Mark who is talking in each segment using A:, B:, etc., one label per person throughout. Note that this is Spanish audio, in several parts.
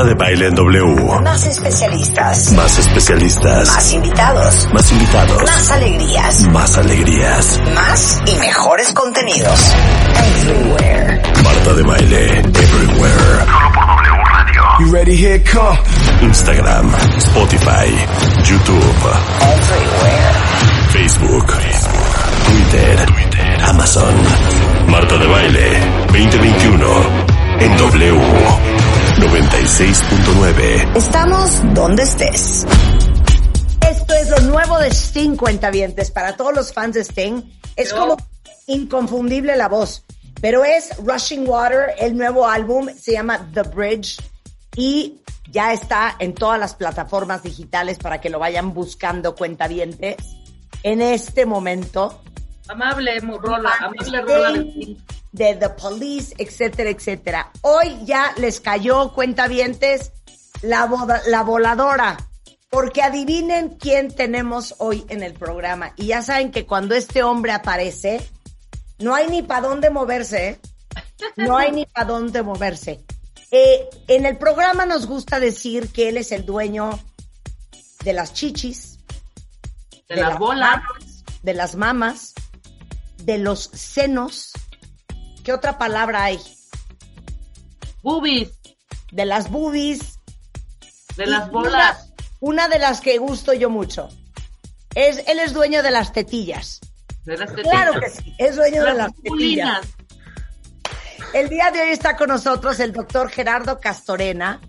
A: Marta de Baile en W.
B: Más especialistas.
A: Más especialistas.
B: Más invitados.
A: Más invitados.
B: Más alegrías.
A: Más alegrías.
B: Más y mejores contenidos. Everywhere.
A: Marta de Baile Everywhere. Solo por W Radio.
C: You ready? Here come.
A: Instagram, Spotify, YouTube,
B: Everywhere.
A: Facebook, Twitter, Amazon. Marta de Baile 2021 en W 96.9.
B: Estamos donde estés.
D: Esto es lo nuevo de Sting, cuentavientes. Para todos los fans de Sting, es como inconfundible la voz. Pero es Rushing Water, el nuevo álbum, se llama The Bridge y ya está en todas las plataformas digitales para que lo vayan buscando cuentavientes. En este momento,
E: Amable rola, amable rola de
D: de The Police, etcétera, etcétera. Hoy ya les cayó, cuentavientes, la, boda- la voladora. Porque adivinen quién tenemos hoy en el programa. Y ya saben que cuando este hombre aparece, no hay ni para dónde moverse. ¿eh? No hay ni para dónde moverse. Eh, en el programa nos gusta decir que él es el dueño de las chichis,
E: de las bolas.
D: mamas, de las mamas, de los senos. ¿Qué otra palabra hay?
E: Boobies,
D: De las boobies.
E: de las bolas.
D: Una, una de las que gusto yo mucho. Es, él es dueño de las tetillas.
E: De las
D: Claro que sí, es dueño de las
E: Las
D: tetillas. El día de hoy está con nosotros el doctor Gerardo Castorena,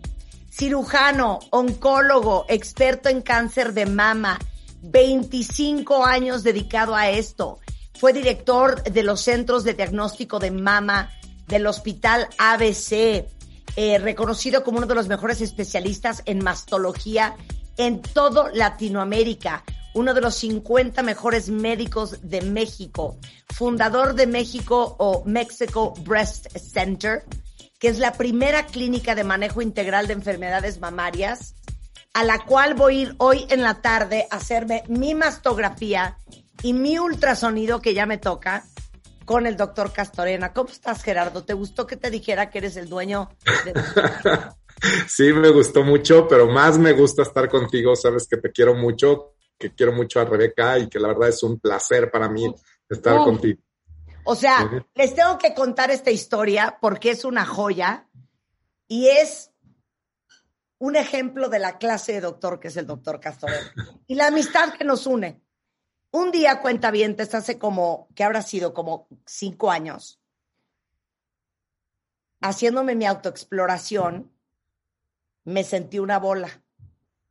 D: cirujano, oncólogo, experto en cáncer de mama, 25 años dedicado a esto. Fue director de los centros de diagnóstico de mama del Hospital ABC, eh, reconocido como uno de los mejores especialistas en mastología en todo Latinoamérica, uno de los 50 mejores médicos de México, fundador de México o Mexico Breast Center, que es la primera clínica de manejo integral de enfermedades mamarias, a la cual voy a ir hoy en la tarde a hacerme mi mastografía y mi ultrasonido que ya me toca con el doctor Castorena. ¿Cómo estás, Gerardo? ¿Te gustó que te dijera que eres el dueño de...
F: Sí, me gustó mucho, pero más me gusta estar contigo. Sabes que te quiero mucho, que quiero mucho a Rebeca y que la verdad es un placer para mí estar
D: Uf.
F: contigo.
D: O sea, les tengo que contar esta historia porque es una joya y es un ejemplo de la clase de doctor que es el doctor Castorena y la amistad que nos une. Un día, cuenta bien, hace como, que habrá sido como cinco años, haciéndome mi autoexploración, me sentí una bola.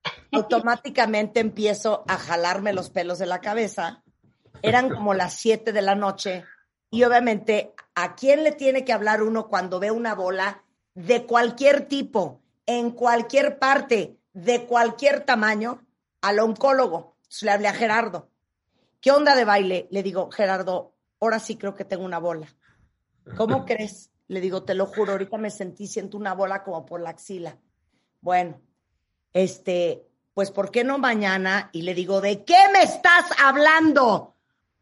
D: Automáticamente empiezo a jalarme los pelos de la cabeza. Eran como las siete de la noche y obviamente, ¿a quién le tiene que hablar uno cuando ve una bola de cualquier tipo, en cualquier parte, de cualquier tamaño? Al oncólogo. Entonces, le hablé a Gerardo. ¿Qué onda de baile? Le digo, Gerardo, ahora sí creo que tengo una bola. ¿Cómo crees? Le digo, te lo juro, ahorita me sentí, siento una bola como por la axila. Bueno, este, pues ¿por qué no mañana? Y le digo, ¿de qué me estás hablando?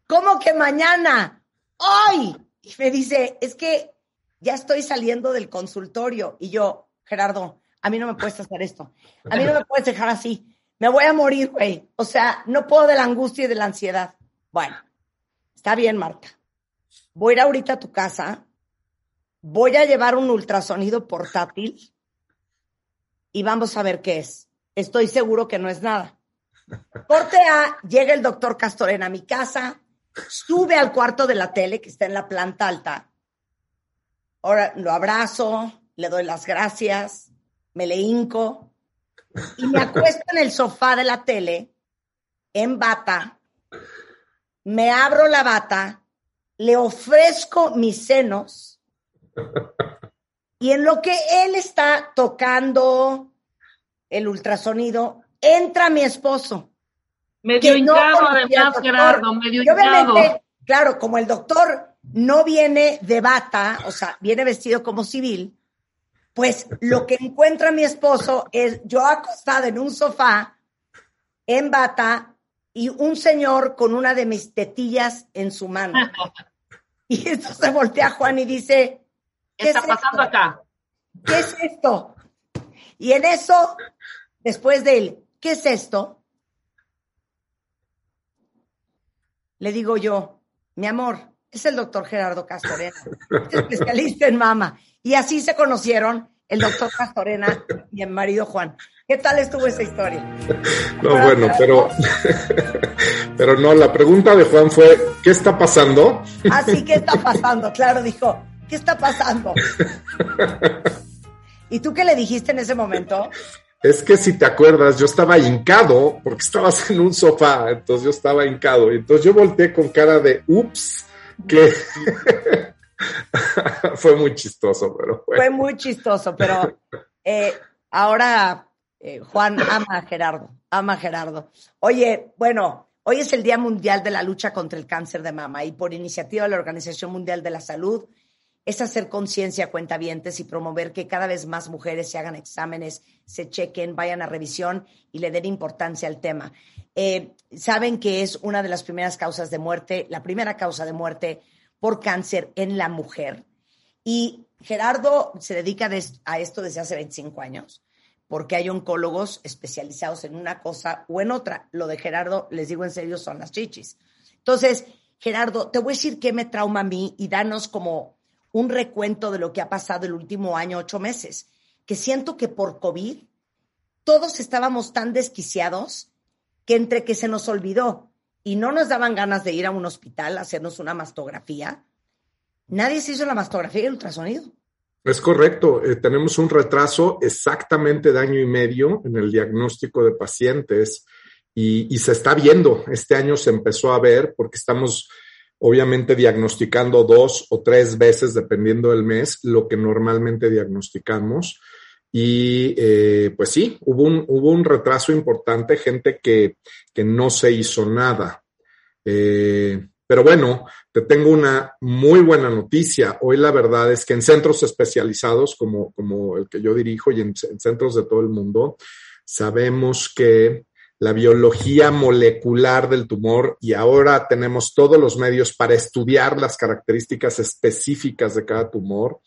D: ¿Cómo que mañana? Hoy. Y me dice, es que ya estoy saliendo del consultorio. Y yo, Gerardo, a mí no me puedes hacer esto. A mí no me puedes dejar así. Me voy a morir, güey. O sea, no puedo de la angustia y de la ansiedad. Bueno, está bien, Marta. Voy a ir ahorita a tu casa. Voy a llevar un ultrasonido portátil y vamos a ver qué es. Estoy seguro que no es nada. Corte A, llega el doctor Castorena a mi casa, sube al cuarto de la tele que está en la planta alta. Ahora lo abrazo, le doy las gracias, me le hinco y me acuesto en el sofá de la tele, en bata, me abro la bata, le ofrezco mis senos y en lo que él está tocando el ultrasonido, entra mi esposo.
E: Medio
D: no
E: hinchado,
D: al
E: además. Gerardo, medio
D: Y obviamente,
E: hinchado.
D: claro, como el doctor no viene de bata, o sea, viene vestido como civil, pues lo que encuentra mi esposo es yo acostada en un sofá, en bata, y un señor con una de mis tetillas en su mano. Y entonces voltea a Juan y dice,
E: ¿Qué está
D: es
E: pasando
D: esto?
E: acá?
D: ¿qué es esto? Y en eso, después de él, ¿qué es esto? Le digo yo, mi amor, es el doctor Gerardo Castorena, especialista en mama. Y así se conocieron el doctor Castorena y el marido Juan. ¿Qué tal estuvo esa historia?
F: No, bueno, pero, pero no, la pregunta de Juan fue, ¿qué está pasando?
D: Así, ¿qué está pasando? Claro, dijo, ¿qué está pasando? ¿Y tú qué le dijiste en ese momento?
F: Es que si te acuerdas, yo estaba hincado porque estabas en un sofá, entonces yo estaba hincado. Entonces yo volteé con cara de ups, que fue muy chistoso, pero fue.
D: Muy chistoso, pero eh, ahora eh, Juan ama a Gerardo, ama a Gerardo. Oye, bueno, hoy es el Día Mundial de la Lucha contra el Cáncer de Mama y por iniciativa de la Organización Mundial de la Salud es hacer conciencia cuentavientes y promover que cada vez más mujeres se hagan exámenes, se chequen, vayan a revisión y le den importancia al tema. Eh, saben que es una de las primeras causas de muerte, la primera causa de muerte por cáncer en la mujer. Y Gerardo se dedica a esto desde hace 25 años, porque hay oncólogos especializados en una cosa o en otra. Lo de Gerardo, les digo en serio, son las chichis. Entonces, Gerardo, te voy a decir qué me trauma a mí y danos como un recuento de lo que ha pasado el último año, ocho meses, que siento que por COVID todos estábamos tan desquiciados que entre que se nos olvidó y no nos daban ganas de ir a un hospital a hacernos una mastografía, nadie se hizo la mastografía y el ultrasonido.
F: Es correcto, eh, tenemos un retraso exactamente de año y medio en el diagnóstico de pacientes y, y se está viendo, este año se empezó a ver porque estamos obviamente diagnosticando dos o tres veces, dependiendo del mes, lo que normalmente diagnosticamos. Y eh, pues sí, hubo un, hubo un retraso importante, gente que, que no se hizo nada. Eh, pero bueno, te tengo una muy buena noticia. Hoy la verdad es que en centros especializados como, como el que yo dirijo y en, en centros de todo el mundo, sabemos que la biología molecular del tumor y ahora tenemos todos los medios para estudiar las características específicas de cada tumor.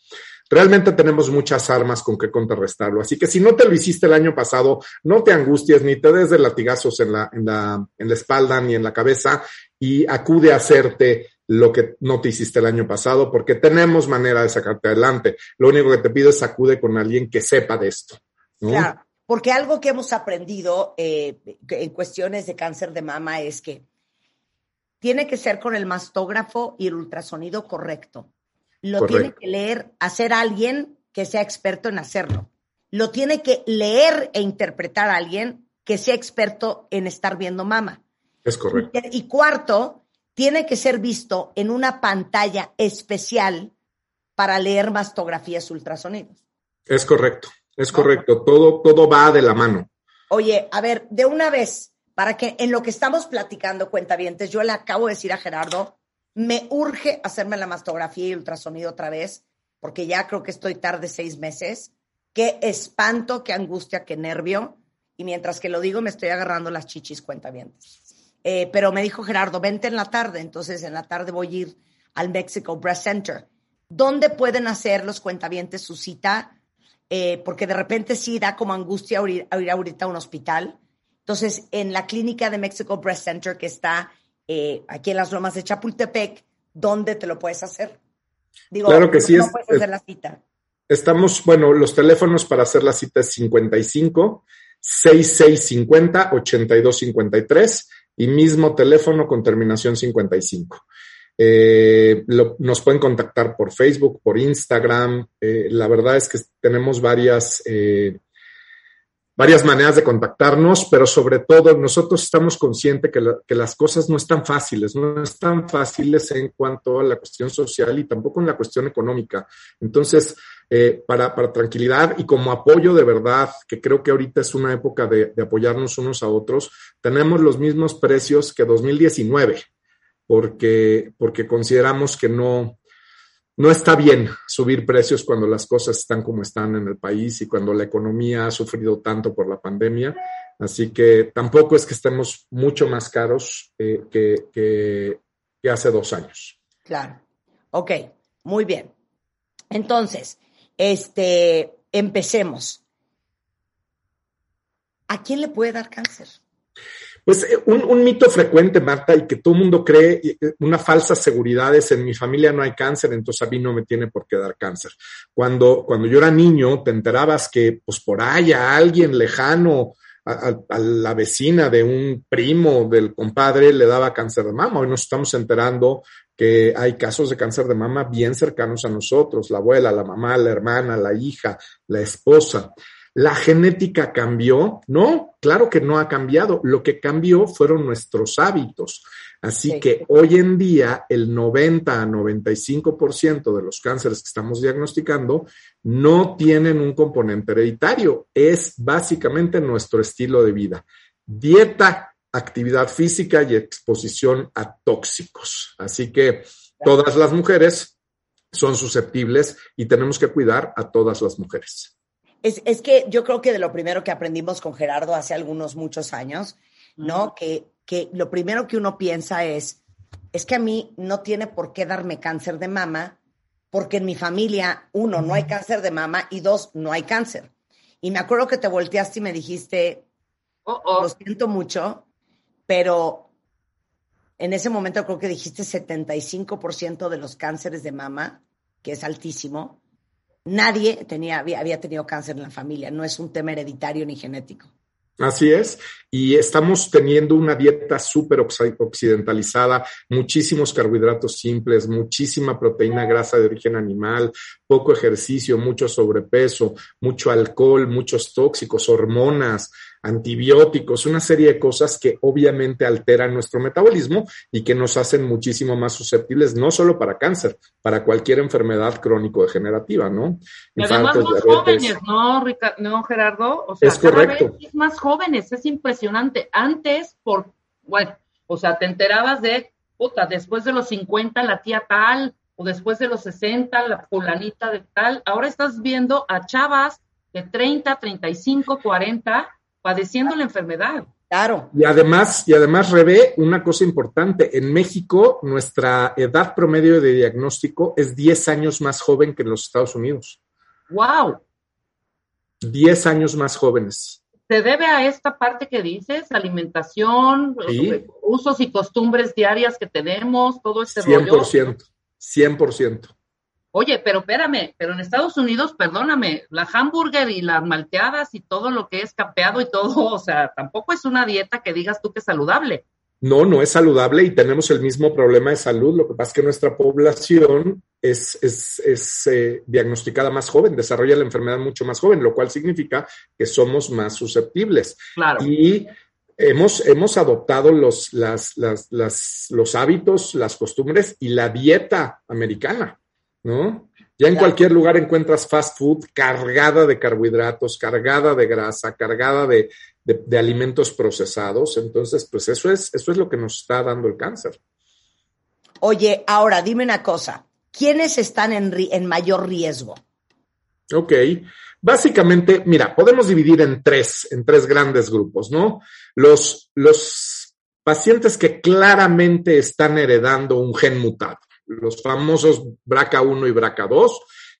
F: Realmente tenemos muchas armas con que contrarrestarlo. Así que si no te lo hiciste el año pasado, no te angusties ni te des de latigazos en la, en la, en la espalda ni en la cabeza y acude a hacerte lo que no te hiciste el año pasado porque tenemos manera de sacarte adelante. Lo único que te pido es acude con alguien que sepa de esto. ¿no?
D: Claro. Porque algo que hemos aprendido eh, en cuestiones de cáncer de mama es que tiene que ser con el mastógrafo y el ultrasonido correcto. Lo
F: Correcto.
D: tiene que leer, hacer alguien que sea experto en hacerlo. Lo tiene que leer e interpretar a alguien que sea experto en estar viendo mama.
F: Es correcto.
D: Y, y cuarto, tiene que ser visto en una pantalla especial para leer mastografías ultrasonidos.
F: Es correcto. Es correcto. Todo, todo va de la mano.
D: Oye, a ver, de una vez, para que en lo que estamos platicando, cuentavientes, yo le acabo de decir a Gerardo, me urge hacerme la mastografía y ultrasonido otra vez, porque ya creo que estoy tarde seis meses. Qué espanto, qué angustia, qué nervio. Y mientras que lo digo, me estoy agarrando las chichis cuentavientes. Eh, pero me dijo Gerardo, vente en la tarde. Entonces, en la tarde voy a ir al Mexico Breast Center. ¿Dónde pueden hacer los cuentavientes su cita? Eh, porque de repente sí da como angustia ir, ahorita a un hospital. Entonces, en la clínica de Mexico Breast Center, que está eh, aquí en las lomas de Chapultepec, ¿dónde te lo puedes hacer? Digo,
F: Claro que sí,
D: no
F: es-
D: puedes hacer la cita.
F: Estamos, bueno, los teléfonos para hacer la cita es 55 6650 8253 y mismo teléfono con terminación 55. Eh, lo- nos pueden contactar por Facebook, por Instagram. Eh, la verdad es que tenemos varias, eh, varias maneras de contactarnos, pero sobre todo nosotros estamos conscientes que, que las cosas no están fáciles, no están fáciles en cuanto a la cuestión social y tampoco en la cuestión económica. Entonces, eh, para, para tranquilidad y como apoyo de verdad, que creo que ahorita es una época de, de apoyarnos unos a otros, tenemos los mismos precios que 2019, porque, porque consideramos que no, no está bien subir precios cuando las cosas están como están en el país y cuando la economía ha sufrido tanto por la pandemia. Así que tampoco es que estemos mucho más caros eh, que, que, que hace dos años.
D: Claro. Ok, muy bien. Entonces, este, empecemos. ¿A quién le puede dar cáncer?
F: Pues eh, un, un, mito frecuente, Marta, y que todo el mundo cree, eh, una falsa seguridad es en mi familia no hay cáncer, entonces a mí no me tiene por qué dar cáncer. Cuando, cuando yo era niño, te enterabas que pues por ahí a alguien lejano, a, a, la vecina de un primo, del compadre, le daba cáncer de mama. Hoy nos estamos enterando que hay casos de cáncer de mama bien cercanos a nosotros, la abuela, la mamá, la hermana, la hija, la esposa. ¿La genética cambió? No, claro que no ha cambiado. Lo que cambió fueron nuestros hábitos. Así sí. que hoy en día el 90 a 95% de los cánceres que estamos diagnosticando no tienen un componente hereditario. Es básicamente nuestro estilo de vida. Dieta, actividad física y exposición a tóxicos. Así que todas las mujeres son susceptibles y tenemos que cuidar a todas las mujeres.
D: Es, es, que yo creo que de lo primero que aprendimos con Gerardo hace algunos muchos años, ¿no? Que, que lo primero que uno piensa es, es que a mí no tiene por qué darme cáncer de mama, porque en mi familia, uno, no hay cáncer de mama y dos, no hay cáncer. Y me acuerdo que te volteaste y me dijiste, oh, oh. lo siento mucho, pero en ese momento creo que dijiste 75% de los cánceres de mama, que es altísimo, nadie tenía, había, había, tenido cáncer en la familia, no es un tema hereditario ni genético.
F: Así es, y estamos teniendo una dieta súper occidentalizada, muchísimos carbohidratos simples, muchísima proteína grasa de origen animal, poco ejercicio, mucho sobrepeso, mucho alcohol, muchos tóxicos, hormonas, antibióticos, una serie de cosas que obviamente alteran nuestro metabolismo y que nos hacen muchísimo más susceptibles, no solo para cáncer, para cualquier enfermedad crónico-degenerativa, ¿no?
E: Y además más jóvenes, ¿no, Ricardo, ¿no, Gerardo? O sea,
F: es correcto.
E: es más jóvenes, es impresionante. Antes, por, bueno, o sea, te enterabas de, puta, después de los 50 la tía tal, o después de los 60 la fulanita de tal. Ahora estás viendo a chavas de 30, 35, 40 padeciendo la enfermedad.
D: Claro.
F: Y además, y además, Rebe, una cosa importante, en México nuestra edad promedio de diagnóstico es 10 años más joven que en los Estados Unidos.
E: ¡Wow!
F: 10 años más jóvenes.
E: ¿Se debe a esta parte que dices, alimentación,
F: ¿Sí?
E: usos y costumbres diarias que tenemos, todo este
F: 100%,
E: rollo?
F: 100%.
E: Oye, pero espérame, pero en Estados Unidos, perdóname, la hamburger y las malteadas y todo lo que es capeado y todo, o sea, tampoco es una dieta que digas tú que es saludable.
F: No, no es saludable y tenemos el mismo problema de salud. Lo que pasa es que nuestra población es, es, es eh, diagnosticada más joven, desarrolla la enfermedad mucho más joven, lo cual significa que somos más susceptibles.
E: Claro.
F: Y hemos, hemos adoptado los, las, las, las, los hábitos, las costumbres y la dieta americana. ¿No? Ya en cualquier lugar encuentras fast food cargada de carbohidratos, cargada de grasa, cargada de, de, de, alimentos procesados. Entonces, pues eso es, eso es lo que nos está dando el cáncer.
D: Oye, ahora dime una cosa. ¿Quiénes están en, en mayor riesgo?
F: Ok. Básicamente, mira, podemos dividir en tres, en tres grandes grupos, ¿no? Los, los pacientes que claramente están heredando un gen mutado los famosos BRCA1 y BRCA2,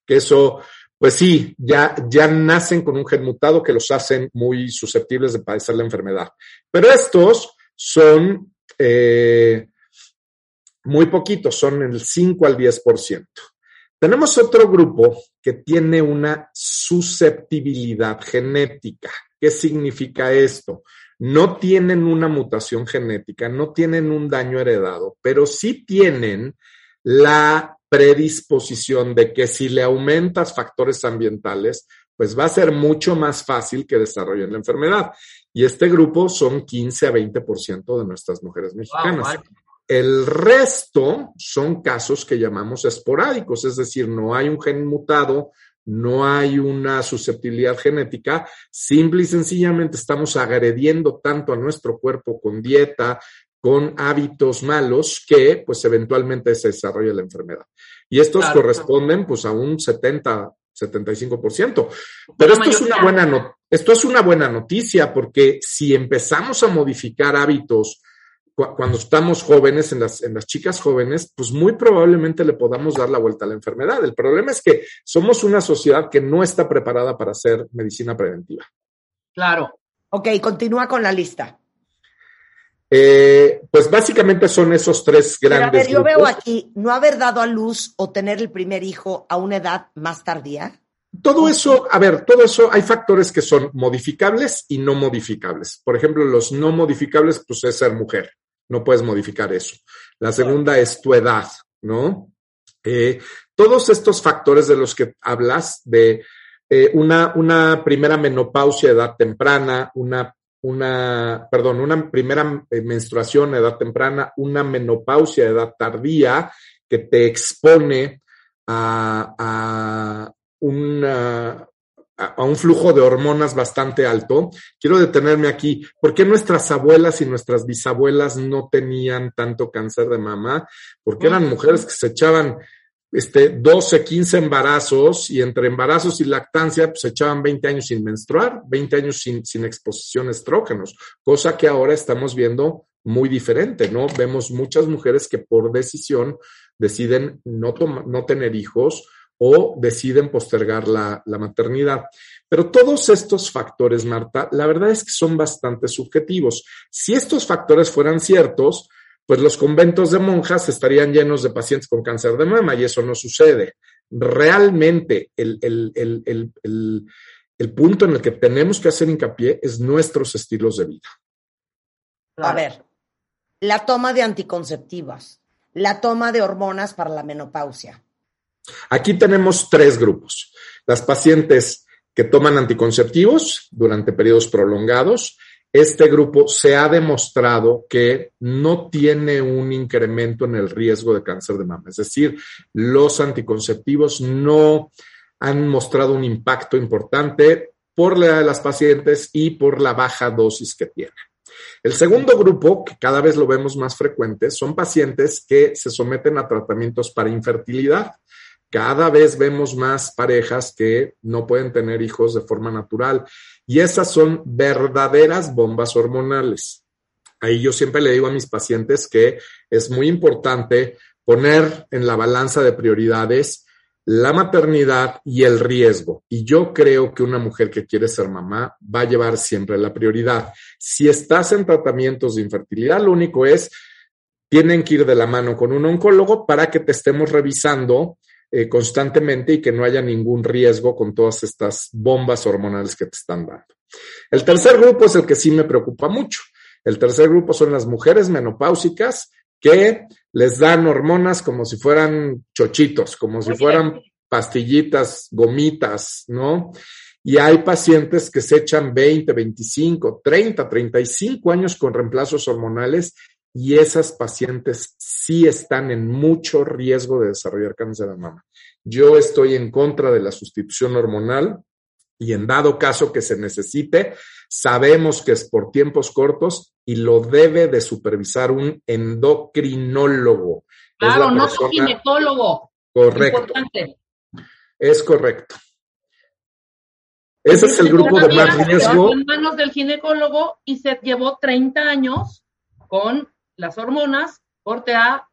F: que eso, pues sí, ya, ya nacen con un gen mutado que los hacen muy susceptibles de padecer la enfermedad. Pero estos son eh, muy poquitos, son el 5 al 10%. Tenemos otro grupo que tiene una susceptibilidad genética. ¿Qué significa esto? No tienen una mutación genética, no tienen un daño heredado, pero sí tienen la predisposición de que si le aumentas factores ambientales, pues va a ser mucho más fácil que desarrollen la enfermedad. Y este grupo son 15 a 20% de nuestras mujeres mexicanas. Wow, wow. El resto son casos que llamamos esporádicos, es decir, no hay un gen mutado, no hay una susceptibilidad genética, simple y sencillamente estamos agrediendo tanto a nuestro cuerpo con dieta, con hábitos malos que pues eventualmente se desarrolla la enfermedad. Y estos claro, corresponden pues a un 70, 75%. Pero esto es, una buena no, esto es una buena noticia porque si empezamos a modificar hábitos cu cuando estamos jóvenes, en las, en las chicas jóvenes, pues muy probablemente le podamos dar la vuelta a la enfermedad. El problema es que somos una sociedad que no está preparada para hacer medicina preventiva.
E: Claro,
D: Ok, continúa con la lista.
F: Eh, pues básicamente son esos tres
D: Pero a
F: grandes
D: ver, yo
F: grupos.
D: veo aquí, no haber dado a luz o tener el primer hijo a una edad más tardía.
F: Todo eso, a ver, todo eso, hay factores que son modificables y no modificables. Por ejemplo, los no modificables, pues es ser mujer. No puedes modificar eso. La segunda es tu edad, ¿no? Eh, todos estos factores de los que hablas, de eh, una, una primera menopausia edad temprana, una, una, perdón, una primera eh, menstruación a edad temprana, una menopausia a edad tardía que te expone a, a una, a, a un flujo de hormonas bastante alto. Quiero detenerme aquí. ¿Por qué nuestras abuelas y nuestras bisabuelas no tenían tanto cáncer de mama? Porque eran mujeres que se echaban este, 12, 15 embarazos y entre embarazos y lactancia pues, echaban 20 años sin menstruar, 20 años sin, sin exposición a estrógenos, cosa que ahora estamos viendo muy diferente, ¿no? Vemos muchas mujeres que por decisión deciden no, toma- no tener hijos o deciden postergar la, la maternidad. Pero todos estos factores, Marta, la verdad es que son bastante subjetivos. Si estos factores fueran ciertos, pues los conventos de monjas estarían llenos de pacientes con cáncer de mama y eso no sucede. Realmente el, el, el, el, punto en el que tenemos que hacer hincapié es nuestros estilos de vida.
D: A ver, la toma de anticonceptivas, la toma de hormonas para la menopausia.
F: Aquí tenemos tres grupos. Las pacientes que toman anticonceptivos durante periodos prolongados. Este grupo se ha demostrado que no tiene un incremento en el riesgo de cáncer de mama. Es decir, los anticonceptivos no han mostrado un impacto importante por la de las pacientes y por la baja dosis que tienen. El segundo grupo, que cada vez lo vemos más frecuente, son pacientes que se someten a tratamientos para infertilidad. Cada vez vemos más parejas que no pueden tener hijos de forma natural y esas son verdaderas bombas hormonales. Ahí yo siempre le digo a mis pacientes que es muy importante poner en la balanza de prioridades la maternidad y el riesgo. Y yo creo que una mujer que quiere ser mamá va a llevar siempre la prioridad. Si estás en tratamientos de infertilidad, lo único es, tienen que ir de la mano con un oncólogo para que te estemos revisando eh, constantemente y que no haya ningún riesgo con todas estas bombas hormonales que te están dando. El tercer grupo es el que sí me preocupa mucho. El tercer grupo son las mujeres menopáusicas que les dan hormonas como si fueran chochitos, como si fueran pastillitas, gomitas, ¿no? Y hay pacientes que se echan 20, 25, 30, 35 años con reemplazos hormonales y esas pacientes sí están en mucho riesgo de desarrollar cáncer de mama. Yo estoy en contra de la sustitución hormonal y en dado caso que se necesite, sabemos que es por tiempos cortos y lo debe de supervisar un endocrinólogo.
E: Claro, no tu ginecólogo.
F: Correcto,
E: Importante.
F: es correcto. Ese es el grupo de más riesgo.
E: En manos del ginecólogo y se llevó 30 años con las hormonas, corte A,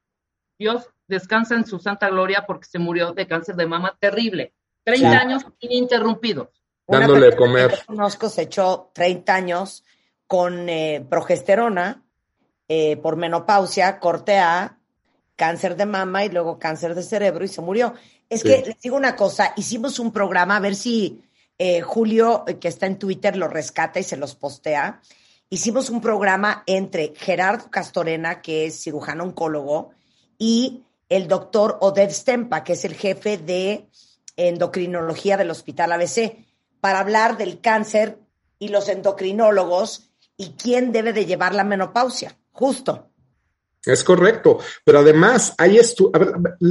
E: Dios descansa en su santa gloria porque se murió de cáncer de mama terrible. 30
D: Sí.
E: años ininterrumpidos.
D: Una
F: Dándole
D: que
F: comer.
D: yo conozco se echó 30 años con eh, progesterona eh, por menopausia, corte A, cáncer de mama y luego cáncer de cerebro y se murió. Es
F: Sí.
D: que les digo una cosa, hicimos un programa, a ver si eh, Julio, eh, que está en Twitter, lo rescata y se los postea. Hicimos un programa entre Gerardo Castorena, que es cirujano oncólogo, y el doctor Oded Stempa, que es el jefe de endocrinología del Hospital ABC, para hablar del cáncer y los endocrinólogos y quién debe de llevar la menopausia. Justo.
F: Es correcto, pero además hay estu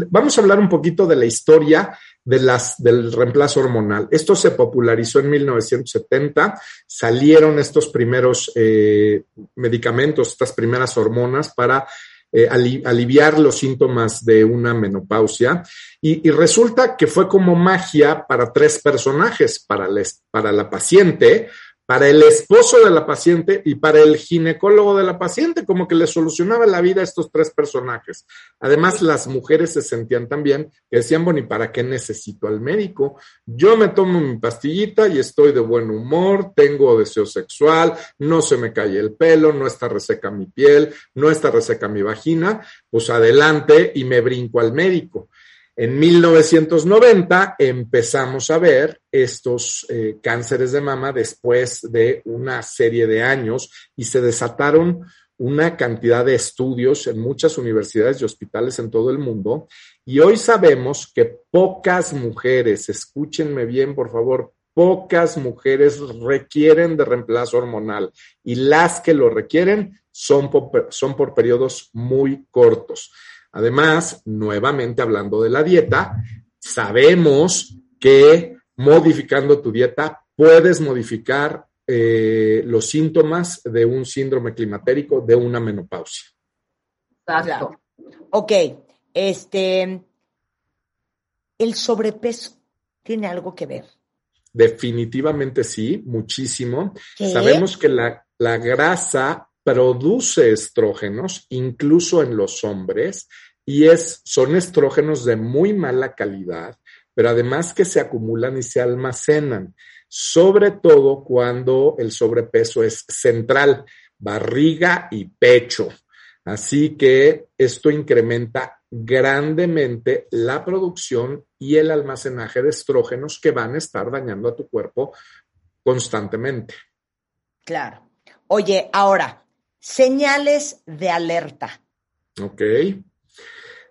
F: vamos a hablar un poquito de la historia de las, del reemplazo hormonal. Esto se popularizó en 1970, salieron estos primeros eh, medicamentos, estas primeras hormonas para eh, ali aliviar los síntomas de una menopausia y, resulta que fue como magia para tres personajes, para la paciente, para el esposo de la paciente y para el ginecólogo de la paciente, como que le solucionaba la vida a estos tres personajes. Además, las mujeres se sentían también que decían, bueno, ¿y para qué necesito al médico? Yo me tomo mi pastillita y estoy de buen humor, tengo deseo sexual, no se me cae el pelo, no está reseca mi piel, no está reseca mi vagina, pues adelante y me brinco al médico. En 1990 empezamos a ver estos eh, cánceres de mama después de una serie de años y se desataron una cantidad de estudios en muchas universidades y hospitales en todo el mundo. Y hoy sabemos que pocas mujeres, escúchenme bien por favor, pocas mujeres requieren de reemplazo hormonal y las que lo requieren son son por periodos muy cortos. Además, nuevamente hablando de la dieta, sabemos que modificando tu dieta puedes modificar eh, los síntomas de un síndrome climatérico, de una menopausia.
D: Exacto. Ok, este, el sobrepeso tiene algo que ver.
F: Definitivamente sí, muchísimo. Sabemos que la, la grasa produce estrógenos, incluso en los hombres, y es, son estrógenos de muy mala calidad, pero además que se acumulan y se almacenan, sobre todo cuando el sobrepeso es central, barriga y pecho. Así que esto incrementa grandemente la producción y el almacenaje de estrógenos que van a estar dañando a tu cuerpo constantemente.
D: Claro. Oye, ahora, Señales de alerta.
F: Ok.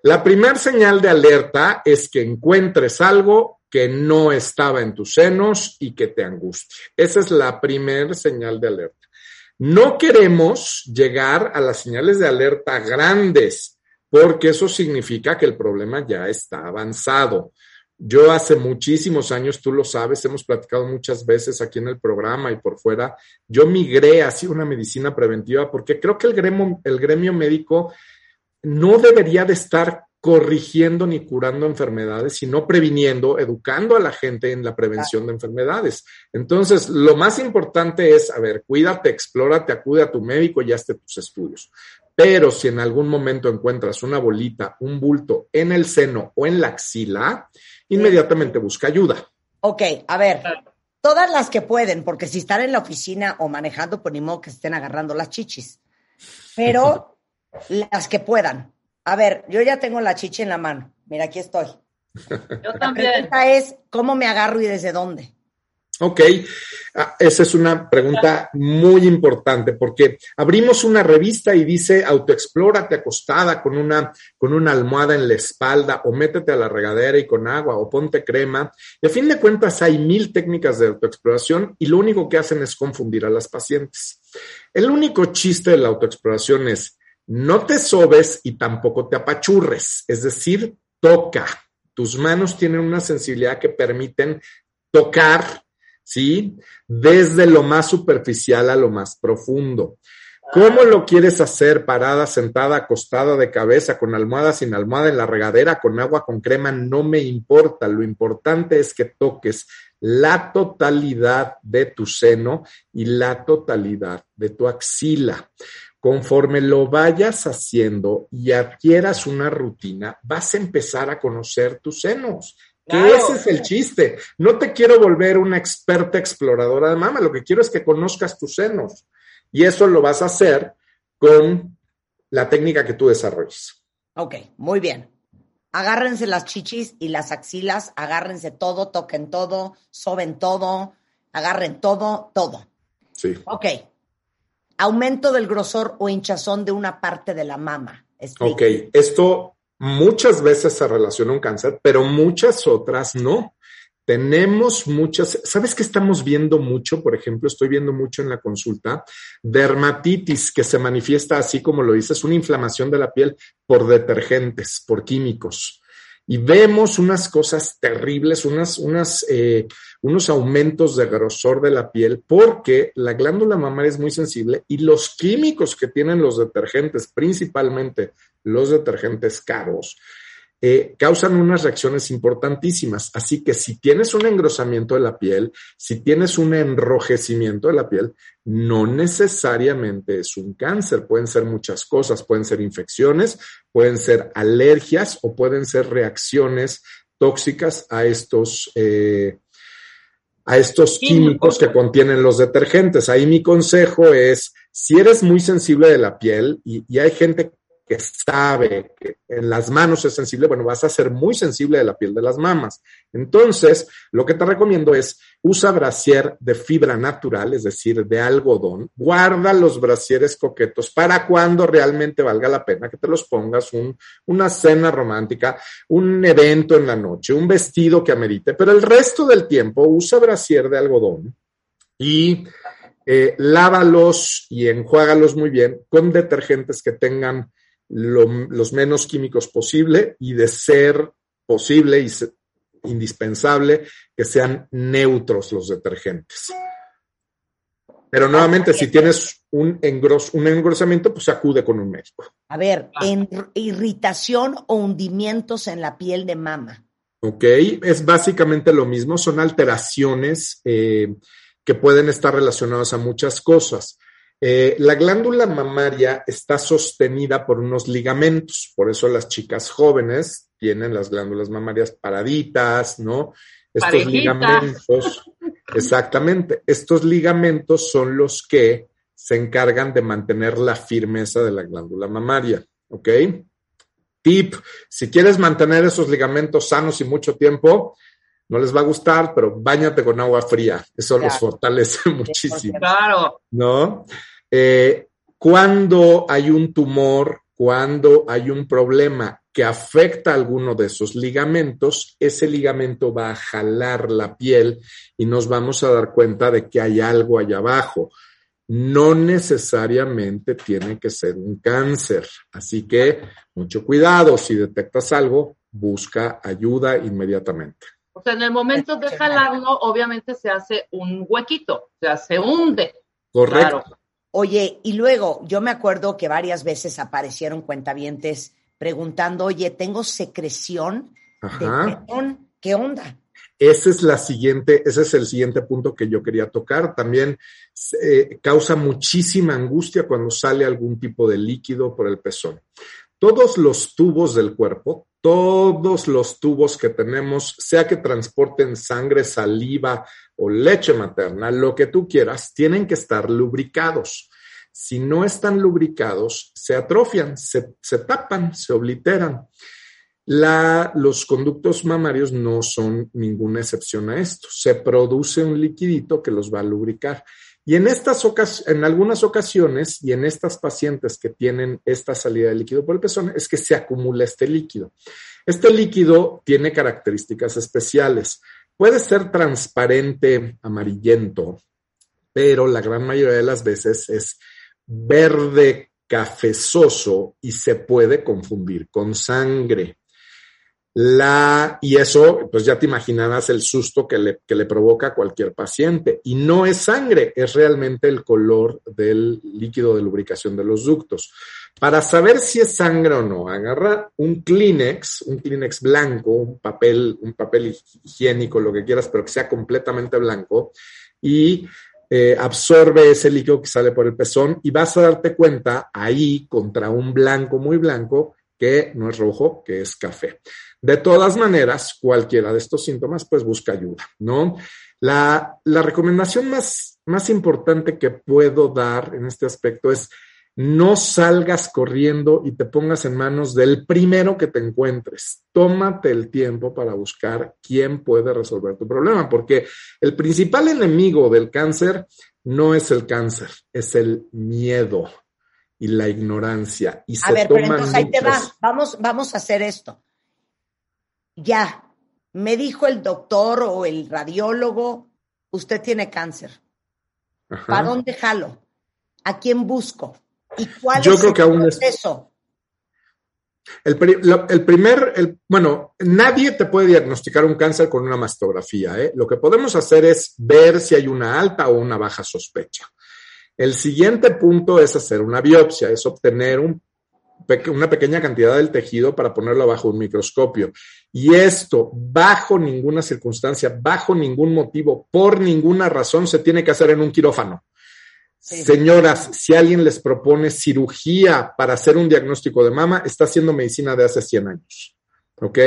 F: La primera señal de alerta es que encuentres algo que no estaba en tus senos y que te angustie. Esa es la primera señal de alerta. No queremos llegar a las señales de alerta grandes porque eso significa que el problema ya está avanzado. Yo hace muchísimos años, tú lo sabes, hemos platicado muchas veces aquí en el programa y por fuera, yo migré hacia una medicina preventiva porque creo que el gremio, el gremio médico no debería de estar corrigiendo ni curando enfermedades, sino previniendo, educando a la gente en la prevención de enfermedades. Entonces, lo más importante es, a ver, cuídate, explórate, acude a tu médico y hazte tus estudios. Pero si en algún momento encuentras una bolita, un bulto en el seno o en la axila, inmediatamente busca ayuda.
D: Ok, a ver, todas las que pueden, porque si están en la oficina o manejando, pues ni modo que estén agarrando las chichis. Pero las que puedan. A ver, yo ya tengo la chichi en la mano. Mira, aquí estoy.
E: Yo también. La
D: pregunta es, ¿cómo me agarro y desde dónde?
F: Ok, ah, esa es una pregunta muy importante porque abrimos una revista y dice autoexplórate acostada con una, con una almohada en la espalda o métete a la regadera y con agua o ponte crema. Y a fin de cuentas hay mil técnicas de autoexploración y lo único que hacen es confundir a las pacientes. El único chiste de la autoexploración es no te sobes y tampoco te apachurres, es decir, toca. Tus manos tienen una sensibilidad que permiten tocar ¿sí? Desde lo más superficial a lo más profundo. ¿Cómo lo quieres hacer? Parada, sentada, acostada de cabeza, con almohada, sin almohada, en la regadera, con agua, con crema, no me importa. Lo importante es que toques la totalidad de tu seno y la totalidad de tu axila. Conforme lo vayas haciendo y adquieras una rutina, vas a empezar a conocer tus senos que ese es el chiste. No te quiero volver una experta exploradora de mama, lo que quiero es que conozcas tus senos. Y eso lo vas a hacer con la técnica que tú desarrolles.
D: Ok, muy bien. Agárrense las chichis y las axilas, agárrense todo, toquen todo, soben todo, agarren todo, todo.
F: Sí.
D: Ok. Aumento del grosor o hinchazón de una parte de la mama.
F: Ok, esto muchas veces se relaciona un cáncer, pero muchas otras no. Tenemos muchas, ¿sabes qué estamos viendo mucho? Por ejemplo, estoy viendo mucho en la consulta, dermatitis que se manifiesta así como lo dices, una inflamación de la piel por detergentes, por químicos. Y vemos unas cosas terribles, unas, unas, eh, unos aumentos de grosor de la piel porque la glándula mamaria es muy sensible y los químicos que tienen los detergentes, principalmente los detergentes caros, eh, causan unas reacciones importantísimas. Así que si tienes un engrosamiento de la piel, si tienes un enrojecimiento de la piel, no necesariamente es un cáncer, pueden ser muchas cosas, pueden ser infecciones, pueden ser alergias o pueden ser reacciones tóxicas a estos, eh, a estos químicos que contienen los detergentes. Ahí mi consejo es, si eres muy sensible de la piel y, y hay gente que sabe que en las manos es sensible, bueno, vas a ser muy sensible de la piel de las mamas. Entonces, lo que te recomiendo es usa brasier de fibra natural, es decir, de algodón. Guarda los brasieres coquetos para cuando realmente valga la pena que te los pongas, un, una cena romántica, un evento en la noche, un vestido que amerite, pero el resto del tiempo usa brasier de algodón y eh, lávalos y enjuágalos muy bien con detergentes que tengan lo, los menos químicos posible y de ser posible y se, indispensable que sean neutros los detergentes. Pero nuevamente, si tienes un, engros, un engrosamiento, pues acude con un médico.
D: A ver, en irritación o hundimientos en la piel de mama.
F: Ok, es básicamente lo mismo, son alteraciones eh, que pueden estar relacionadas a muchas cosas. Eh, la glándula mamaria está sostenida por unos ligamentos, por eso las chicas jóvenes tienen las glándulas mamarias paraditas, ¿no? Estos
E: Parejitas.
F: ligamentos, exactamente, estos ligamentos son los que se encargan de mantener la firmeza de la glándula mamaria, ¿ok? Tip, si quieres mantener esos ligamentos sanos y mucho tiempo, no les va a gustar, pero bañate con agua fría. Eso los
D: Claro.
F: fortalece muchísimo,
E: Claro.
F: ¿no? Eh, cuando hay un tumor, cuando hay un problema que afecta a alguno de esos ligamentos, ese ligamento va a jalar la piel y nos vamos a dar cuenta de que hay algo allá abajo. No necesariamente tiene que ser un cáncer. Así que mucho cuidado. Si detectas algo, busca ayuda inmediatamente.
E: O sea, en el momento de jalarlo, obviamente se hace un huequito, o sea, se hunde.
F: Correcto.
E: Claro.
D: Oye, y luego yo me acuerdo que varias veces aparecieron cuentavientes preguntando, oye, tengo secreción de
F: Ajá.
D: pezón, ¿qué onda?
F: Ese es la siguiente, ese es el siguiente punto que yo quería tocar. También eh, causa muchísima angustia cuando sale algún tipo de líquido por el pezón. Todos los tubos del cuerpo, todos los tubos que tenemos, sea que transporten sangre, saliva o leche materna, lo que tú quieras, tienen que estar lubricados. Si no están lubricados, se atrofian, se, se tapan, se obliteran. Los conductos mamarios no son ninguna excepción a esto. Se produce un liquidito que los va a lubricar. Y en, estas en algunas ocasiones y en estas pacientes que tienen esta salida de líquido por el pezón es que se acumula este líquido. Este líquido tiene características especiales. Puede ser transparente, amarillento, pero la gran mayoría de las veces es verde cafezoso y se puede confundir con sangre. La, y eso, pues ya te imaginarás el susto que le, que le provoca a cualquier paciente. Y no es sangre, es realmente el color del líquido de lubricación de los ductos. Para saber si es sangre o no, agarra un Kleenex, un Kleenex blanco, un papel, un papel higiénico, lo que quieras, pero que sea completamente blanco, y eh, absorbe ese líquido que sale por el pezón y vas a darte cuenta ahí contra un blanco muy blanco que no es rojo, que es café. De todas maneras, cualquiera de estos síntomas, pues busca ayuda, ¿no? La, la recomendación más, más importante que puedo dar en este aspecto es no salgas corriendo y te pongas en manos del primero que te encuentres. Tómate el tiempo para buscar quién puede resolver tu problema, porque el principal enemigo del cáncer no es el cáncer, es el miedo y la ignorancia. Y
D: A
F: se
D: ver, pero
F: toman
D: entonces ahí te va.
F: muchos-
D: Vamos, vamos a hacer esto. Ya, me dijo el doctor o el radiólogo, usted tiene cáncer.
F: Ajá.
D: ¿Para dónde jalo? ¿A quién busco? ¿Y cuál
F: Yo
D: es
F: creo
D: el
F: que aún es-
D: proceso?
F: El, pri- el primer, el- bueno, nadie te puede diagnosticar un cáncer con una mastografía. ¿eh? Lo que podemos hacer es ver si hay una alta o una baja sospecha. El siguiente punto es hacer una biopsia, es obtener un una pequeña cantidad del tejido para ponerlo bajo un microscopio. Y esto, bajo ninguna circunstancia, bajo ningún motivo, por ninguna razón, se tiene que hacer en un quirófano. Señoras, si alguien les propone cirugía para hacer un diagnóstico de mama, está haciendo medicina de hace 100 años. ¿Ok?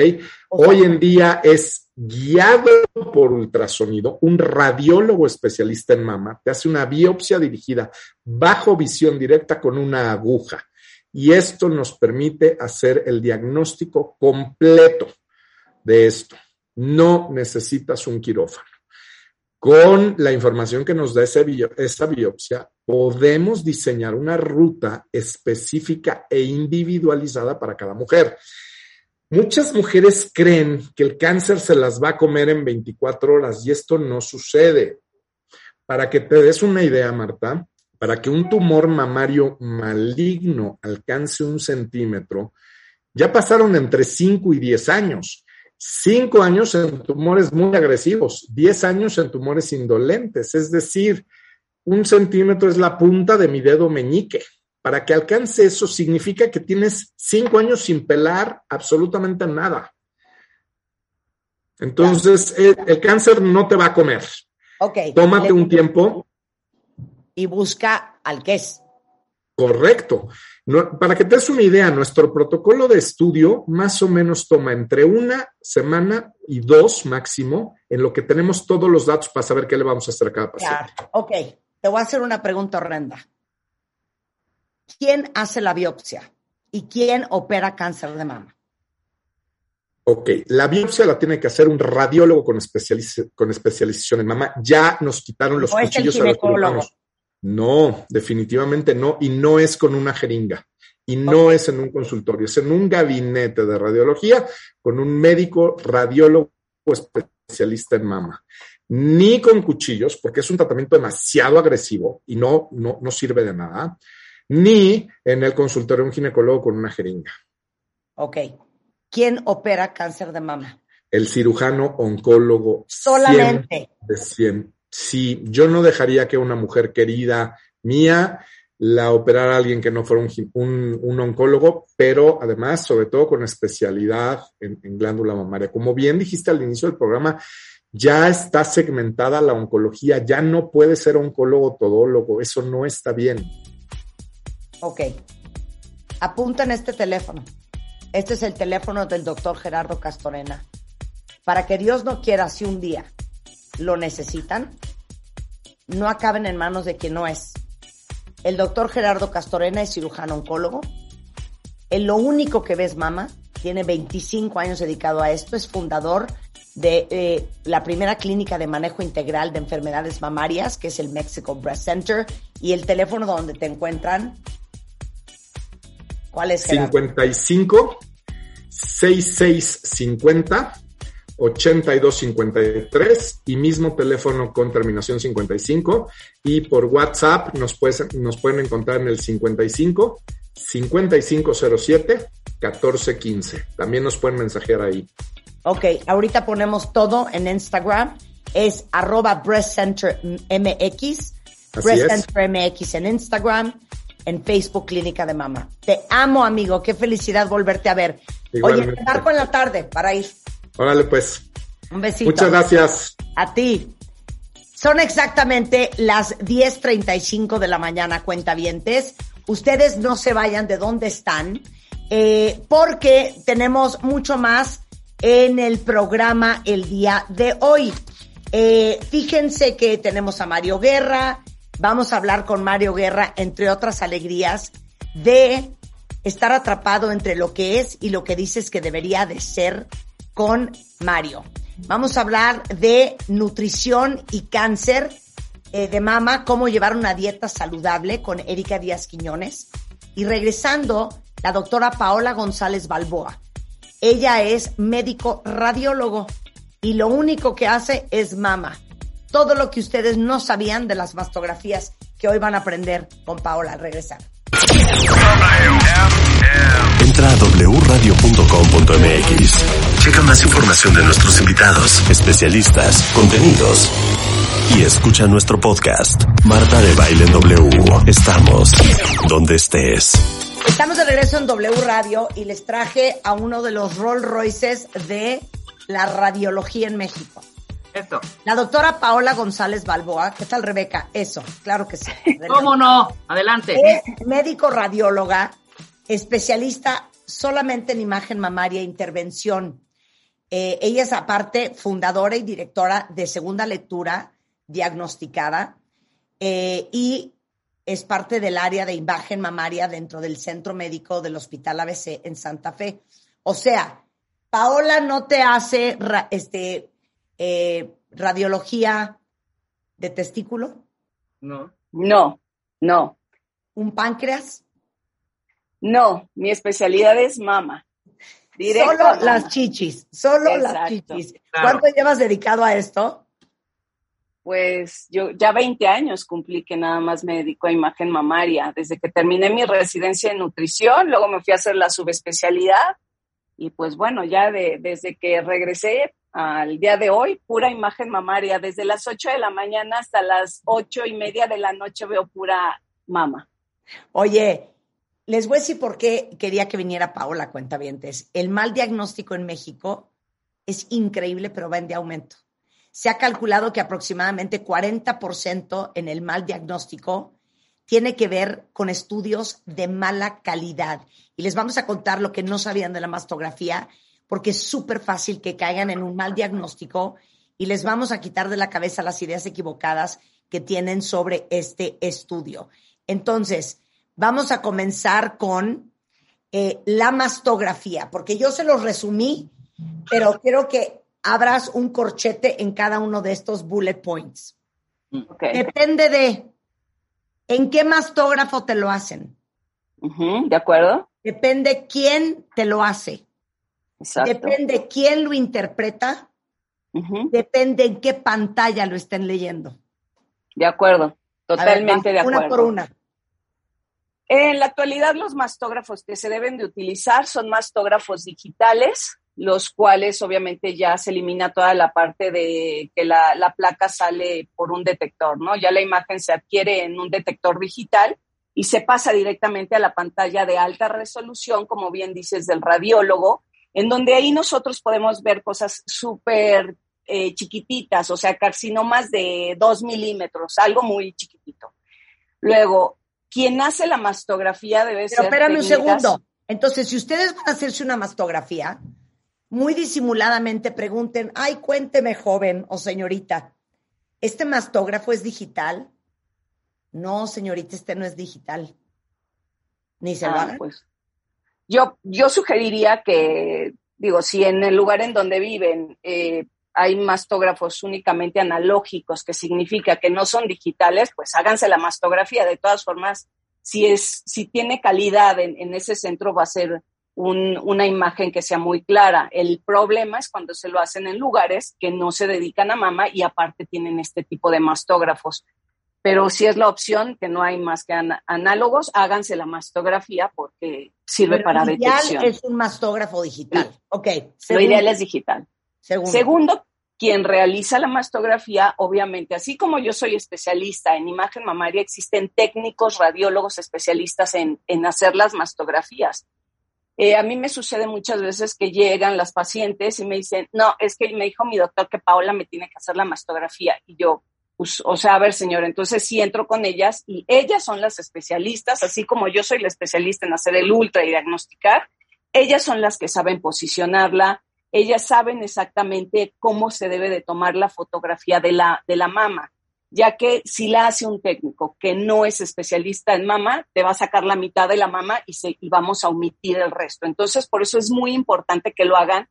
F: Hoy en día es guiado por ultrasonido, un radiólogo especialista en mama te hace una biopsia dirigida bajo visión directa con una aguja. Y esto nos permite hacer el diagnóstico completo de esto. No necesitas un quirófano. Con la información que nos da esa biopsia, podemos diseñar una ruta específica e individualizada para cada mujer. Muchas mujeres creen que el cáncer se las va a comer en 24 horas y esto no sucede. Para que te des una idea, Marta, para que un tumor mamario maligno alcance un centímetro, ya pasaron entre 5 y 10 años. Cinco años en tumores muy agresivos, diez años en tumores indolentes, es decir, un centímetro es la punta de mi dedo meñique. Para que alcance eso significa que tienes cinco años sin pelar absolutamente nada. Entonces, el, cáncer no te va a comer.
D: Ok.
F: Tómate un tiempo.
D: Y busca al que es.
F: Correcto. para que te des una idea, nuestro protocolo de estudio más o menos toma entre una semana y dos máximo, en lo que tenemos todos los datos para saber qué le vamos a hacer a cada paciente.
D: Ok, te voy a hacer una pregunta horrenda. ¿Quién hace la biopsia y quién opera cáncer de mama?
F: Ok, la biopsia la tiene que hacer un radiólogo con, con especialización en mama. Ya nos quitaron los cuchillos a los no, definitivamente no, y no es con una jeringa, y no es en un consultorio, es en un gabinete de radiología con un médico radiólogo especialista en mama. Ni con cuchillos, porque es un tratamiento demasiado agresivo y no, no, no sirve de nada, ni en el consultorio de un ginecólogo con una jeringa.
D: Ok. ¿Quién opera cáncer de mama?
F: El cirujano oncólogo.
D: Solamente.
F: de 100 si yo no dejaría que una mujer querida mía la operara alguien que no fuera un, oncólogo, pero además, sobre todo con especialidad en, glándula mamaria. Como bien dijiste al inicio del programa, ya está segmentada la oncología, ya no puede ser oncólogo todólogo, eso no está bien.
D: Ok, apunta en este teléfono. Este es el teléfono del doctor Gerardo Castorena. Para que Dios no quiera, si un día lo necesitan, no acaben en manos de quien no es. El doctor Gerardo Castorena es cirujano oncólogo. Él lo único que ves mama, tiene 25 años dedicado a esto, es fundador de eh, la primera clínica de manejo integral de enfermedades mamarias, que es el Mexico Breast Center, y el teléfono donde te encuentran. ¿Cuál es?
F: Gerardo? 55 6650 8253 y mismo teléfono con terminación 55 y por WhatsApp nos, nos pueden encontrar en el 55 5507 1415. También nos pueden mensajear ahí.
D: Ok, ahorita ponemos todo en Instagram. Es arroba Breast Center MX. Breast Center MX en Instagram. En Facebook Clínica de Mama. Te amo, amigo. Qué felicidad volverte a ver. Oye, te marco en la tarde para ir.
F: Órale, pues.
D: Un besito.
F: Muchas gracias.
D: A ti. Son exactamente las 10.35 de la mañana, cuentavientes. Ustedes no se vayan de donde están, eh, porque tenemos mucho más en el programa el día de hoy. Eh, fíjense que tenemos a Mario Guerra, vamos a hablar con Mario Guerra, entre otras alegrías, de estar atrapado entre lo que es y lo que dices que debería de ser con Mario. Vamos a hablar de nutrición y cáncer eh, de mama, cómo llevar una dieta saludable con Erika Díaz Quiñones. Y regresando, la doctora Paola González Balboa. Ella es médico radiólogo y lo único que hace es mama. Todo lo que ustedes no sabían de las mastografías que hoy van a aprender con Paola al regresar.
A: Entra a wradio.com.mx. Checa más información de nuestros invitados, especialistas, contenidos. Y escucha nuestro podcast, Marta de Baile W. Estamos donde estés.
D: Estamos de regreso en W Radio y les traje a uno de los Rolls Royces de la radiología en México.
E: Eso.
D: La doctora Paola González Balboa. ¿Qué tal, Rebeca? Eso, claro que sí.
E: ¿Cómo no? Adelante.
D: Es médico radióloga, especialista solamente en imagen mamaria e intervención. Eh, ella es aparte fundadora y directora de Segunda Lectura Diagnosticada eh, y es parte del área de imagen mamaria dentro del centro médico del Hospital ABC en Santa Fe. O sea, Paola no te hace ra- este, eh, radiología de testículo,
E: No.
C: No, no,
D: un páncreas,
C: no. Mi especialidad es mama. Directo
D: solo las chichis, solo las chichis.
E: claro.
D: ¿Cuánto llevas dedicado a esto?
C: Pues yo ya 20 años cumplí que nada más me dedico a imagen mamaria. Desde que terminé mi residencia en nutrición, luego me fui a hacer la subespecialidad y pues bueno, ya de, desde que regresé al día de hoy, pura imagen mamaria. Desde las 8 de la mañana hasta las ocho y media de la noche veo pura mama.
D: Oye, les voy a decir por qué quería que viniera Paola Cuentavientes. El mal diagnóstico en México es increíble, pero va en de aumento. Se ha calculado que aproximadamente 40% en el mal diagnóstico tiene que ver con estudios de mala calidad. Y les vamos a contar lo que no sabían de la mastografía, porque es súper fácil que caigan en un mal diagnóstico y les vamos a quitar de la cabeza las ideas equivocadas que tienen sobre este estudio. Entonces, vamos a comenzar con eh, la mastografía, porque yo se los resumí, pero quiero que abras un corchete en cada uno de estos bullet points. Depende de en qué mastógrafo te lo hacen.
C: ¿De acuerdo?
D: Depende quién te lo hace.
C: Exacto.
D: Depende quién lo interpreta. Depende en qué pantalla lo estén leyendo.
C: De acuerdo.
D: Ver,
C: Totalmente de acuerdo.
D: Una por una.
C: En la actualidad, los mastógrafos que se deben de utilizar son mastógrafos digitales, los cuales obviamente ya se elimina toda la parte de que la, la placa sale por un detector, ¿no? Ya la imagen se adquiere en un detector digital y se pasa directamente a la pantalla de alta resolución, como bien dices, del radiólogo, en donde ahí nosotros podemos ver cosas súper eh, chiquititas, o sea, carcinomas de dos milímetros, algo muy chiquitito. Luego, quien hace la mastografía debe
D: Pero
C: ser.
D: espérame un segundo. Entonces, si ustedes van a hacerse una mastografía, muy disimuladamente pregunten, ay, cuénteme, joven o señorita, ¿este mastógrafo es digital? No, señorita, este no es digital. Ni se lo
C: Ah,
D: hagan.
C: pues, yo, yo sugeriría que, digo, si en el lugar en donde viven eh, hay mastógrafos únicamente analógicos, que significa que no son digitales, pues háganse la mastografía. De todas formas, si, es, si tiene calidad en, en ese centro, va a ser un- una imagen que sea muy clara. El problema es cuando se lo hacen en lugares que no se dedican a mama y aparte tienen este tipo de mastógrafos. Pero si es la opción, que no hay más que análogos, háganse la mastografía porque sirve
D: Pero
C: para
D: lo ideal
C: detección.
D: es un mastógrafo digital. Ok.
C: Lo ideal es digital.
D: Segundo.
C: Quien realiza la mastografía, obviamente, así como yo soy especialista en imagen mamaria, existen técnicos, radiólogos especialistas en, en hacer las mastografías. Eh, a mí me sucede muchas veces que llegan las pacientes y me dicen, no, es que me dijo mi doctor que Paola me tiene que hacer la mastografía. Y yo, pues, o sea, a ver, señor, entonces sí entro con ellas y ellas son las especialistas, así como yo soy la especialista en hacer el ultra y diagnosticar, ellas son las que saben posicionarla, ellas saben exactamente cómo se debe de tomar la fotografía de la, de la mama, ya que si la hace un técnico que no es especialista en mama, te va a sacar la mitad de la mama y, se, y vamos a omitir el resto. Entonces, por eso es muy importante que lo hagan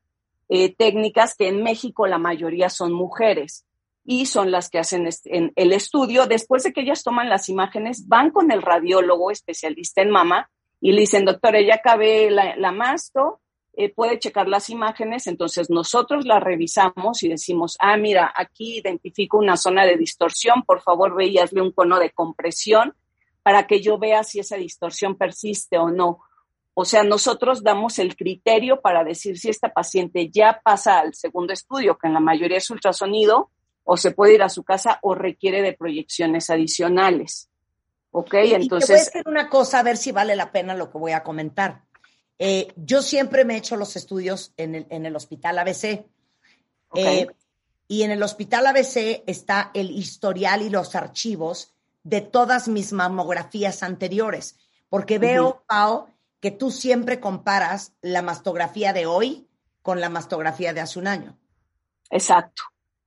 C: eh, técnicas que en México la mayoría son mujeres y son las que hacen este, el estudio. Después de que ellas toman las imágenes, van con el radiólogo especialista en mama y le dicen, doctora, ya acabé la, la masto, eh, puede checar las imágenes, entonces nosotros las revisamos y decimos, ah, mira, aquí identifico una zona de distorsión, por favor ve y hazle un cono de compresión para que yo vea si esa distorsión persiste o no. O sea, nosotros damos el criterio para decir si esta paciente ya pasa al segundo estudio, que en la mayoría es ultrasonido, o se puede ir a su casa o requiere de proyecciones adicionales. Ok,
D: Y te voy a
C: entonces,
D: decir una cosa, a ver si vale la pena lo que voy a comentar. Eh, yo siempre me he hecho los estudios en el, en el hospital ABC. Eh, y en el hospital ABC está el historial y los archivos de todas mis mamografías anteriores. Porque veo, Pau, que tú siempre comparas la mastografía de hoy con la mastografía de hace un año.
C: exacto.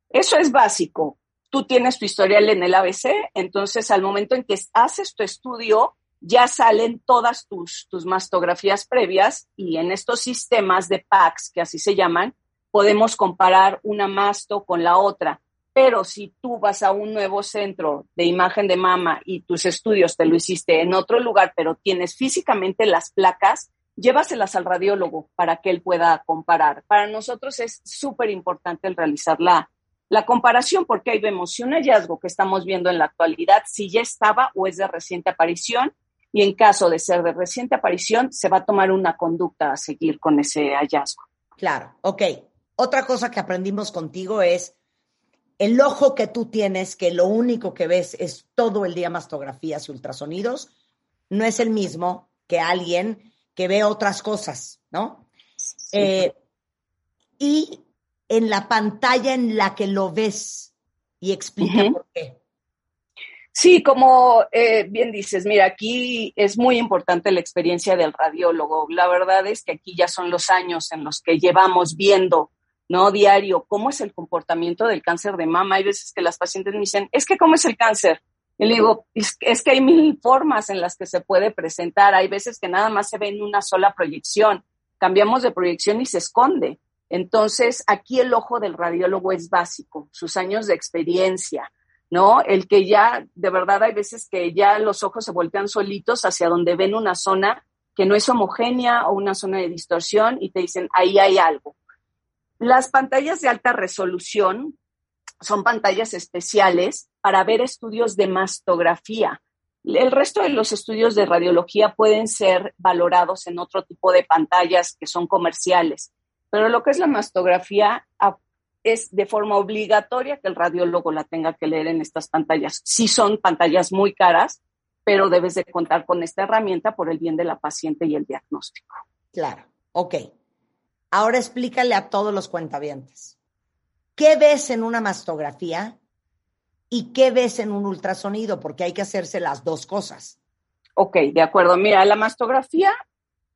C: Eso es básico. Tú tienes tu historial en el ABC, entonces al momento en que haces tu estudio, ya salen todas tus, tus mastografías previas y en estos sistemas de PACS, que así se llaman, podemos comparar una masto con la otra. Pero si tú vas a un nuevo centro de imagen de mama y tus estudios te lo hiciste en otro lugar, pero tienes físicamente las placas, llévaselas al radiólogo para que él pueda comparar. Para nosotros es súper importante el realizar la, la comparación porque ahí vemos si un hallazgo que estamos viendo en la actualidad, si ya estaba o es de reciente aparición, y en caso de ser de reciente aparición, se va a tomar una conducta a seguir con ese hallazgo.
D: Claro, ok. Otra cosa que aprendimos contigo es el ojo que tú tienes, que lo único que ves es todo el día mastografías y ultrasonidos, no es el mismo que alguien que ve otras cosas, ¿no? Eh, y en la pantalla en la que lo ves, y explica por qué.
C: Sí, como eh, bien dices, mira, aquí es muy importante la experiencia del radiólogo. La verdad es que aquí ya son los años en los que llevamos viendo, ¿no? Diario, cómo es el comportamiento del cáncer de mama. Hay veces que las pacientes me dicen, es que cómo es el cáncer. Y le digo, es, es que hay mil formas en las que se puede presentar. Hay veces que nada más se ve en una sola proyección. Cambiamos de proyección y se esconde. Entonces, aquí el ojo del radiólogo es básico, sus años de experiencia, ¿no? El que ya, de verdad, hay veces que ya los ojos se voltean solitos hacia donde ven una zona que no es homogénea o una zona de distorsión y te dicen, ahí hay algo. Las pantallas de alta resolución son pantallas especiales para ver estudios de mastografía. El resto de los estudios de radiología pueden ser valorados en otro tipo de pantallas que son comerciales, pero lo que es la mastografía es de forma obligatoria que el radiólogo la tenga que leer en estas pantallas. Sí son pantallas muy caras, pero debes de contar con esta herramienta por el bien de la paciente y el diagnóstico.
D: Claro, ok. Ahora explícale a todos los cuentavientes. ¿Qué ves en una mastografía y qué ves en un ultrasonido? Porque hay que hacerse las dos cosas.
C: Ok, de acuerdo. Mira, la mastografía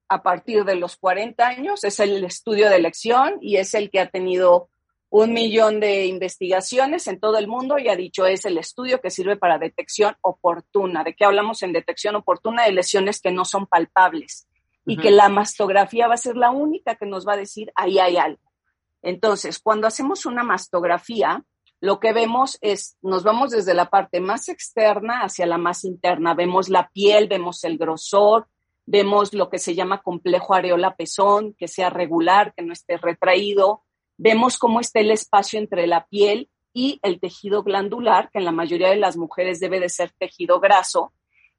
C: a partir de los 40 años es el estudio de elección y es el que ha tenido un millón de investigaciones en todo el mundo y ha dicho es el estudio que sirve para detección oportuna. ¿De qué hablamos en detección oportuna? De lesiones que no son palpables y que la mastografía va a ser la única que nos va a decir ahí hay algo. Entonces, cuando hacemos una mastografía, lo que vemos es, nos vamos desde la parte más externa hacia la más interna. Vemos la piel, vemos el grosor, vemos lo que se llama complejo areola-pezón, que sea regular, que no esté retraído. Vemos cómo está el espacio entre la piel y el tejido glandular, que en la mayoría de las mujeres debe de ser tejido graso.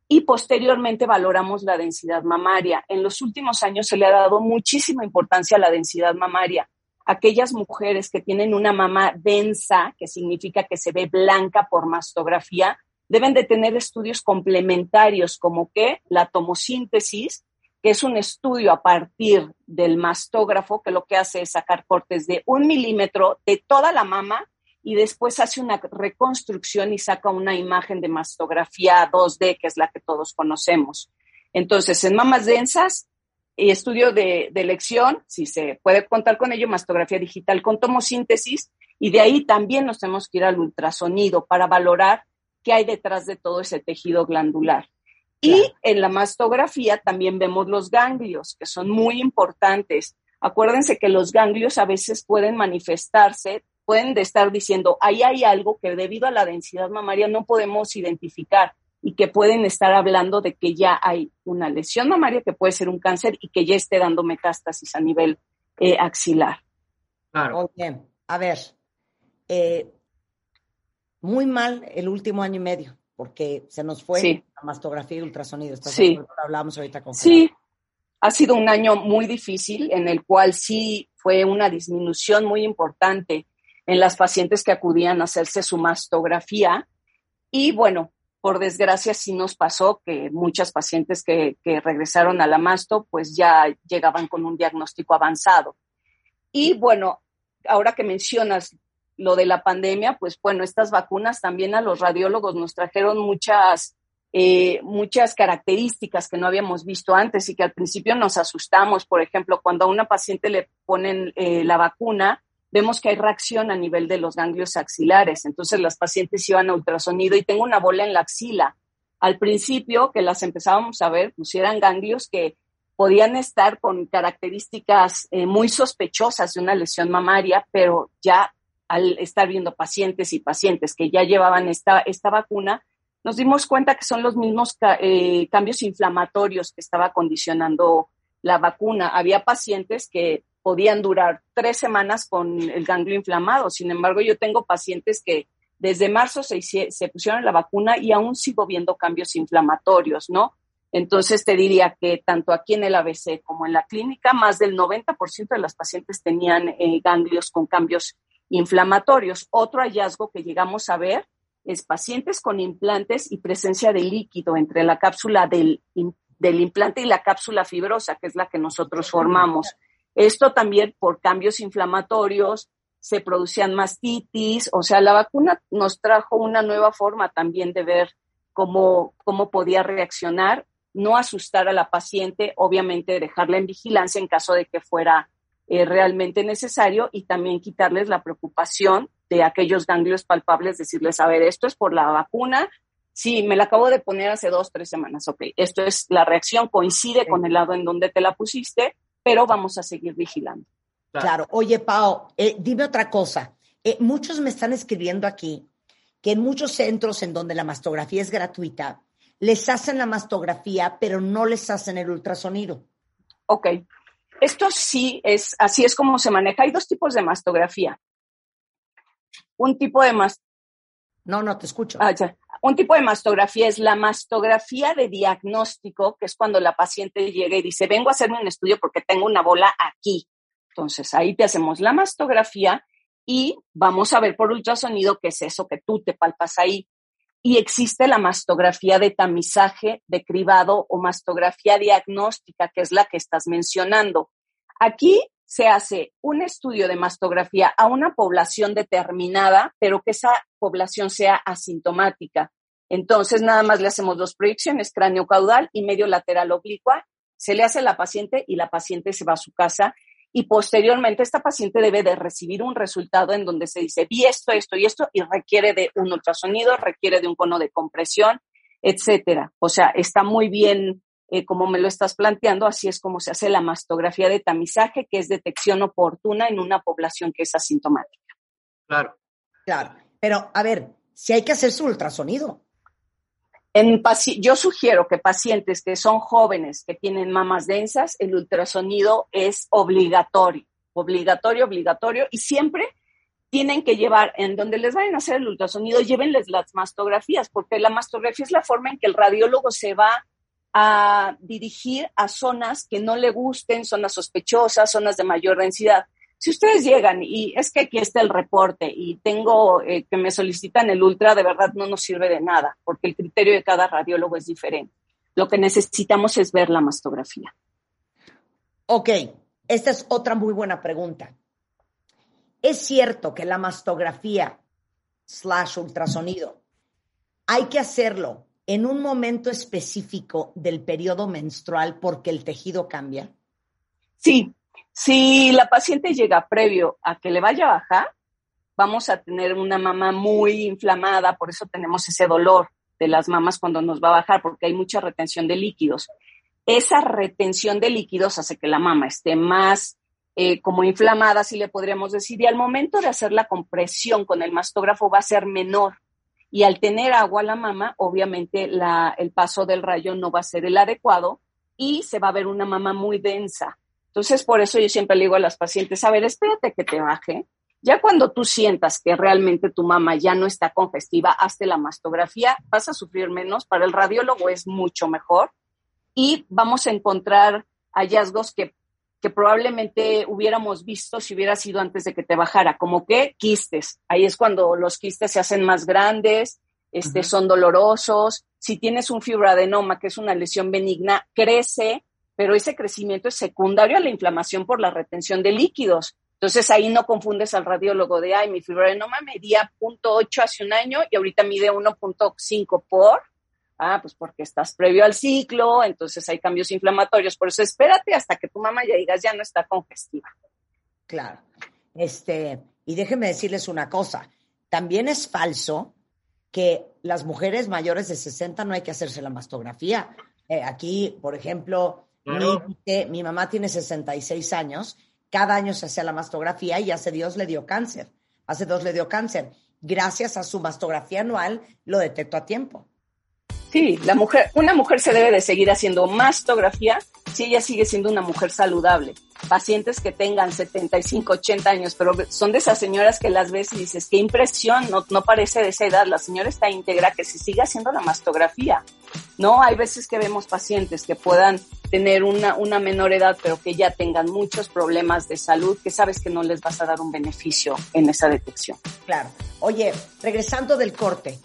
C: Y posteriormente valoramos la densidad mamaria. En los últimos años se le ha dado muchísima importancia a la densidad mamaria aquellas mujeres que tienen una mama densa, que significa que se ve blanca por mastografía, deben de tener estudios complementarios como que la tomosíntesis, que es un estudio a partir del mastógrafo, que lo que hace es sacar cortes de un milímetro de toda la mama y después hace una reconstrucción y saca una imagen de mastografía 2D, que es la que todos conocemos. Entonces, en mamas densas, estudio de, de, elección, si se puede contar con ello, mastografía digital con tomosíntesis, y de ahí también nos tenemos que ir al ultrasonido para valorar qué hay detrás de todo ese tejido glandular. Claro. Y en la mastografía también vemos los ganglios, que son muy importantes. Acuérdense que los ganglios a veces pueden manifestarse, pueden de estar diciendo, ahí hay algo que debido a la densidad mamaria no podemos identificar y que pueden estar hablando de que ya hay una lesión mamaria que puede ser un cáncer y que ya esté dando metástasis a nivel eh, axilar.
D: Claro. Oye, a ver, eh, muy mal el último año y medio, porque se nos fue
C: sí.
D: La mastografía y ultrasonido. ¿Estás
C: sí.
D: Lo hablamos ahorita con
C: Sí, ha sido un año muy difícil en el cual sí fue una disminución muy importante en las pacientes que acudían a hacerse su mastografía. Y bueno, por desgracia sí nos pasó que muchas pacientes que, que regresaron a la masto pues ya llegaban con un diagnóstico avanzado. Y bueno, ahora que mencionas lo de la pandemia, pues bueno, estas vacunas también a los radiólogos nos trajeron muchas, eh, muchas características que no habíamos visto antes y que al principio nos asustamos. Por ejemplo, cuando a una paciente le ponen eh, la vacuna, vemos que hay reacción a nivel de los ganglios axilares. Entonces las pacientes iban a ultrasonido y tengo una bola en la axila. Al principio que las empezábamos a ver, pues eran ganglios que podían estar con características eh, muy sospechosas de una lesión mamaria, pero ya al estar viendo pacientes y pacientes que ya llevaban esta, esta vacuna, nos dimos cuenta que son los mismos eh, cambios inflamatorios que estaba condicionando la vacuna. Había pacientes que podían durar tres semanas con el ganglio inflamado. Sin embargo, yo tengo pacientes que desde marzo se, se pusieron la vacuna y aún sigo viendo cambios inflamatorios, ¿no? Entonces te diría que tanto aquí en el ABC como en la clínica, más del 90% de las pacientes tenían eh, ganglios con cambios inflamatorios. Otro hallazgo que llegamos a ver es pacientes con implantes y presencia de líquido entre la cápsula del, del implante y la cápsula fibrosa, que es la que nosotros formamos. Esto también por cambios inflamatorios, se producían mastitis, o sea, la vacuna nos trajo una nueva forma también de ver cómo, cómo podía reaccionar, no asustar a la paciente, obviamente dejarla en vigilancia en caso de que fuera eh, realmente necesario y también quitarles la preocupación de aquellos ganglios palpables, decirles, a ver, esto es por la vacuna, sí, me la acabo de poner hace dos, tres semanas, ok, esto es la reacción, coincide con el lado en donde te la pusiste, pero vamos a seguir vigilando.
D: Claro, oye, Pao, eh, dime otra cosa. Eh, muchos me están escribiendo aquí que en muchos centros en donde la mastografía es gratuita, les hacen la mastografía, pero no les hacen el ultrasonido.
C: Ok, esto sí es, así es como se maneja. Hay dos tipos de mastografía. Un tipo de mastografía.
D: No, no, te escucho.
C: Ah, Un tipo de mastografía es la mastografía de diagnóstico, que es cuando la paciente llega y dice, vengo a hacerme un estudio porque tengo una bola aquí. Entonces, ahí te hacemos la mastografía y vamos a ver por ultrasonido qué es eso que tú te palpas ahí y existe la mastografía de tamizaje, de cribado o mastografía diagnóstica, que es la que estás mencionando. Aquí se hace un estudio de mastografía a una población determinada, pero que esa población sea asintomática. Entonces, nada más le hacemos dos proyecciones, cráneo caudal y medio lateral oblicua. Se le hace a la paciente y la paciente se va a su casa y posteriormente esta paciente debe de recibir un resultado en donde se dice, vi esto, esto y esto, y requiere de un ultrasonido, requiere de un cono de compresión, etcétera. O sea, está muy bien eh, como me lo estás planteando, así es como se hace la mastografía de tamizaje, que es detección oportuna en una población que es asintomática.
E: Claro.
D: Claro. Pero, a ver, si hay que hacer su ultrasonido.
C: En yo sugiero que pacientes que son jóvenes, que tienen mamas densas, el ultrasonido es obligatorio, obligatorio, obligatorio, y siempre tienen que llevar, en donde les vayan a hacer el ultrasonido, llévenles las mastografías, porque la mastografía es la forma en que el radiólogo se va a dirigir a zonas que no le gusten, zonas sospechosas, zonas de mayor densidad. Si ustedes llegan y es que aquí está el reporte y tengo eh, que me solicitan el ultra, de verdad no nos sirve de nada, porque el criterio de cada radiólogo es diferente. Lo que necesitamos es ver la mastografía.
D: Ok, esta es otra muy buena pregunta. ¿Es cierto que la mastografía slash ultrasonido hay que hacerlo en un momento específico del periodo menstrual porque el tejido cambia?
C: Sí, si la paciente llega previo a que le vaya a bajar, vamos a tener una mama muy inflamada, por eso tenemos ese dolor de las mamas cuando nos va a bajar, porque hay mucha retención de líquidos. Esa retención de líquidos hace que la mama esté más eh, como inflamada, si le podríamos decir, y al momento de hacer la compresión con el mastógrafo va a ser menor. Y al tener agua la mama, obviamente el paso del rayo no va a ser el adecuado y se va a ver una mama muy densa. Entonces, por eso yo siempre le digo a las pacientes, a ver, espérate que te baje. Ya cuando tú sientas que realmente tu mamá ya no está congestiva, hazte la mastografía, vas a sufrir menos. Para el radiólogo es mucho mejor y vamos a encontrar hallazgos que, que probablemente hubiéramos visto si hubiera sido antes de que te bajara, como que quistes. Ahí es cuando los quistes se hacen más grandes, este, son dolorosos. Si tienes un fibroadenoma, que es una lesión benigna, crece, pero ese crecimiento es secundario a la inflamación por la retención de líquidos. Entonces ahí no confundes al radiólogo de, ay, mi fibroadenoma medía 0.8 hace un año y ahorita mide 1.5 por. Ah, pues porque estás previo al ciclo, entonces hay cambios inflamatorios. Por eso espérate hasta que tu mamá ya digas, ya no está congestiva.
D: Claro. Este, y déjenme decirles una cosa. También es falso que las mujeres mayores de 60 no hay que hacerse la mastografía. Eh, aquí, por ejemplo, mi, mi mamá tiene 66 años cada año se hacía la mastografía y hace Dios le dio cáncer. Hace dos le dio cáncer. Gracias a su mastografía anual lo detectó a tiempo.
C: Sí, la mujer, una mujer se debe de seguir haciendo mastografía si ella sigue siendo una mujer saludable. Pacientes que tengan 75, 80 años, pero son de esas señoras que las ves y dices, qué impresión, no, parece de esa edad, la señora está íntegra, que se sigue haciendo la mastografía. No, hay veces que vemos pacientes que puedan tener una menor edad, pero que ya tengan muchos problemas de salud, que sabes que no les vas a dar un beneficio en esa detección.
D: Claro. Oye, regresando del corte,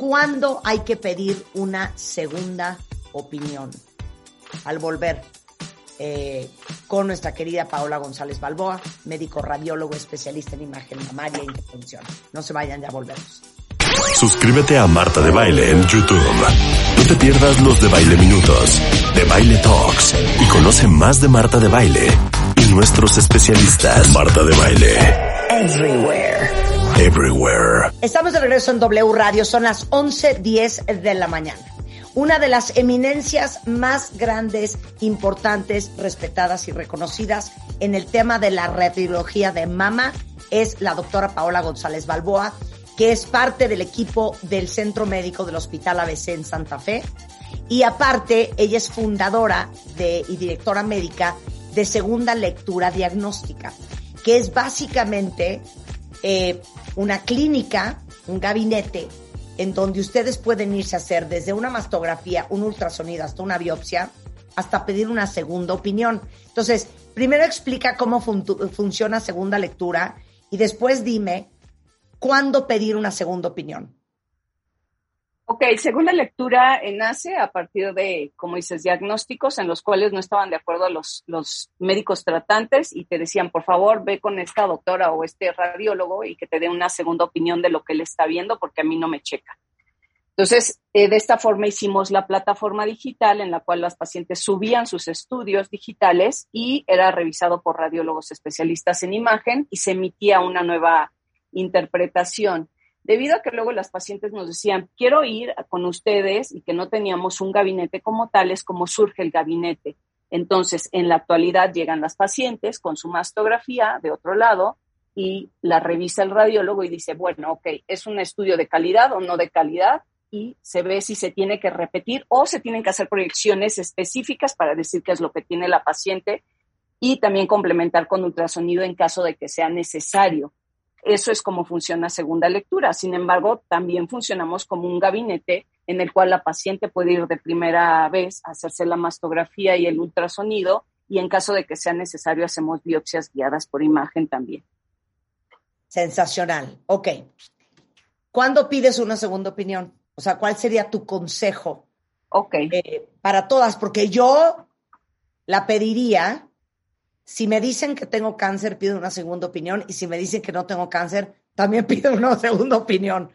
D: ¿cuándo hay que pedir una segunda opinión? Al volver eh, con nuestra querida Paola González Balboa, médico radiólogo especialista en imagen mamaria e intervención. No se vayan, ya volvemos.
A: Suscríbete a Marta de Baile en YouTube. No te pierdas los de Baile Minutos, de Baile Talks y conoce más de Marta de Baile y nuestros especialistas. Marta de Baile. Everywhere.
D: Estamos de regreso en W Radio, son las 11.10 de la mañana. Una de las eminencias más grandes, importantes, respetadas y reconocidas en el tema de la radiología de mama es la doctora Paola González Balboa, que es parte del equipo del Centro Médico del Hospital ABC en Santa Fe. Y aparte, ella es fundadora de, y directora médica de Segunda Lectura Diagnóstica, que es básicamente eh, una clínica, un gabinete, en donde ustedes pueden irse a hacer desde una mastografía, un ultrasonido hasta una biopsia, hasta pedir una segunda opinión. Entonces, primero explica cómo funciona segunda lectura y después dime ¿cuándo pedir una segunda opinión?
C: Ok, segunda lectura nace a partir de, como dices, diagnósticos en los cuales no estaban de acuerdo los, los médicos tratantes y te decían, por favor, ve con esta doctora o este radiólogo y que te dé una segunda opinión de lo que él está viendo porque a mí no me checa. Entonces, eh, de esta forma hicimos la plataforma digital en la cual las pacientes subían sus estudios digitales y era revisado por radiólogos especialistas en imagen y se emitía una nueva interpretación. Debido a que luego las pacientes nos decían, quiero ir con ustedes y que no teníamos un gabinete como tal, es como surge el gabinete. Entonces, en la actualidad llegan las pacientes con su mastografía de otro lado y la revisa el radiólogo y dice, bueno, ok, es un estudio de calidad o no de calidad y se ve si se tiene que repetir o se tienen que hacer proyecciones específicas para decir qué es lo que tiene la paciente y también complementar con ultrasonido en caso de que sea necesario. Eso es como funciona segunda lectura. Sin embargo, también funcionamos como un gabinete en el cual la paciente puede ir de primera vez a hacerse la mastografía y el ultrasonido y en caso de que sea necesario hacemos biopsias guiadas por imagen también.
D: Sensacional. Ok. ¿Cuándo pides una segunda opinión? O sea, ¿cuál sería tu consejo?
C: Ok.
D: Eh, para todas, porque yo la pediría si me dicen que tengo cáncer, pido una segunda opinión. Y si me dicen que no tengo cáncer, también pido una segunda opinión.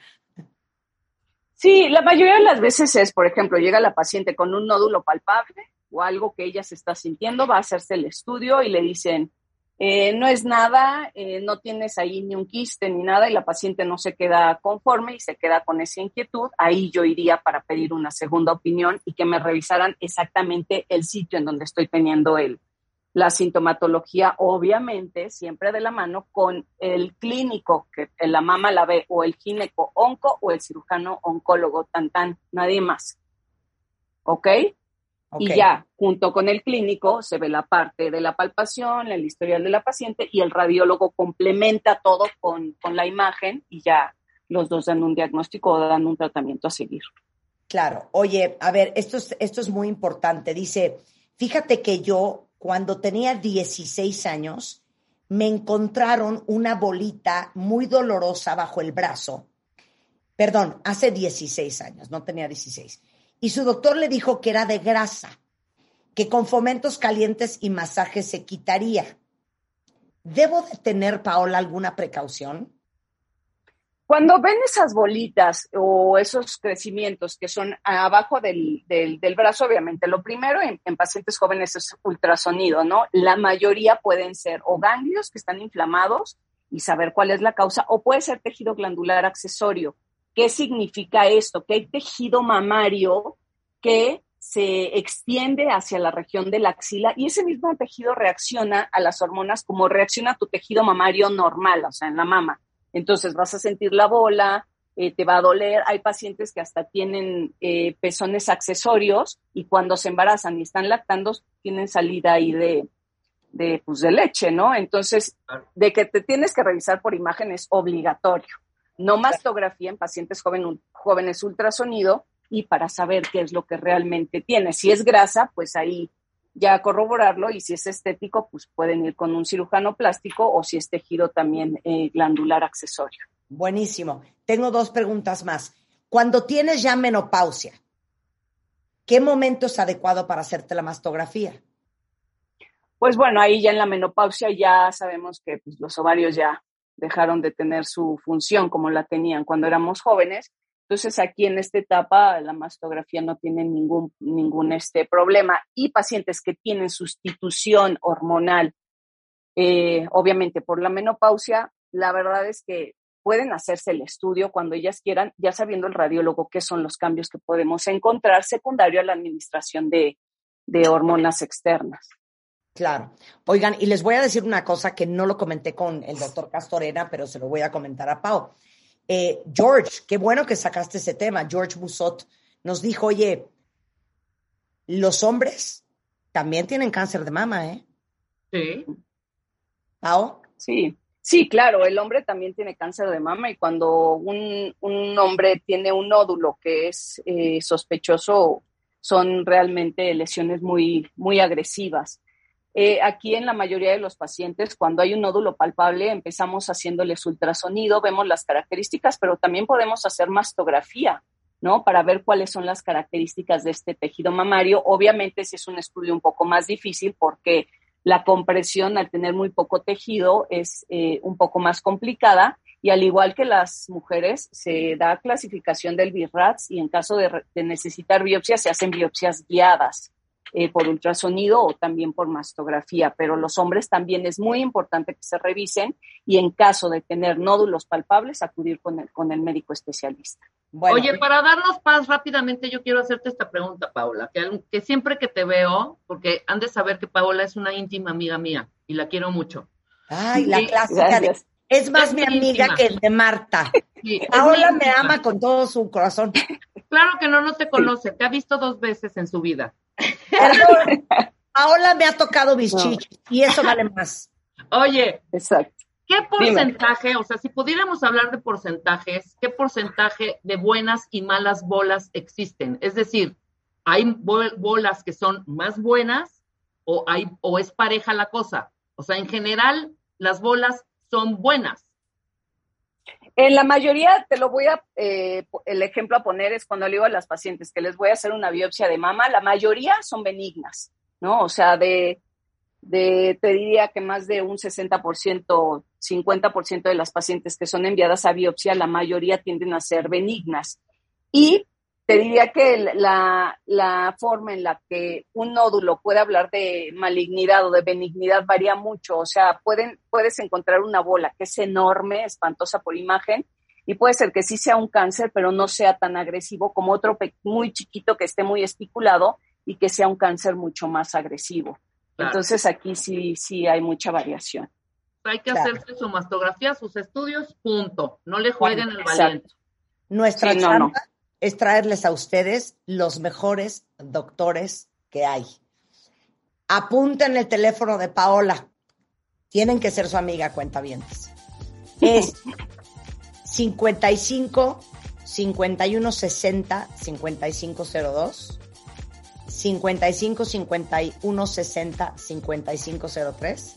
C: Sí, la mayoría de las veces es, por ejemplo, llega la paciente con un nódulo palpable o algo que ella se está sintiendo, va a hacerse el estudio y le dicen, eh, no es nada, eh, no tienes ahí ni un quiste ni nada y la paciente no se queda conforme y se queda con esa inquietud, ahí yo iría para pedir una segunda opinión y que me revisaran exactamente el sitio en donde estoy teniendo el, la sintomatología, obviamente, siempre de la mano con el clínico, que la mama la ve, o el gineco onco o el cirujano oncólogo, tan tan, nadie más. ¿Ok? Y ya, junto con el clínico, se ve la parte de la palpación, el historial de la paciente y el radiólogo complementa todo con, con la imagen y ya los dos dan un diagnóstico o dan un tratamiento a seguir.
D: Claro. Oye, a ver, esto es, esto es muy importante. Dice, fíjate que yo cuando tenía 16 años, me encontraron una bolita muy dolorosa bajo el brazo perdón, hace 16 años, no tenía 16. Y su doctor le dijo que era de grasa, que con fomentos calientes y masajes se quitaría. ¿Debo de tener, Paola, alguna precaución?
C: Cuando ven esas bolitas o esos crecimientos que son abajo del, del, brazo, obviamente, lo primero en, en, pacientes jóvenes es ultrasonido, ¿no? La mayoría pueden ser o ganglios que están inflamados y saber cuál es la causa, o puede ser tejido glandular accesorio. ¿Qué significa esto? Que hay tejido mamario que se extiende hacia la región de la axila y ese mismo tejido reacciona a las hormonas como reacciona tu tejido mamario normal, o sea, en la mama. Entonces vas a sentir la bola, eh, te va a doler. Hay pacientes que hasta tienen eh, pezones accesorios y cuando se embarazan y están lactando, tienen salida ahí de, de, pues, de leche, ¿no? Entonces, de que te tienes que revisar por imagen es obligatorio. No mastografía en pacientes joven, jóvenes ultrasonido y para saber qué es lo que realmente tiene. Si es grasa, pues ahí ya corroborarlo y si es estético, pues pueden ir con un cirujano plástico o si es tejido también eh, glandular accesorio.
D: Buenísimo. Tengo dos preguntas más. Cuando tienes ya menopausia, ¿qué momento es adecuado para hacerte la mastografía?
C: Pues bueno, ahí ya en la menopausia ya sabemos que pues, los ovarios ya dejaron de tener su función como la tenían cuando éramos jóvenes entonces, aquí en esta etapa la mastografía no tiene ningún, ningún este problema. Y pacientes que tienen sustitución hormonal, eh, obviamente por la menopausia, la verdad es que pueden hacerse el estudio cuando ellas quieran, ya sabiendo el radiólogo qué son los cambios que podemos encontrar secundario a la administración de, de hormonas externas.
D: Claro. Oigan, y les voy a decir una cosa que no lo comenté con el doctor Castorena, pero se lo voy a comentar a Pau. Eh, George, qué bueno que sacaste ese tema. George Busot nos dijo, oye, los hombres también tienen cáncer de mama, ¿eh?
E: Sí.
D: ¿Pao?
C: Sí, sí, claro, el hombre también tiene cáncer de mama y cuando un, hombre tiene un nódulo que es eh, sospechoso, son realmente lesiones muy, muy agresivas. Eh, aquí en la mayoría de los pacientes, cuando hay un nódulo palpable, empezamos haciéndoles ultrasonido, vemos las características, pero también podemos hacer mastografía, ¿no? Para ver cuáles son las características de este tejido mamario. Obviamente, si es un estudio un poco más difícil porque la compresión al tener muy poco tejido es eh, un poco más complicada y al igual que las mujeres, se da clasificación del BIRATS y en caso de, de necesitar biopsias, se hacen biopsias guiadas. Eh, por ultrasonido o también por mastografía, pero los hombres también es muy importante que se revisen y en caso de tener nódulos palpables, acudir con el, con el médico especialista.
E: Oye, para darnos paz rápidamente, yo quiero hacerte esta pregunta, Paula, que, que siempre que te veo, porque han de saber que Paola es una íntima amiga mía y la quiero mucho.
D: Ay, la clásica es más mi amiga que el de Marta. Paola me ama con todo su corazón.
E: Claro que no, no te conoce, te ha visto dos veces en su vida.
D: Paola me ha tocado mis y eso vale más.
E: Oye,
C: exacto.
E: ¿Qué porcentaje, o sea, si pudiéramos hablar de porcentajes, qué porcentaje de buenas y malas bolas existen? Es decir, ¿hay bolas que son más buenas o, hay, o es pareja la cosa? O sea, en general, las bolas son buenas.
C: En la mayoría, te lo voy a, eh, el ejemplo a poner es cuando le digo a las pacientes que les voy a hacer una biopsia de mama, la mayoría son benignas, ¿no? O sea, de, de te diría que más de un 60%, 50% de las pacientes que son enviadas a biopsia, la mayoría tienden a ser benignas. Y te diría que la, la, forma en la que un nódulo puede hablar de malignidad o de benignidad varía mucho. O sea, pueden, puedes encontrar una bola que es enorme, espantosa por imagen, y puede ser que sí sea un cáncer, pero no sea tan agresivo como otro muy chiquito que esté muy especulado y que sea un cáncer mucho más agresivo. Entonces aquí sí, sí hay mucha variación.
E: Hay que hacerse su mastografía, sus estudios, punto. No le jueguen el valiente.
D: Nuestra es traerles a ustedes los mejores doctores que hay. Apunten el teléfono de Paola. Tienen que ser su amiga, cuenta bien. Es 55 51 60 5502 55 51 60 5503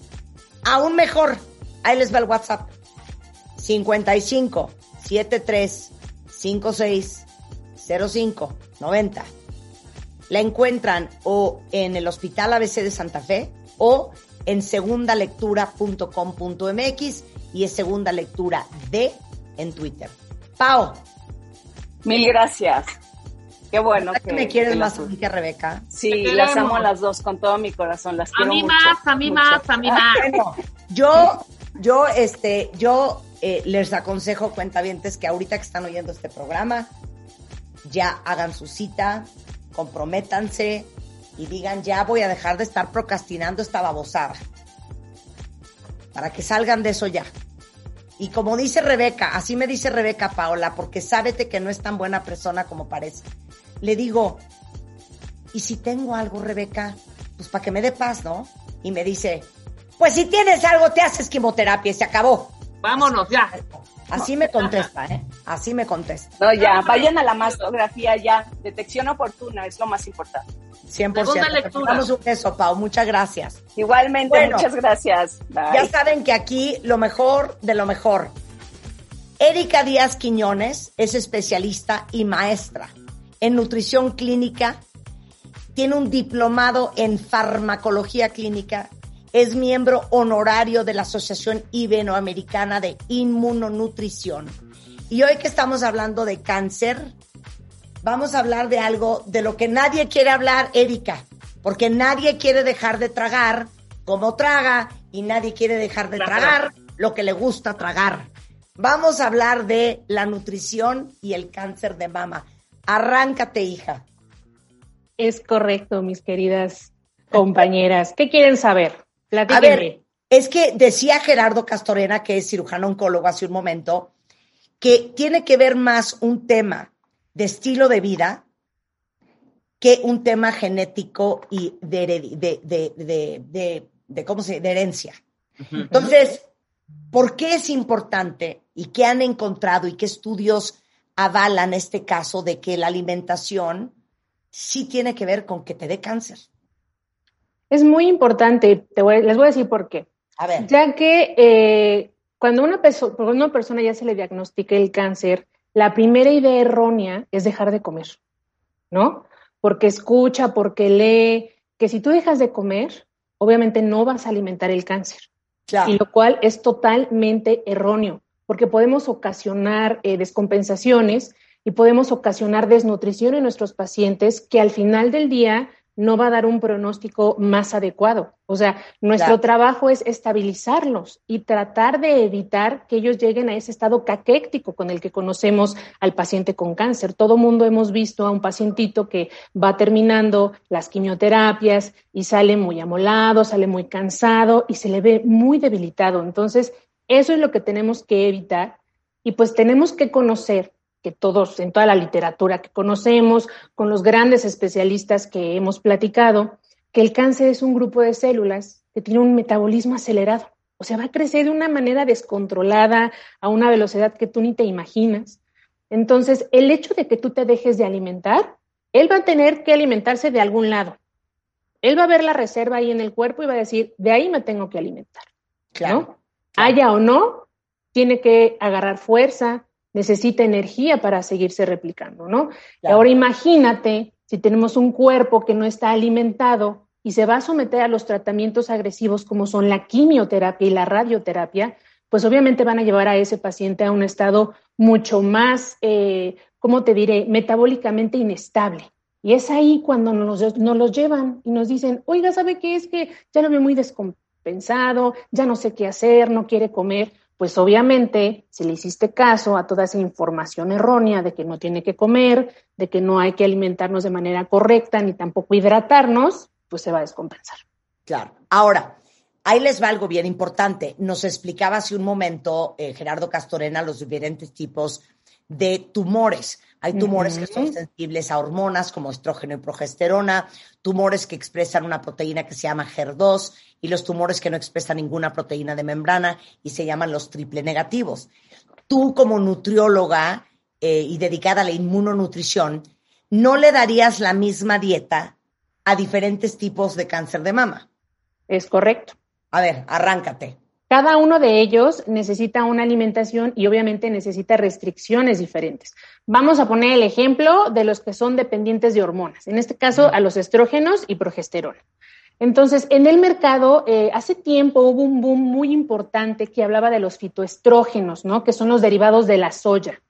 D: Aún mejor, ahí les va el WhatsApp. 55 73 560590. La encuentran o en el Hospital ABC de Santa Fe o en segundalectura.com.mx y es segunda lectura de en Twitter. Pau.
C: Mil gracias. Qué bueno.
D: Que, me quieres más a mí que Rebeca?
C: Sí, las amo a las dos con todo mi corazón. Las quiero
E: a mí
C: mucho,
E: más, a mí más, a mí más.
D: yo, yo, este, yo eh, les aconsejo, cuentavientes, que ahorita que están oyendo este programa, ya hagan su cita, comprométanse y digan, ya voy a dejar de estar procrastinando esta babosada. Para que salgan de eso ya. Y como dice Rebeca, así me dice Rebeca Paola, porque sábete que no es tan buena persona como parece. Le digo, ¿y si tengo algo, Rebeca? Pues para que me dé paz, ¿no? Y me dice, pues si tienes algo, te haces quimioterapia y se acabó.
E: Vámonos, ya.
D: Así me contesta, ¿eh? Así me contesta.
C: No, ya, vayan a la mastografía ya. Detección oportuna es lo más importante.
D: 100%. Segunda lectura. Damos un beso, Pau. Muchas gracias.
C: Igualmente, muchas gracias.
D: Ya saben que aquí lo mejor de lo mejor. Erika Díaz Quiñones es especialista y maestra en nutrición clínica. Tiene un diplomado en farmacología clínica es miembro honorario de la Asociación Ibenoamericana de Inmunonutrición. Y hoy que estamos hablando de cáncer, vamos a hablar de algo de lo que nadie quiere hablar, Erika, porque nadie quiere dejar de tragar como traga y nadie quiere dejar de tragar lo que le gusta tragar. Vamos a hablar de la nutrición y el cáncer de mama. Arráncate, hija.
G: Es correcto, mis queridas compañeras. ¿Qué quieren saber?
D: A ver, es que decía Gerardo Castorena, que es cirujano oncólogo hace un momento, que tiene que ver más un tema de estilo de vida que un tema genético y de, de, de, ¿cómo se de herencia. Entonces, ¿por qué es importante y qué han encontrado y qué estudios avalan este caso de que la alimentación sí tiene que ver con que te dé cáncer?
G: Es muy importante, te les voy a decir por qué.
D: A ver.
G: Ya que eh, cuando una, una persona ya se le diagnostica el cáncer, la primera idea errónea es dejar de comer, ¿no? Porque escucha, porque lee, que si tú dejas de comer, obviamente no vas a alimentar el cáncer. Claro. Y lo cual es totalmente erróneo, porque podemos ocasionar eh, descompensaciones y podemos ocasionar desnutrición en nuestros pacientes que al final del día no va a dar un pronóstico más adecuado. O sea, nuestro trabajo es estabilizarlos y tratar de evitar que ellos lleguen a ese estado caquéctico con el que conocemos al paciente con cáncer. Todo mundo hemos visto a un pacientito que va terminando las quimioterapias y sale muy amolado, sale muy cansado y se le ve muy debilitado. Entonces, eso es lo que tenemos que evitar y pues tenemos que conocer que todos, en toda la literatura que conocemos, con los grandes especialistas que hemos platicado, que el cáncer es un grupo de células que tiene un metabolismo acelerado. O sea, va a crecer de una manera descontrolada, a una velocidad que tú ni te imaginas. Entonces, el hecho de que tú te dejes de alimentar, él va a tener que alimentarse de algún lado. Él va a ver la reserva ahí en el cuerpo y va a decir, de ahí me tengo que alimentar. Claro. Haya o no, tiene que agarrar fuerza, necesita energía para seguirse replicando, ¿no? Ahora imagínate si tenemos un cuerpo que no está alimentado y se va a someter a los tratamientos agresivos como son la quimioterapia y la radioterapia, pues obviamente van a llevar a ese paciente a un estado mucho más, eh, ¿cómo te diré?, metabólicamente inestable. Y es ahí cuando nos, nos los llevan y nos dicen, oiga, ¿sabe qué? Es que ya lo veo muy descompensado, ya no sé qué hacer, no quiere comer pues obviamente, si le hiciste caso a toda esa información errónea de que no tiene que comer, de que no hay que alimentarnos de manera correcta, ni tampoco hidratarnos, pues se va a descompensar.
D: Claro. Ahora, ahí les va algo bien importante. Nos explicaba hace un momento eh, Gerardo Castorena los diferentes tipos de tumores. Hay tumores que son sensibles a hormonas como estrógeno y progesterona, tumores que expresan una proteína que se llama HER2 y los tumores que no expresan ninguna proteína de membrana y se llaman los triple negativos. Tú como nutrióloga eh, y dedicada a la inmunonutrición, ¿no le darías la misma dieta a diferentes tipos de cáncer de mama?
G: Es correcto.
D: A ver, arráncate.
G: Cada uno de ellos necesita una alimentación y obviamente necesita restricciones diferentes. Vamos a poner el ejemplo de los que son dependientes de hormonas, en este caso a los estrógenos y progesterona. Entonces, en el mercado, eh, hace tiempo hubo un boom muy importante que hablaba de los fitoestrógenos, ¿no? Que son los derivados de la soya.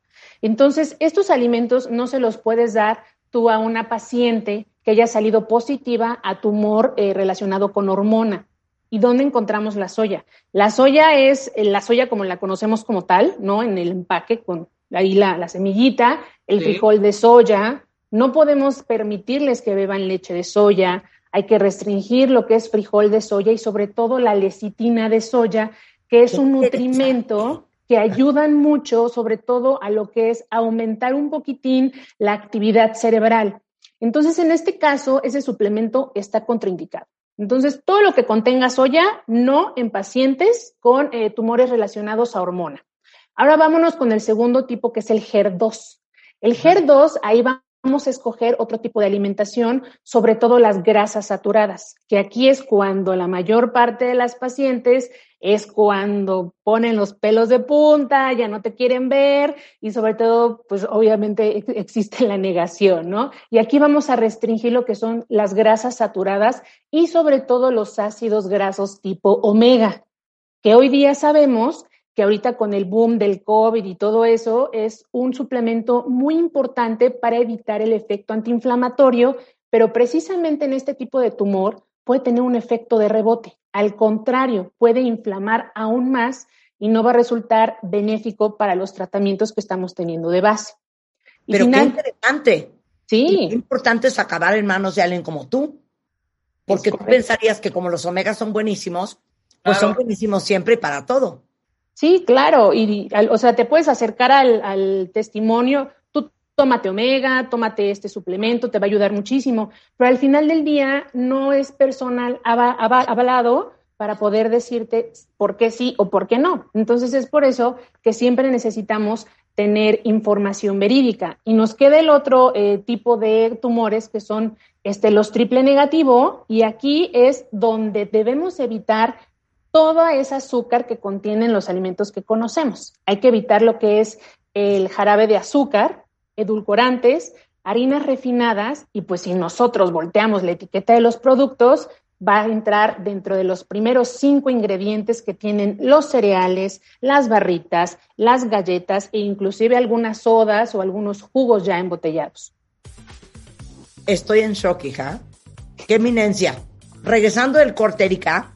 G: Entonces, estos alimentos no se los puedes dar tú a una paciente que haya salido positiva a tumor eh, relacionado con hormona. ¿Y dónde encontramos la soya? La soya es eh, la soya como la conocemos como tal, ¿no? En el empaque, con ahí la, semillita, el frijol de soya. No podemos permitirles que beban leche de soya, hay que restringir lo que es frijol de soya y sobre todo la lecitina de soya, que es un nutrimento que ayudan mucho, sobre todo a lo que es aumentar un poquitín la actividad cerebral. Entonces, en este caso, ese suplemento está contraindicado. Entonces, todo lo que contenga soya, no en pacientes con eh, tumores relacionados a hormona. Ahora vámonos con el segundo tipo, que es el HER2. El HER2, ahí va vamos a escoger otro tipo de alimentación, sobre todo las grasas saturadas, que aquí es cuando la mayor parte de las pacientes es cuando ponen los pelos de punta, ya no te quieren ver y sobre todo, pues obviamente existe la negación, ¿no? Y aquí vamos a restringir lo que son las grasas saturadas y sobre todo los ácidos grasos tipo omega, que hoy día sabemos que ahorita con el boom del COVID y todo eso es un suplemento muy importante para evitar el efecto antiinflamatorio, pero precisamente en este tipo de tumor puede tener un efecto de rebote. Al contrario, puede inflamar aún más y no va a resultar benéfico para los tratamientos que estamos teniendo de base.
D: pero qué interesante.
G: Sí.
D: qué importante es acabar en manos de alguien como tú. Porque tú pensarías que como los omegas son buenísimos, pues son buenísimos siempre y para todo.
G: Sí, claro, y, o sea, te puedes acercar al, testimonio, tú tómate omega, tómate este suplemento, te va a ayudar muchísimo, pero al final del día no es personal avalado para poder decirte por qué sí o por qué no. Entonces es por eso que siempre necesitamos tener información verídica. Y nos queda el otro eh, tipo de tumores que son este, los triple negativo, y aquí es donde debemos evitar todo ese azúcar que contienen los alimentos que conocemos. Hay que evitar lo que es el jarabe de azúcar, edulcorantes, harinas refinadas y pues si nosotros volteamos la etiqueta de los productos, va a entrar dentro de los primeros cinco ingredientes que tienen los cereales, las barritas, las galletas e inclusive algunas sodas o algunos jugos ya embotellados.
D: Estoy en shock, hija. Qué eminencia. Regresando del corte, Erika,